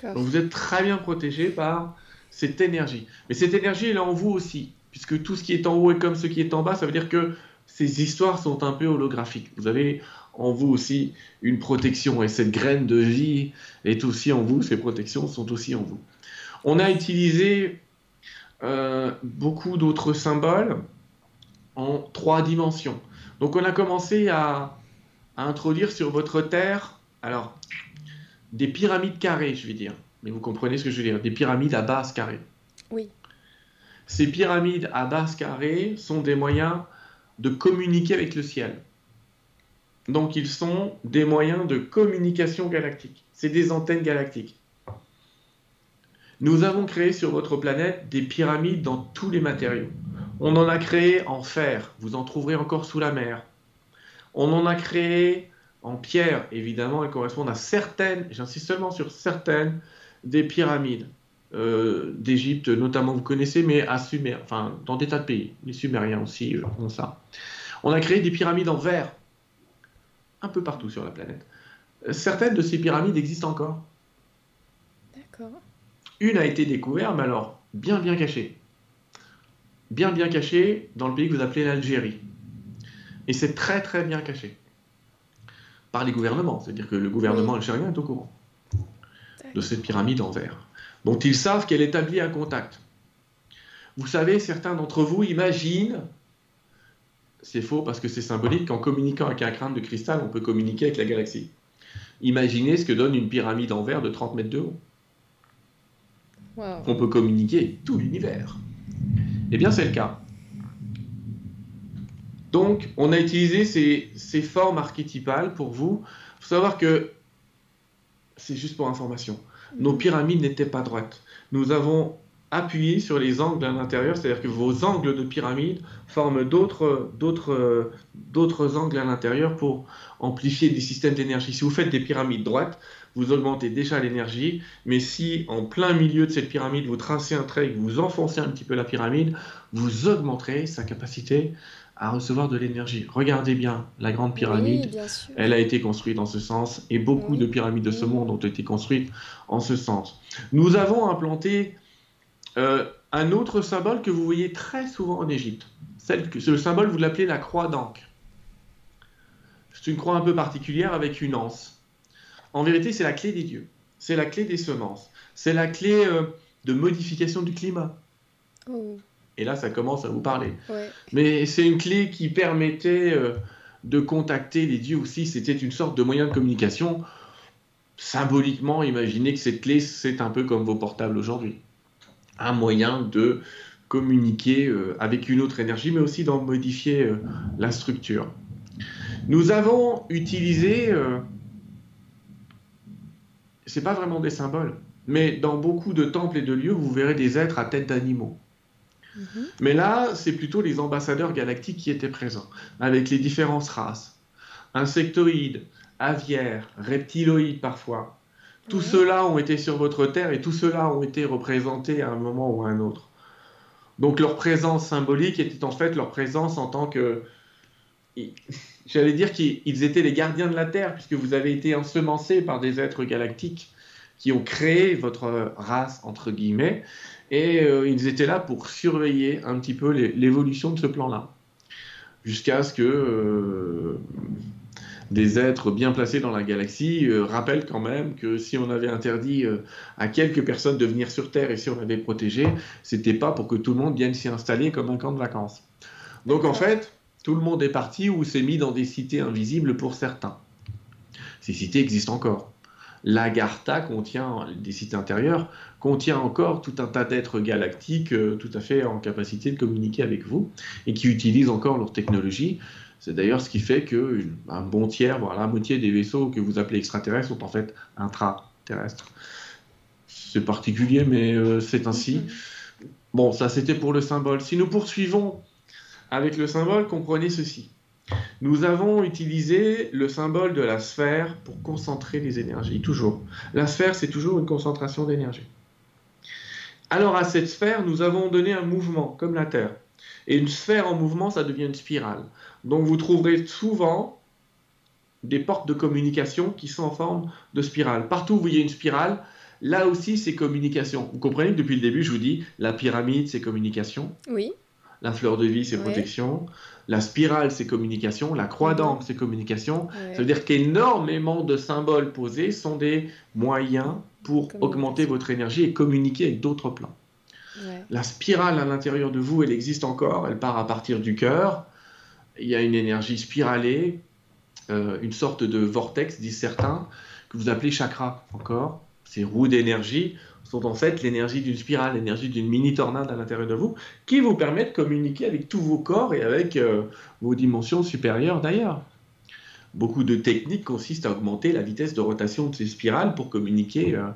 Donc vous êtes très bien protégé par cette énergie. Mais cette énergie, elle est en vous aussi. Puisque tout ce qui est en haut est comme ce qui est en bas, ça veut dire que ces histoires sont un peu holographiques. Vous avez en vous aussi une protection, et cette graine de vie est aussi en vous, ces protections sont aussi en vous. On a utilisé euh, beaucoup d'autres symboles en trois dimensions. Donc on a commencé à, introduire sur votre terre, alors, des pyramides carrées, je vais dire. Mais vous comprenez ce que je veux dire, des pyramides à base carrée. Oui. Ces pyramides à base carrée sont des moyens de communiquer avec le ciel. Donc ils sont des moyens de communication galactique. C'est des antennes galactiques. Nous avons créé sur votre planète des pyramides dans tous les matériaux. On en a créé en fer, vous en trouverez encore sous la mer. On en a créé en pierre, évidemment, elles correspondent à certaines, j'insiste seulement sur certaines, des pyramides euh, d'Égypte, notamment, vous connaissez, mais à Sumer, enfin, dans des tas de pays. Les Sumériens aussi euh, ont ça. On a créé des pyramides en verre, un peu partout sur la planète. Certaines de ces pyramides existent encore. D'accord. Une a été découverte, mais alors bien bien cachée. Bien bien cachée dans le pays que vous appelez l'Algérie. Et c'est très très bien caché. Par les gouvernements. C'est-à-dire que le gouvernement algérien est au courant de cette pyramide en verre. Dont ils savent qu'elle établit un contact. Vous savez, certains d'entre vous imaginent, c'est faux parce que c'est symbolique, qu'en communiquant avec un crâne de cristal, on peut communiquer avec la galaxie. Imaginez ce que donne une pyramide en verre de 30 mètres de haut. Wow. On peut communiquer avec tout l'univers. Eh bien, c'est le cas. Donc, on a utilisé ces, ces formes archétypales pour vous. Il faut savoir que, c'est juste pour information, nos pyramides n'étaient pas droites. Nous avons appuyé sur les angles à l'intérieur, c'est-à-dire que vos angles de pyramide forment d'autres, angles à l'intérieur pour amplifier des systèmes d'énergie. Si vous faites des pyramides droites, vous augmentez déjà l'énergie, mais si en plein milieu de cette pyramide, vous tracez un trait et que vous enfoncez un petit peu la pyramide, vous augmenterez sa capacité à recevoir de l'énergie. Regardez bien la grande pyramide. Oui. Elle a été construite dans ce sens et beaucoup Oui. de pyramides de ce Oui. monde ont été construites en ce sens. Nous avons implanté euh, un autre symbole que vous voyez très souvent en Égypte. Celle que, le symbole, vous l'appelez la croix d'Ankh. C'est une croix un peu particulière avec une anse. En vérité, c'est la clé des dieux. C'est la clé des semences. C'est la clé euh, de modification du climat. Et là, ça commence à vous parler. ouais. Mais c'est une clé qui permettait euh, de contacter les dieux aussi. C'était une sorte de moyen de communication. Symboliquement, imaginez que cette clé, c'est un peu comme vos portables aujourd'hui. Un moyen de communiquer euh, avec une autre énergie, mais aussi d'en modifier euh, la structure. Nous avons utilisé, euh, c'est pas vraiment des symboles, mais dans beaucoup de temples et de lieux, vous verrez des êtres à tête d'animaux. Mhm. Mais là, c'est plutôt les ambassadeurs galactiques qui étaient présents, avec les différentes races. Insectoïdes, aviaires, reptiloïdes parfois. Tous Ouais. ceux-là ont été sur votre Terre et tous ceux-là ont été représentés à un moment ou à un autre. Donc leur présence symbolique était en fait leur présence en tant que... J'allais dire qu'ils ils étaient les gardiens de la Terre, puisque vous avez été ensemencés par des êtres galactiques qui ont créé votre race, entre guillemets, et euh, ils étaient là pour surveiller un petit peu l'évolution de ce plan-là. Jusqu'à ce que euh, des êtres bien placés dans la galaxie euh, rappellent quand même que si on avait interdit à quelques personnes de venir sur Terre et si on avait protégé, c'était pas pour que tout le monde vienne s'y installer comme un camp de vacances. Donc en fait, tout le monde est parti ou s'est mis dans des cités invisibles pour certains. Ces cités existent encore. L'Agartha contient, des cités intérieures, contient encore tout un tas d'êtres galactiques euh, tout à fait en capacité de communiquer avec vous et qui utilisent encore leur technologie. C'est d'ailleurs ce qui fait que une- un bon tiers, voire la moitié des vaisseaux que vous appelez extraterrestres sont en fait intraterrestres. C'est particulier, mais euh, c'est ainsi. Mhm. Bon, ça c'était pour le symbole. Si nous poursuivons avec le symbole, comprenez ceci. Nous avons utilisé le symbole de la sphère pour concentrer les énergies, toujours. La sphère, c'est toujours une concentration d'énergie. Alors à cette sphère, nous avons donné un mouvement, comme la Terre. Et une sphère en mouvement, ça devient une spirale. Donc vous trouverez souvent des portes de communication qui sont en forme de spirale. Partout où vous voyez une spirale, là aussi c'est communication. Vous comprenez que depuis le début, je vous dis, la pyramide, c'est communication. Oui. La fleur de vie, c'est protection. La spirale, c'est communication. La croix mhm. d'ambre, c'est communication. Ça veut dire qu'énormément de symboles posés sont des moyens pour augmenter votre énergie et communiquer avec d'autres plans. La spirale à l'intérieur de vous, elle existe encore. Elle part à partir du cœur. Il y a une énergie spiralée, euh, une sorte de vortex, disent certains, que vous appelez chakra encore. Ces roues d'énergie sont en fait l'énergie d'une spirale, l'énergie d'une mini tornade à l'intérieur de vous, qui vous permet de communiquer avec tous vos corps et avec euh, vos dimensions supérieures d'ailleurs. Beaucoup de techniques consistent à augmenter la vitesse de rotation de ces spirales pour communiquer euh,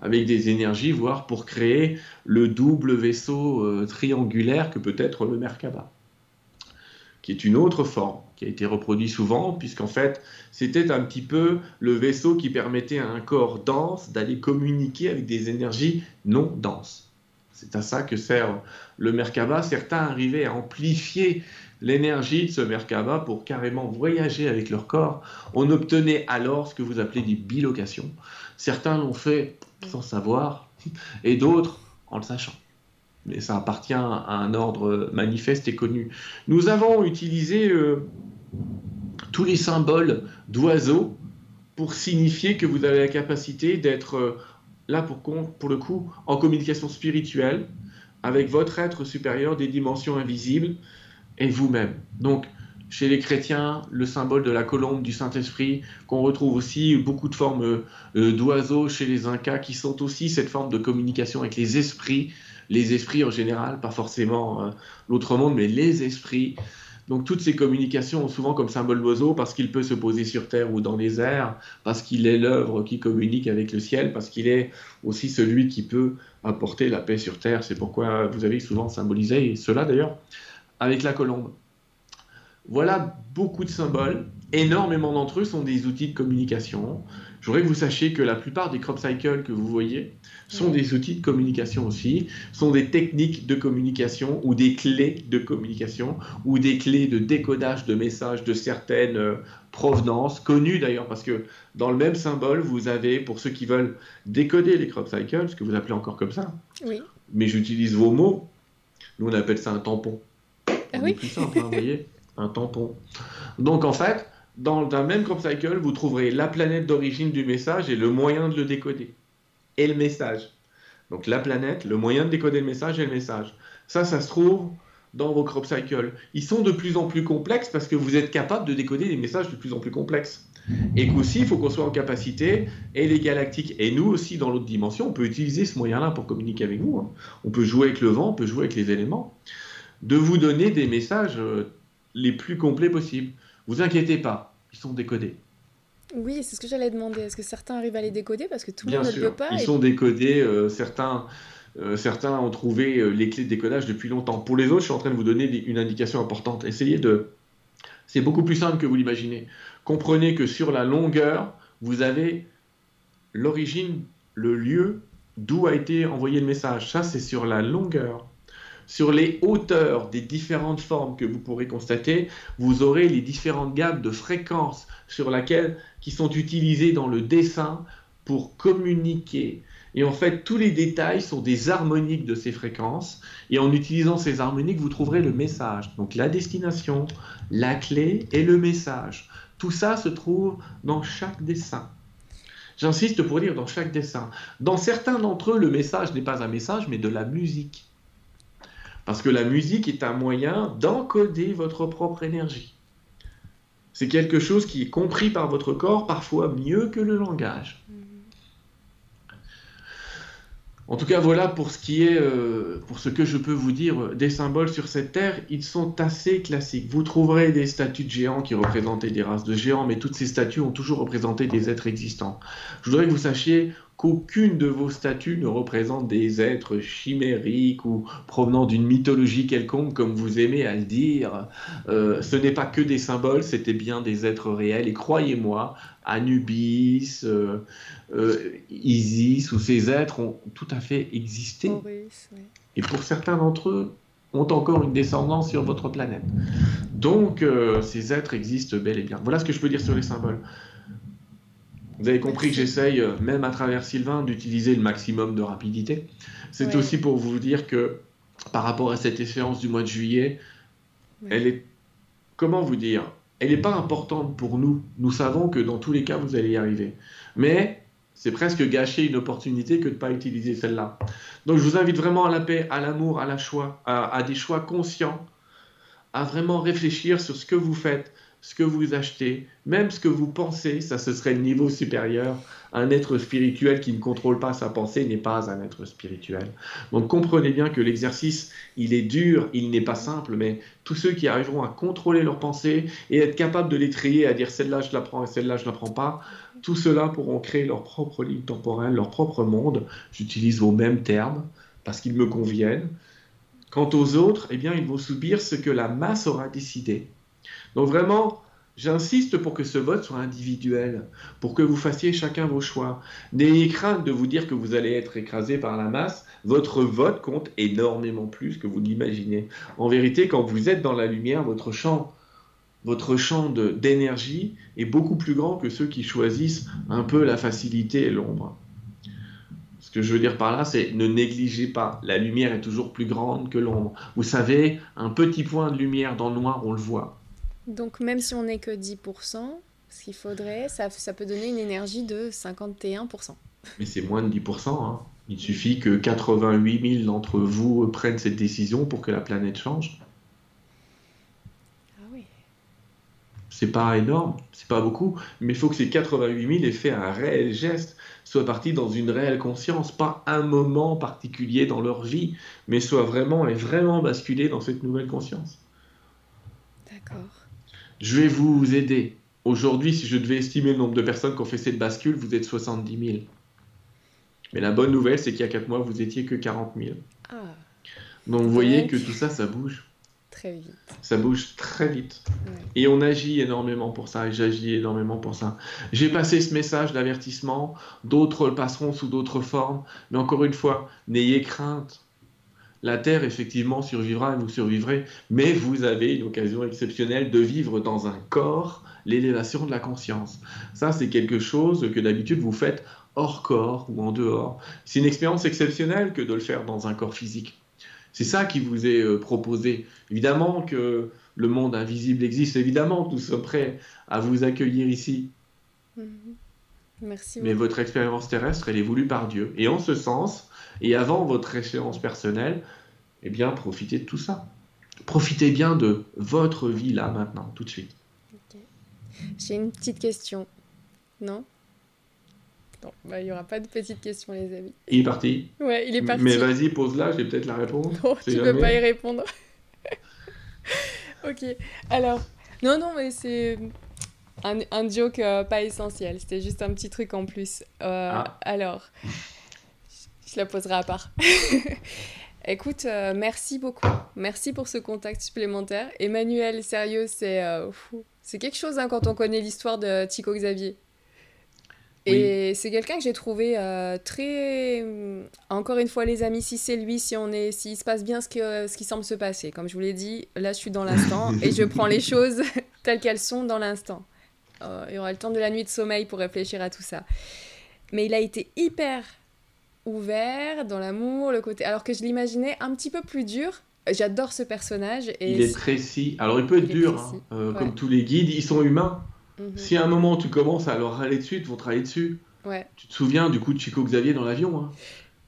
avec des énergies, voire pour créer le double vaisseau euh, triangulaire que peut être le Merkaba, qui est une autre forme qui a été reproduit souvent, puisqu'en fait, c'était un petit peu le vaisseau qui permettait à un corps dense d'aller communiquer avec des énergies non denses. C'est à ça que sert le Merkaba. Certains arrivaient à amplifier l'énergie de ce Merkaba pour carrément voyager avec leur corps. On obtenait alors ce que vous appelez des bilocations. Certains l'ont fait sans savoir, et d'autres en le sachant mais ça appartient à un ordre manifeste et connu. Nous avons utilisé euh, tous les symboles d'oiseaux pour signifier que vous avez la capacité d'être euh, là pour, le coup en communication spirituelle avec votre être supérieur des dimensions invisibles et vous-même. Donc, chez les chrétiens, le symbole de la colombe du Saint-Esprit, qu'on retrouve aussi beaucoup de formes euh, d'oiseaux chez les Incas, qui sont aussi cette forme de communication avec les esprits, les esprits en général, pas forcément euh, l'autre monde, mais les esprits. Donc toutes ces communications ont souvent comme symbole l'oiseau parce qu'il peut se poser sur terre ou dans les airs, parce qu'il est l'œuvre qui communique avec le ciel, parce qu'il est aussi celui qui peut apporter la paix sur terre. C'est pourquoi vous avez souvent symbolisé cela d'ailleurs avec la colombe. Voilà beaucoup de symboles. Énormément d'entre eux sont des outils de communication. Je voudrais que vous sachiez que la plupart des crop cycles que vous voyez sont des outils de communication aussi, sont des techniques de communication ou des clés de communication ou des clés de décodage de messages de certaines euh, provenances, connues d'ailleurs, parce que dans le même symbole, vous avez, pour ceux qui veulent décoder les crop cycles, ce que vous appelez encore comme ça, oui. mais j'utilise vos mots, nous on appelle ça un tampon. Ah oui. plus simple, hein, vous voyez, un tampon. Donc en fait, dans un même crop cycle, vous trouverez la planète d'origine du message et le moyen de le décoder. Et le message. Donc la planète, le moyen de décoder le message et le message. Ça, ça se trouve dans vos crop cycles. Ils sont de plus en plus complexes parce que vous êtes capable de décoder des messages de plus en plus complexes. Et qu'aussi, il faut qu'on soit en capacité, et les galactiques, et nous aussi dans l'autre dimension, on peut utiliser ce moyen-là pour communiquer avec vous. Hein. On peut jouer avec le vent, on peut jouer avec les éléments, de vous donner des messages euh, les plus complets possibles. Vous inquiétez pas, ils sont décodés. Oui, c'est ce que j'allais demander. Est-ce que certains arrivent à les décoder parce que tout le monde ne le peut pas Ils sont décodés. Euh, certains, euh, certains ont trouvé euh, les clés de décodage depuis longtemps. Pour les autres, je suis en train de vous donner une indication importante. Essayez de. C'est beaucoup plus simple que vous l'imaginez. Comprenez que sur la longueur, vous avez l'origine, le lieu d'où a été envoyé le message. Ça, c'est sur la longueur. Sur les hauteurs des différentes formes que vous pourrez constater, vous aurez les différentes gammes de fréquences sur laquelle qui sont utilisées dans le dessin pour communiquer. Et en fait, tous les détails sont des harmoniques de ces fréquences. Et en utilisant ces harmoniques, vous trouverez le message. Donc la destination, la clé et le message. Tout ça se trouve dans chaque dessin. J'insiste pour dire dans chaque dessin. Dans certains d'entre eux, le message n'est pas un message, mais de la musique. Parce que la musique est un moyen d'encoder votre propre énergie. C'est quelque chose qui est compris par votre corps parfois mieux que le langage. En tout cas, voilà pour ce qui est, euh, pour ce que je peux vous dire des symboles sur cette terre, ils sont assez classiques. Vous trouverez des statues de géants qui représentaient des races de géants, mais toutes ces statues ont toujours représenté des êtres existants. Je voudrais que vous sachiez qu'aucune de vos statues ne représente des êtres chimériques ou provenant d'une mythologie quelconque, comme vous aimez à le dire. Euh, ce n'est pas que des symboles, c'était bien des êtres réels. Et croyez-moi, Anubis, euh, euh, Isis ou ces êtres ont tout à fait existé. Et pour certains d'entre eux, ont encore une descendance sur votre planète. Donc, ces êtres existent bel et bien. Voilà ce que je peux dire sur les symboles. Vous avez compris que j'essaye, euh, même à travers Sylvain, d'utiliser le maximum de rapidité. C'est aussi pour vous dire que par rapport à cette échéance du mois de juillet, elle est, comment vous dire, elle n'est pas importante pour nous. Nous savons que dans tous les cas, vous allez y arriver. Mais c'est presque gâcher une opportunité que de ne pas utiliser celle-là. Donc je vous invite vraiment à la paix, à l'amour, à la choix, à des choix conscients, à vraiment réfléchir sur ce que vous faites, ce que vous achetez, même ce que vous pensez, ça ce serait le niveau supérieur. Un être spirituel qui ne contrôle pas sa pensée n'est pas un être spirituel. Donc comprenez bien que l'exercice, il est dur, il n'est pas simple, mais tous ceux qui arriveront à contrôler leurs pensées et être capables de les trier, à dire celle-là je la prends et celle-là je la prends pas, tous ceux-là pourront créer leur propre ligne temporelle, leur propre monde. J'utilise vos mêmes termes parce qu'ils me conviennent. Quant aux autres, eh bien, ils vont subir ce que la masse aura décidé. Donc vraiment, j'insiste pour que ce vote soit individuel, pour que vous fassiez chacun vos choix. N'ayez crainte de vous dire que vous allez être écrasé par la masse. Votre vote compte énormément plus que vous l'imaginez. En vérité, quand vous êtes dans la lumière, votre champ, votre champ d'énergie est beaucoup plus grand que ceux qui choisissent un peu la facilité et l'ombre. Ce que je veux dire par là, c'est ne négligez pas. La lumière est toujours plus grande que l'ombre. Vous savez, un petit point de lumière dans le noir, on le voit. Donc même si on n'est que 10%, ce qu'il faudrait, ça, ça, peut donner une énergie de 51%. Mais c'est moins de 10%. Hein. Il suffit que 88 000 d'entre vous prennent cette décision pour que la planète change. Ah oui. C'est pas énorme, c'est pas beaucoup, mais il faut que ces 88 000 aient fait un réel geste, soient partis dans une réelle conscience, pas un moment particulier dans leur vie, mais soient vraiment et vraiment basculés dans cette nouvelle conscience. D'accord. Je vais vous aider. Aujourd'hui, si je devais estimer le nombre de personnes qui ont fait cette bascule, vous êtes 70 000. Mais la bonne nouvelle, c'est qu'il y a 4 mois, vous étiez que 40 000. Ah. Donc vous voyez que tout ça, ça bouge. Très vite. Ça bouge très vite. Et on agit énormément pour ça, et j'agis énormément pour ça. J'ai passé ce message d'avertissement, d'autres le passeront sous d'autres formes, mais encore une fois, n'ayez crainte la Terre, effectivement, survivra et vous survivrez, mais vous avez une occasion exceptionnelle de vivre dans un corps l'élévation de la conscience. Ça, c'est quelque chose que d'habitude vous faites hors corps ou en dehors. C'est une expérience exceptionnelle que de le faire dans un corps physique. C'est ça qui vous est euh, proposé. Évidemment que le monde invisible existe, évidemment que nous sommes prêts à vous accueillir ici. Mm-hmm. Merci. Mais votre expérience terrestre, elle est voulue par Dieu. Et en ce sens, et avant votre échéance personnelle, eh bien, profitez de tout ça. Profitez bien de votre vie là, maintenant, tout de suite. J'ai une petite question. Non? Non, bah, il n'y aura pas de petite question, les amis. Il est parti Ouais, il est parti. Mais vas-y, pose-la, je vais peut-être la répondre. Non, tu ne peux pas y répondre. ok, alors... Non, non, mais c'est un, un joke euh, pas essentiel. C'était juste un petit truc en plus. Euh, ah. Alors, je la poserai à part. Écoute, euh, merci beaucoup. Merci pour ce contact supplémentaire. Emmanuel, sérieux, c'est euh, c'est quelque chose hein, quand on connaît l'histoire de Tico Xavier. Et c'est quelqu'un que j'ai trouvé euh, très. Encore une fois, les amis, si c'est lui, si on est, s'il se passe bien ce, que, ce qui semble se passer. Comme je vous l'ai dit, là, je suis dans l'instant et je prends les choses telles qu'elles sont dans l'instant. il y aura le temps de la nuit de sommeil pour réfléchir à tout ça. Mais il a été hyper ouvert dans l'amour, le côté. Alors que je l'imaginais un petit peu plus dur. J'adore ce personnage. Et il est précis. Alors il peut être dur, hein, euh, comme tous les guides, ils sont humains. Mhm. Si à un moment tu commences à leur aller dessus, ils vont travailler dessus. Ouais. Tu te souviens du coup de Chico Xavier dans l'avion hein?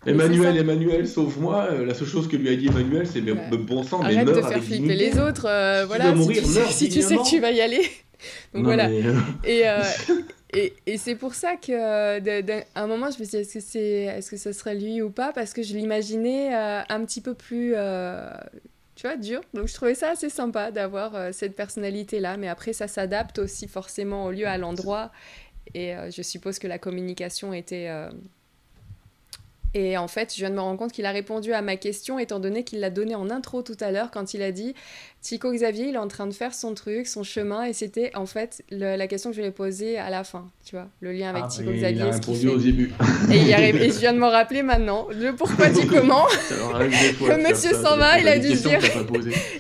Emmanuel, Emmanuel, sauve-moi. Euh, la seule chose que lui a dit Emmanuel, c'est mais bon sang, mais Arrête de faire flipper les autres. Euh, voilà, si, tu, sais, si tu, sais, que tu vas y aller. Donc voilà. Et, et, c'est pour ça que d'un un moment, je me suis dit, est-ce que, c'est, est-ce que ce serait lui ou pas? Parce que je l'imaginais euh, un petit peu plus, euh, tu vois, dur. Donc je trouvais ça assez sympa d'avoir euh, cette personnalité-là. Mais après, ça s'adapte aussi forcément au lieu, à l'endroit. Et je suppose que la communication était et en fait, je viens de me rendre compte qu'il a répondu à ma question, étant donné qu'il l'a donné en intro tout à l'heure, quand il a dit Tico Xavier, il est en train de faire son truc, son chemin, et c'était en fait la question que je lui ai posée à la fin, tu vois, le lien avec ah, Tico Xavier. Il a répondu au début. Et, il et je viens de m'en rappeler maintenant, le pourquoi du comment. le monsieur s'en va, il a dû se dire.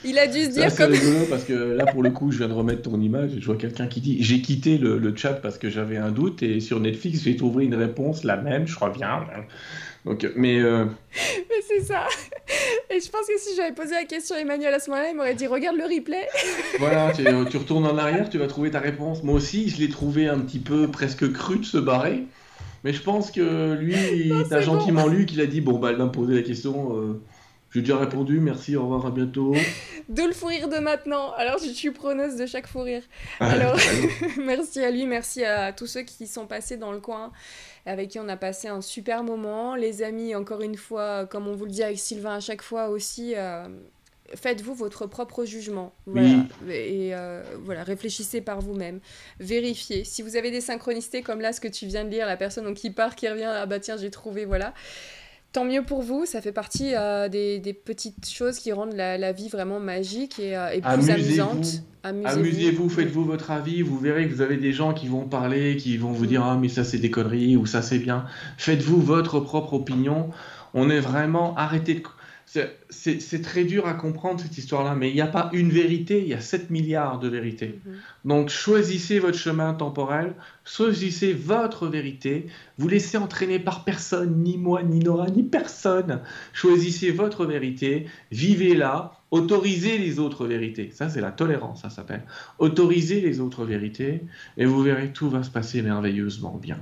il a dû se dire comme. C'est parce que là, pour le coup, je viens de remettre ton image et je vois quelqu'un qui dit J'ai quitté le, le, chat parce que j'avais un doute, et sur Netflix, j'ai trouvé une réponse, la même, je reviens. Donc, mais, euh, mais c'est ça. Et je pense que si j'avais posé la question à Emmanuel à ce moment-là, il m'aurait dit regarde le replay. voilà, tu, tu, retournes en arrière, tu vas trouver ta réponse. Moi aussi, je l'ai trouvé un petit peu presque cru de se barrer. Mais je pense que lui, il t'a gentiment lu qu'il a dit bon, bah, elle va me poser la question. Euh, j'ai déjà répondu, merci, au revoir, à bientôt. de le fou rire de maintenant. Alors, je suis preneuse de chaque fou rire. Ah, Alors, merci à lui, merci à tous ceux qui sont passés dans le coin, avec qui on a passé un super moment. Les amis, encore une fois, comme on vous le dit avec Sylvain à chaque fois aussi, euh, faites-vous votre propre jugement. Voilà. Et euh, voilà, réfléchissez par vous-même. Vérifiez. Si vous avez des synchronicités comme là, ce que tu viens de lire, la personne qui part, qui revient, ah bah tiens, j'ai trouvé, voilà. Tant mieux pour vous, ça fait partie euh, des, petites choses qui rendent la, vie vraiment magique et, euh, plus amusante. Amusez-vous, faites-vous votre avis, vous verrez que vous avez des gens qui vont parler, qui vont vous dire Ah, mais ça c'est des conneries ou ça c'est bien. Faites-vous votre propre opinion. On est vraiment. Arrêtez de c'est très dur à comprendre cette histoire-là, mais il n'y a pas une vérité, il y a 7 milliards de vérités. Mhm. Donc choisissez votre chemin temporel, choisissez votre vérité, vous laissez entraîner par personne, ni moi, ni Nora, ni personne. Choisissez votre vérité, vivez-la, autorisez les autres vérités. Ça, c'est la tolérance, ça s'appelle. Autorisez les autres vérités, et vous verrez, tout va se passer merveilleusement bien.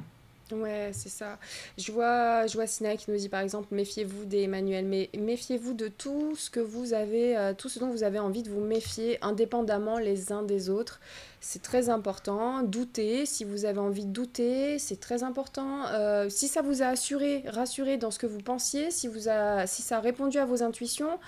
Ouais, c'est ça. Je vois, je vois Sina qui nous dit par exemple méfiez-vous des manuels, mais méfiez-vous de tout ce que vous avez, euh, tout ce dont vous avez envie de vous méfier, indépendamment les uns des autres. C'est très important. Doutez, si vous avez envie de douter, c'est très important. Euh, si ça vous a assuré, rassuré dans ce que vous pensiez, si, vous a, si ça a répondu à vos intuitions.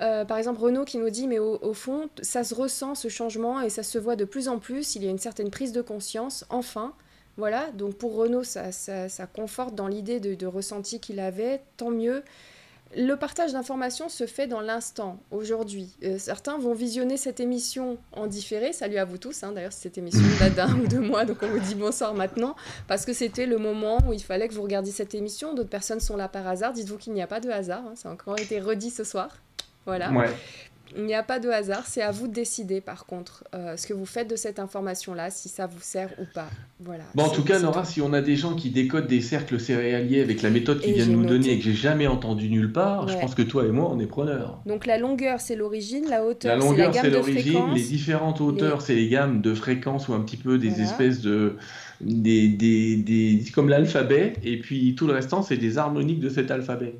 Euh, par exemple, Renaud qui nous dit, mais au, fond, ça se ressent ce changement et ça se voit de plus en plus. Il y a une certaine prise de conscience, enfin. Voilà, donc pour Renaud, ça, ça, conforte dans l'idée de, ressenti qu'il avait, tant mieux. Le partage d'informations se fait dans l'instant, aujourd'hui. Euh, certains vont visionner cette émission en différé, salut à vous tous, hein. d'ailleurs cette émission date d'un ou deux mois, donc on vous dit bonsoir maintenant, parce que c'était le moment où il fallait que vous regardiez cette émission, d'autres personnes sont là par hasard, dites-vous qu'il n'y a pas de hasard, hein. ça a encore été redit ce soir. Voilà. Il n'y a pas de hasard, c'est à vous de décider par contre euh, ce que vous faites de cette information-là, si ça vous sert ou pas. Voilà. Bon, en tout cas, Nora, si on a des gens qui décodent des cercles céréaliers avec la méthode qu'ils viennent nous donner et que j'ai jamais entendu nulle part, je pense que toi et moi, on est preneurs. Donc la longueur, c'est l'origine, la hauteur, c'est la gamme de fréquences. Les différentes hauteurs, c'est les gammes de fréquences ou un petit peu des espèces de des, des, des, comme l'alphabet, et puis tout le restant, c'est des harmoniques de cet alphabet.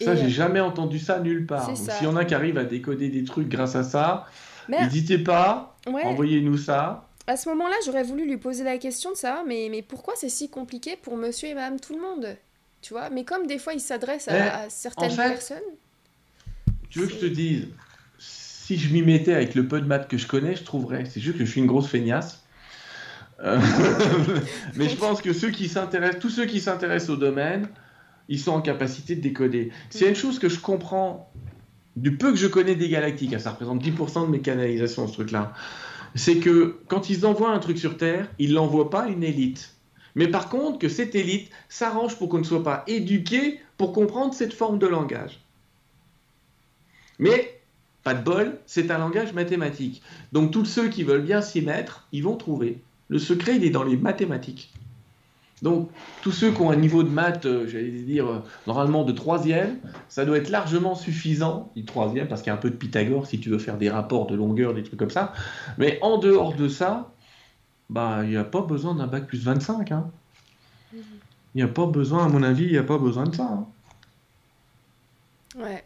Ça, j'ai jamais entendu ça nulle part. si on a qui arrive à décoder des trucs grâce à ça, n'hésitez pas, envoyez-nous ça. À ce moment-là, j'aurais voulu lui poser la question de ça, mais, mais pourquoi c'est si compliqué pour monsieur et madame tout le monde Tu vois? Mais comme des fois, il s'adresse à, certaines personnes. Tu veux que je te dise si je m'y mettais avec le peu de maths que je connais, je trouverais. C'est juste que je suis une grosse feignasse. Euh, mais je pense que ceux qui s'intéressent, tous ceux qui s'intéressent au domaine, ils sont en capacité de décoder. C'est une chose que je comprends du peu que je connais des galactiques, ça représente 10% de mes canalisations, ce truc-là, c'est que quand ils envoient un truc sur Terre, ils l'envoient pas à une élite. Mais par contre, que cette élite s'arrange pour qu'on ne soit pas éduqué pour comprendre cette forme de langage. Mais, pas de bol, c'est un langage mathématique. Donc tous ceux qui veulent bien s'y mettre, ils vont trouver. Le secret, il est dans les mathématiques. Donc, tous ceux qui ont un niveau de maths, euh, j'allais dire, euh, normalement de troisième, ça doit être largement suffisant, dit troisième, parce qu'il y a un peu de Pythagore si tu veux faire des rapports de longueur, des trucs comme ça. Mais en dehors de ça, bah, il n'y a pas besoin d'un bac plus 25. Hein. Il n'y a pas besoin, à mon avis, il n'y a pas besoin de ça. Hein. Ouais.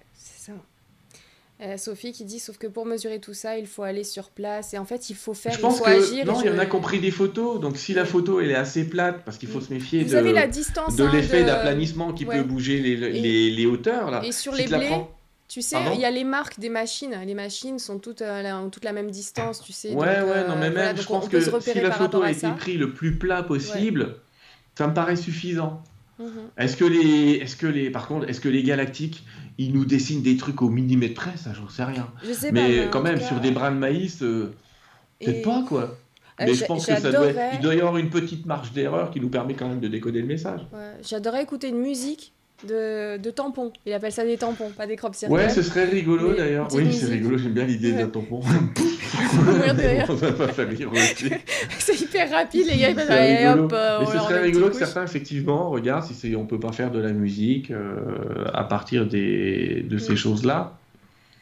Euh, Sophie qui dit sauf que pour mesurer tout ça, il faut aller sur place et en fait il faut faire, je pense il faut que, agir. Non, il y en a compris des photos. Donc si la photo elle est assez plate, parce qu'il faut se méfier de, la distance, de hein, l'effet d'aplanissement qui peut bouger les, les, les, hauteurs là. Et sur les blés, tu sais, il y a les marques des machines. Les machines sont toutes euh, ont toute la même distance, tu sais. Ouais, ouais, non mais euh, même je pense que si la photo a été prise le plus plat possible, ça me paraît suffisant. Mhm. Est-ce que les, est-ce que les, par contre, est-ce que les galactiques, ils nous dessinent des trucs au millimètre près? Ça, j'en sais rien. mais, quand même, sur des brins de maïs, euh, peut-être pas quoi. Euh, mais je pense que ça doit, il doit y avoir une petite marge d'erreur qui nous permet quand même de décoder le message. J'adorerais écouter une musique de, de tampons. Il appelle ça des tampons, pas des crop circles. Ouais, ce serait rigolo d'ailleurs. Oui, c'est rigolo, j'aime bien l'idée Ouais. d'un tampon. c'est hyper rapide, les gars. Ils rigolo. hop, euh, Mais ce serait rigolo que certains, effectivement, regardent si on peut pas faire de la musique euh, à partir des, de ces Mm. choses-là.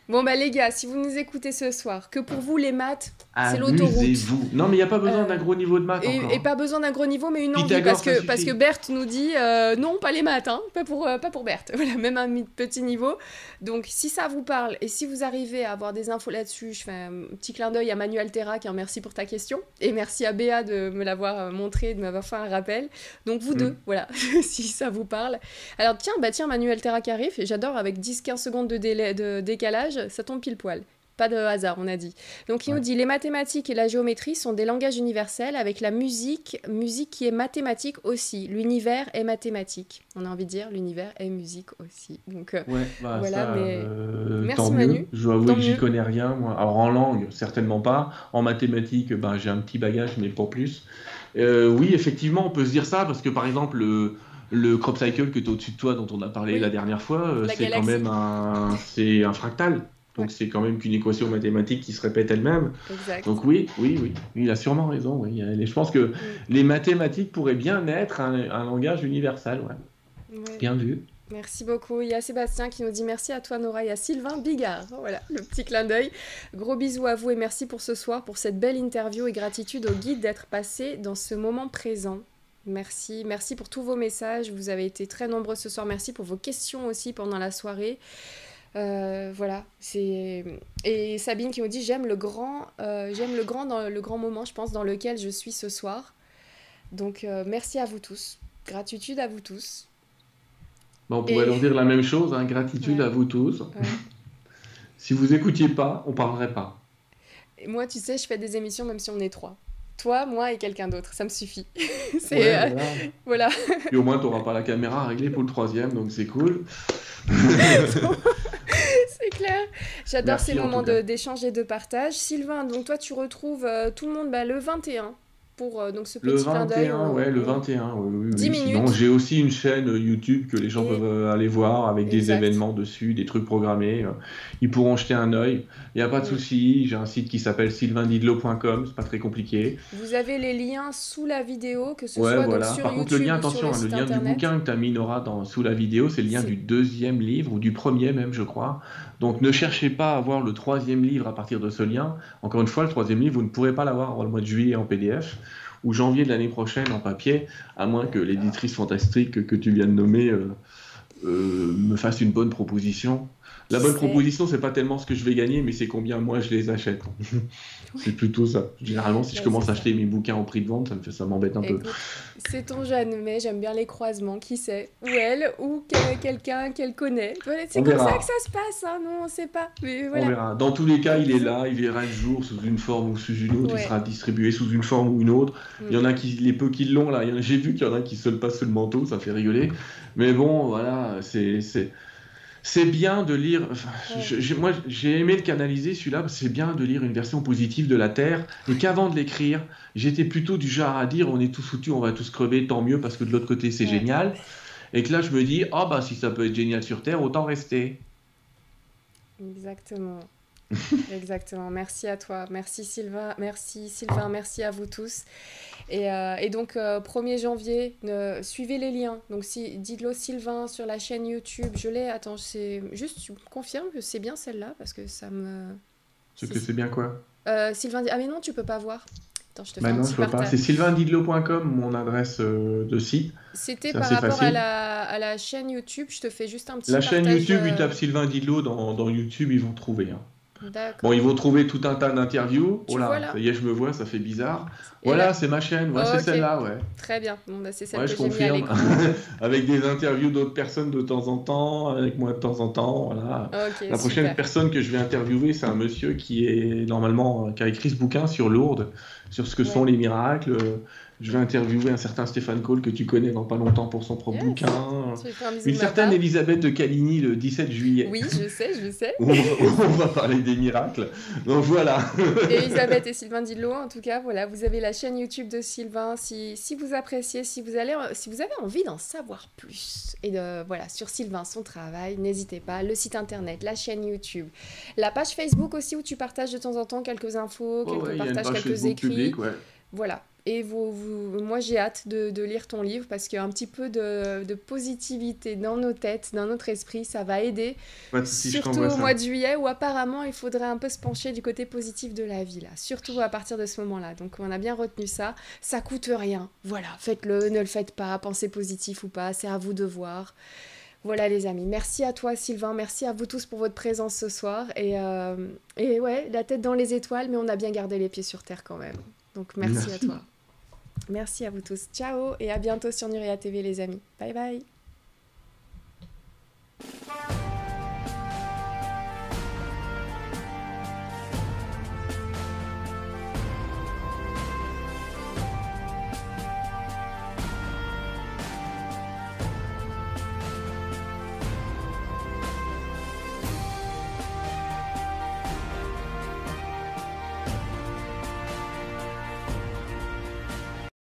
Bon, bah, les gars, si vous nous écoutez ce soir, que pour vous, les maths, C'est l'autoroute. Amusez-vous. Non, mais il n'y a pas besoin Euh, d'un gros niveau de maths et, encore. et pas besoin d'un gros niveau, mais une envie. Pythagore, Parce que, parce que Berthe nous dit euh, non, pas les maths, hein, pas, pour, euh, pas pour Berthe. Voilà, même un petit niveau. Donc, si ça vous parle et si vous arrivez à avoir des infos là-dessus, je fais un petit clin d'œil à Manuel Terrac, hein, merci pour ta question. Et merci à Béa de me l'avoir montré, de m'avoir fait un rappel. Donc, vous Mm. deux, voilà, si ça vous parle. Alors, tiens, bah tiens, Manuel Terrac arrive, et j'adore, avec 10-15 secondes de, délai, de décalage, ça tombe pile poil. Pas de hasard, on a dit. Donc il nous dit les mathématiques et la géométrie sont des langages universels avec la musique, musique qui est mathématique aussi. L'univers est mathématique. On a envie de dire l'univers est musique aussi. Donc euh, Ouais, bah, Voilà, ça, mais- euh, Merci, tant mieux. Manu. Je dois avouer Tant que j'y connais rien, moi. Alors en langue, certainement pas. En mathématiques, ben, j'ai un petit bagage, mais pas plus. Euh, oui, effectivement, on peut se dire ça, parce que par exemple, le, le crop cycle que tu au-dessus de toi, dont on a parlé Oui. la dernière fois, euh, La c'est quand même un, c'est un fractal. Donc Ouais. c'est quand même qu'une équation mathématique qui se répète elle-même. exact. Donc oui, oui, oui, il a sûrement raison. Oui. Et Je pense que les mathématiques pourraient bien être un, un langage universel. Ouais. Ouais. Bien vu. Merci beaucoup. Il y a Sébastien qui nous dit merci à toi Nora et à Sylvain Bigard. Voilà, le petit clin d'œil. Gros bisous à vous et merci pour ce soir, pour cette belle interview et gratitude au guide d'être passé dans ce moment présent. Merci, merci pour tous vos messages. Vous avez été très nombreux ce soir. Merci pour vos questions aussi pendant la soirée. Euh, voilà, c'est et Sabine qui nous dit j'aime le grand, euh, j'aime le grand dans le grand moment, je pense dans lequel je suis ce soir. Donc euh, merci à vous tous, gratitude à vous tous. Bon, on pourrait Et- leur dire la même chose, hein, gratitude Ouais. à vous tous. Ouais. Si vous écoutiez pas, on parlerait pas. Et moi, tu sais, je fais des émissions même si on est trois. Toi, moi et quelqu'un d'autre, ça me suffit. c'est Ouais, euh, voilà. voilà. Puis au moins, tu n'auras pas la caméra réglée pour le troisième, donc c'est cool. c'est clair. J'adore ces en moments d'échange et de partage. Sylvain, donc toi, tu retrouves euh, tout le monde bah, le 21 pour euh, donc ce petit Le clin d'œil. 21, on- ouais, le on- 21. Oui, oui, oui. 10 Sinon, minutes. j'ai aussi une chaîne YouTube que les gens Et- peuvent euh, aller voir avec des événements dessus, des trucs programmés. euh, Ils pourront jeter un œil. Il n'y a pas de Mm. souci. J'ai un site qui s'appelle sylvaindidlo.com. C'est pas très compliqué. Vous avez les liens sous la vidéo, que ce Ouais, soit donc voilà. sur Par YouTube contre, le lien, attention, le hein, le lien internet. du bouquin que tu as mis, Nora, dans, sous la vidéo, c'est le lien du deuxième livre, ou du premier même, je crois. Donc ne cherchez pas à voir le troisième livre à partir de ce lien. Encore une fois, le troisième livre, vous ne pourrez pas l'avoir le mois de juillet en PDF ou janvier de l'année prochaine en papier, à moins que l'éditrice fantastique que, que tu viens de nommer euh, euh, me fasse une bonne proposition. La bonne proposition, c'est pas tellement ce que je vais gagner, mais c'est combien moi je les achète. c'est plutôt ça. Généralement, si je commence à acheter mes bouquins au prix de vente, ça me fait, ça m'embête un peu. C'est ton jeune, mais j'aime bien les croisements, qui sait Ou elle, ou que- quelqu'un qu'elle connaît. Voilà, c'est comme verra. ça que ça se passe, hein, nous on sait pas. Mais On verra. Dans tous les cas, il est là, il verra le jour sous une forme ou sous une autre, Ouais. il sera distribué sous une forme ou une autre. Mm. Il y en a qui, les peu qui l'ont là, j'ai vu qu'il y en a qui se le passent sous le manteau, ça fait rigoler. Mais bon, voilà, c'est c'est bien de lire. enfin, je- moi, j'ai aimé le canaliser celui-là. C'est bien de lire une version positive de la Terre, et qu'avant de l'écrire, j'étais plutôt du genre à dire on est tous foutus, on va tous crever, tant mieux parce que de l'autre côté c'est Ouais. génial. Et que là, je me dis ah bah si ça peut être génial sur Terre, autant rester. Exactement. Exactement. Merci à toi. Merci Sylvain. Merci Sylvain. Merci à vous tous. Et, euh, et donc, euh, 1er janvier, suivez les liens. Donc, si, dites-le Sylvain sur la chaîne YouTube. Je l'ai. Attends, c'est juste, tu me confirmes que c'est bien celle-là? Parce que ça me. Ce Si, que c'est bien quoi? Euh, Sylvain dit Ah, mais non, tu peux pas voir. Attends, je te fais Bah un non, petit je vois pas. C'est sylvaindidlo.com, mon adresse euh, de site. C'était c'est par rapport à la, à la chaîne YouTube. Je te fais juste un petit La chaîne YouTube, ils euh, tapent Sylvain Didlo dans, dans YouTube, ils vont trouver. hein. Bon, ils vont trouver tout un tas d'interviews. Oh là, ça y est, je me vois, ça fait bizarre. Et Voilà, là- c'est ma chaîne, ouais, Oh, c'est celle-là, ouais. Très bien. Bon, bah, c'est celle Ouais, que je confirme. Avec des interviews d'autres personnes de temps en temps, avec moi de temps en temps, voilà. La prochaine super. personne que je vais interviewer, c'est un monsieur qui est normalement euh, qui a écrit ce bouquin sur Lourdes, sur ce que sont les miracles. Je vais interviewer un certain Stéphane Cole que tu connais dans pas longtemps pour son propre bouquin. Une certaine Elisabeth de Caligny le 17 juillet. Oui, je sais, je sais. on, va, parler des miracles. Donc voilà. Elisabeth et Sylvain Didlot, en tout cas, voilà, vous avez la chaîne YouTube de Sylvain. Si, si vous appréciez, si vous, allez, si vous avez envie d'en savoir plus et de voilà sur Sylvain, son travail, n'hésitez pas. Le site internet, la chaîne YouTube, la page Facebook aussi où tu partages de temps en temps quelques infos, quelques partages, quelques écrits. Voilà, et vous, moi, j'ai hâte de, lire ton livre parce qu'il y a un petit peu de, positivité dans nos têtes, dans notre esprit. Ça va aider. surtout au mois de juillet où apparemment il faudrait un peu se pencher du côté positif de la vie, là. Surtout à partir de ce moment-là. Donc on a bien retenu ça. Ça coûte rien. Voilà, faites-le, ne le faites pas. Pensez positif ou pas, c'est à vous de voir. Voilà les amis, merci à toi Sylvain, merci à vous tous pour votre présence ce soir. Et, euh, et ouais, la tête dans les étoiles, mais on a bien gardé les pieds sur terre quand même. Donc merci. à toi. Merci à vous tous. Ciao et à bientôt sur Nuria TV les amis. Bye bye.